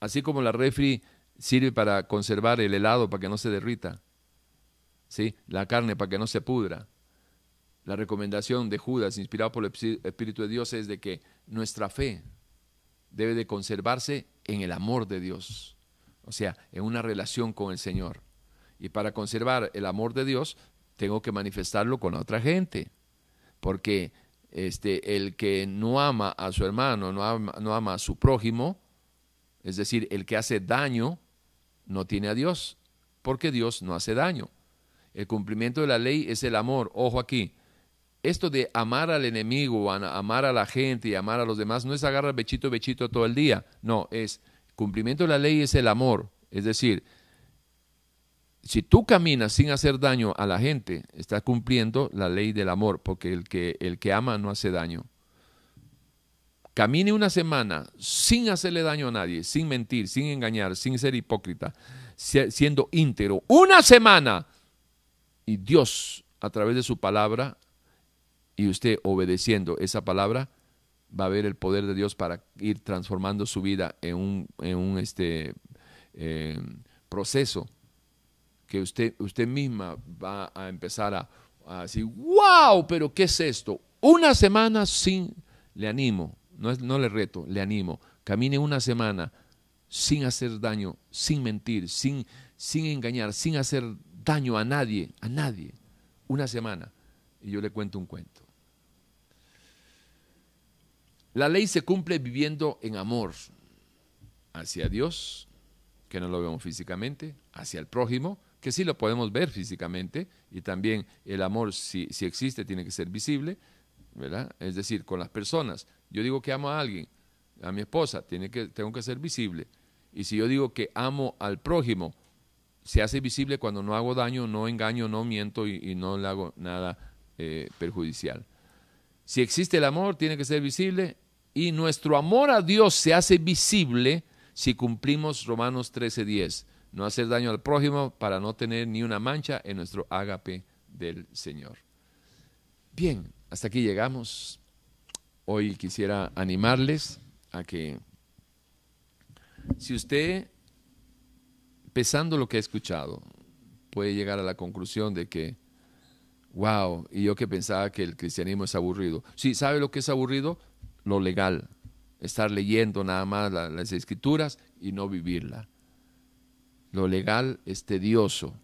Así como la refri sirve para conservar el helado para que no se derrita, ¿sí? la carne para que no se pudra. La recomendación de Judas, inspirado por el Espíritu de Dios, es de que nuestra fe debe de conservarse en el amor de Dios, o sea, en una relación con el Señor. Y para conservar el amor de Dios, tengo que manifestarlo con otra gente, porque este, el que no ama a su hermano, no ama, no ama a su prójimo, es decir, el que hace daño no tiene a Dios, porque Dios no hace daño. El cumplimiento de la ley es el amor. Ojo aquí. Esto de amar al enemigo, amar a la gente y amar a los demás, no es agarrar bechito, bechito todo el día. No, es cumplimiento de la ley es el amor. Es decir, si tú caminas sin hacer daño a la gente, estás cumpliendo la ley del amor, porque el que, el que ama no hace daño camine una semana sin hacerle daño a nadie, sin mentir, sin engañar, sin ser hipócrita, siendo íntegro, una semana, y Dios a través de su palabra, y usted obedeciendo esa palabra, va a ver el poder de Dios para ir transformando su vida en un, en un este, eh, proceso que usted, usted misma va a empezar a, a decir, wow, pero ¿qué es esto? Una semana sin, le animo, no, le reto, le animo, camine una semana sin hacer daño, sin mentir, sin, sin engañar, sin hacer daño a nadie, a nadie, una semana, y yo le cuento un cuento. La ley se cumple viviendo en amor hacia Dios, que no lo vemos físicamente, hacia el prójimo, que sí lo podemos ver físicamente, y también el amor, si, si existe, tiene que ser visible, ¿verdad? Es decir, con las personas. Yo digo que amo a alguien, a mi esposa, tiene que, tengo que ser visible. Y si yo digo que amo al prójimo, se hace visible cuando no hago daño, no engaño, no miento y, no le hago nada eh, perjudicial. Si existe el amor, tiene que ser visible y nuestro amor a Dios se hace visible si cumplimos Romanos 13:10. No hacer daño al prójimo para no tener ni una mancha en nuestro ágape del Señor. Bien, hasta aquí llegamos. Hoy quisiera animarles a que si usted, pesando lo que ha escuchado, puede llegar a la conclusión de que, wow, y yo que pensaba que el cristianismo es aburrido. Sí, ¿sabe lo que es aburrido? Lo legal, estar leyendo nada más las escrituras y no vivirla. Lo legal es tedioso,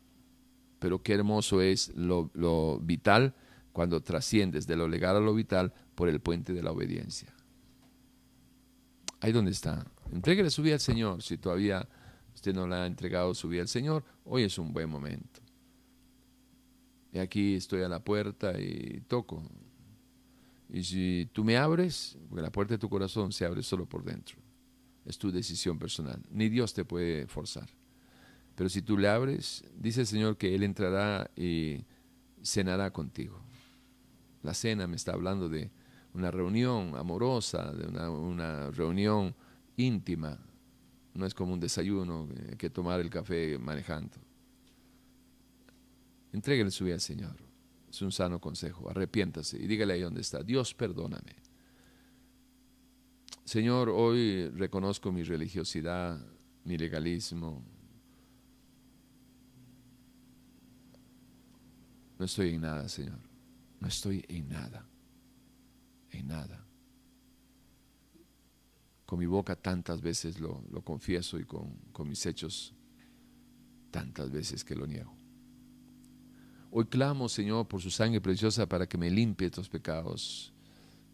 pero qué hermoso es lo, vital cuando trasciendes de lo legal a lo vital por el puente de la obediencia. Ahí donde está. Entréguele su vida al Señor. Si todavía usted no le ha entregado su vida al Señor, hoy es un buen momento. Aquí estoy a la puerta y toco. Y si tú me abres, porque la puerta de tu corazón se abre solo por dentro. Es tu decisión personal. Ni Dios te puede forzar. Pero si tú le abres, dice el Señor que Él entrará y cenará contigo. La cena me está hablando de una reunión amorosa, de una, reunión íntima. No es como un desayuno que tomar el café manejando. Entréguele su vida Señor. Es un sano consejo. Arrepiéntase y dígale ahí donde está. Dios, perdóname. Señor, hoy reconozco mi religiosidad, mi legalismo. No estoy en nada, Señor. No estoy en nada. En nada. Con mi boca tantas veces lo, confieso y con, con mis hechos tantas veces que lo niego. Hoy clamo, Señor, por su sangre preciosa para que me limpie estos pecados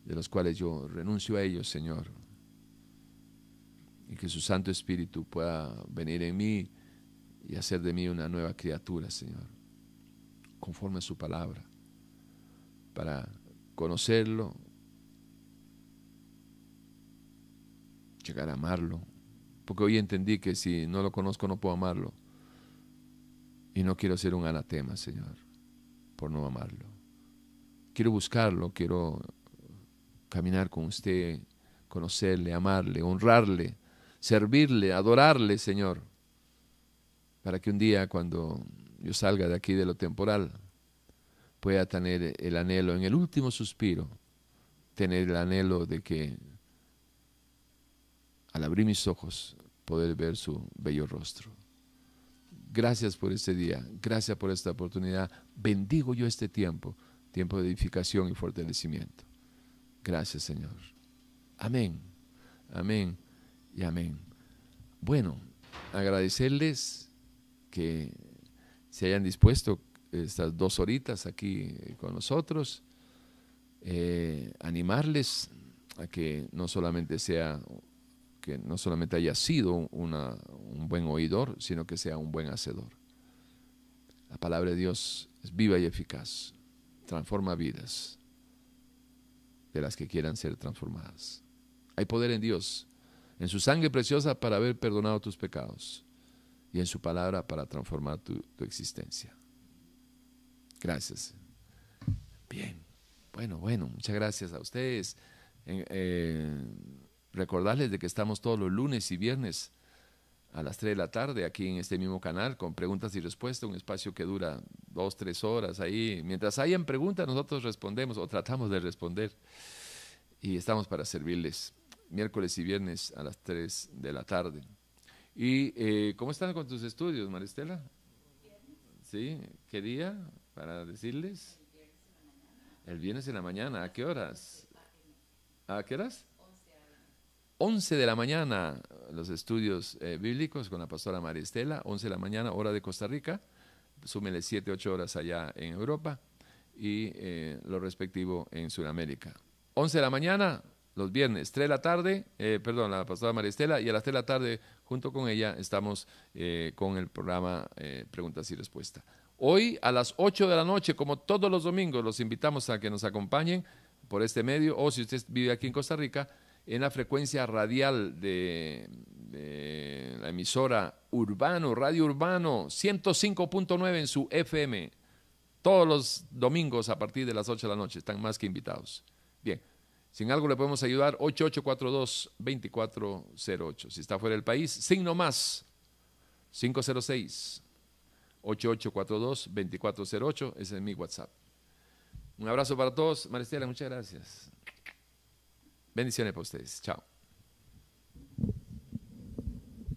de los cuales yo renuncio a ellos, Señor. Y que su Santo Espíritu pueda venir en mí y hacer de mí una nueva criatura, Señor, conforme a su palabra, para conocerlo, llegar a amarlo. Porque hoy entendí que si no lo conozco no puedo amarlo. Y no quiero ser un anatema, Señor, por no amarlo. Quiero buscarlo, quiero caminar con usted, conocerle, amarle, honrarle, servirle, adorarle, Señor. Para que un día cuando yo salga de aquí de lo temporal, pueda tener el anhelo, en el último suspiro, tener el anhelo de que al abrir mis ojos, poder ver su bello rostro. Gracias por este día, gracias por esta oportunidad. Bendigo yo este tiempo, tiempo de edificación y fortalecimiento. Gracias, Señor. Amén, amén y amén. Bueno, agradecerles que se hayan dispuesto estas dos horitas aquí con nosotros, eh, animarles a que no solamente sea que no solamente haya sido un buen oidor, sino que sea un buen hacedor. La palabra de Dios es viva y eficaz, transforma vidas de las que quieran ser transformadas. Hay poder en Dios, en su sangre preciosa para haber perdonado tus pecados y en su palabra para transformar tu, existencia. Gracias. Bien, bueno, bueno, muchas gracias a ustedes. Eh, Recordarles de que estamos todos los lunes y viernes a las 3 de la tarde aquí en este mismo canal con preguntas y respuestas, un espacio que dura dos, tres horas ahí. Mientras hayan preguntas, nosotros respondemos o tratamos de responder y estamos para servirles miércoles y viernes a las 3 de la tarde. ¿Y eh, cómo están con tus estudios, Maristela? ¿Sí? ¿Qué día para decirles? El viernes en la mañana. ¿A qué horas? ¿A qué horas? 11 de la mañana los estudios eh, bíblicos con la pastora María Estela, 11 de la mañana hora de Costa Rica, súmele 7, 8 horas allá en Europa y eh, lo respectivo en Sudamérica. 11 de la mañana los viernes, 3 de la tarde, eh, perdón, la pastora María Estela, y a las 3 de la tarde junto con ella estamos con el programa Preguntas y Respuestas. Hoy a las 8 de la noche, como todos los domingos, los invitamos a que nos acompañen por este medio o si usted vive aquí en Costa Rica, en la frecuencia radial de, la emisora Urbano, Radio Urbano, 105.9 en su FM, todos los domingos a partir de las 8 de la noche. Están más que invitados. Bien, sin algo le podemos ayudar, 8842-2408. Si está fuera del país, signo más, 506. 8842-2408, ese es mi WhatsApp. Un abrazo para todos. Maristela, muchas gracias. Bendiciones para ustedes. Chao.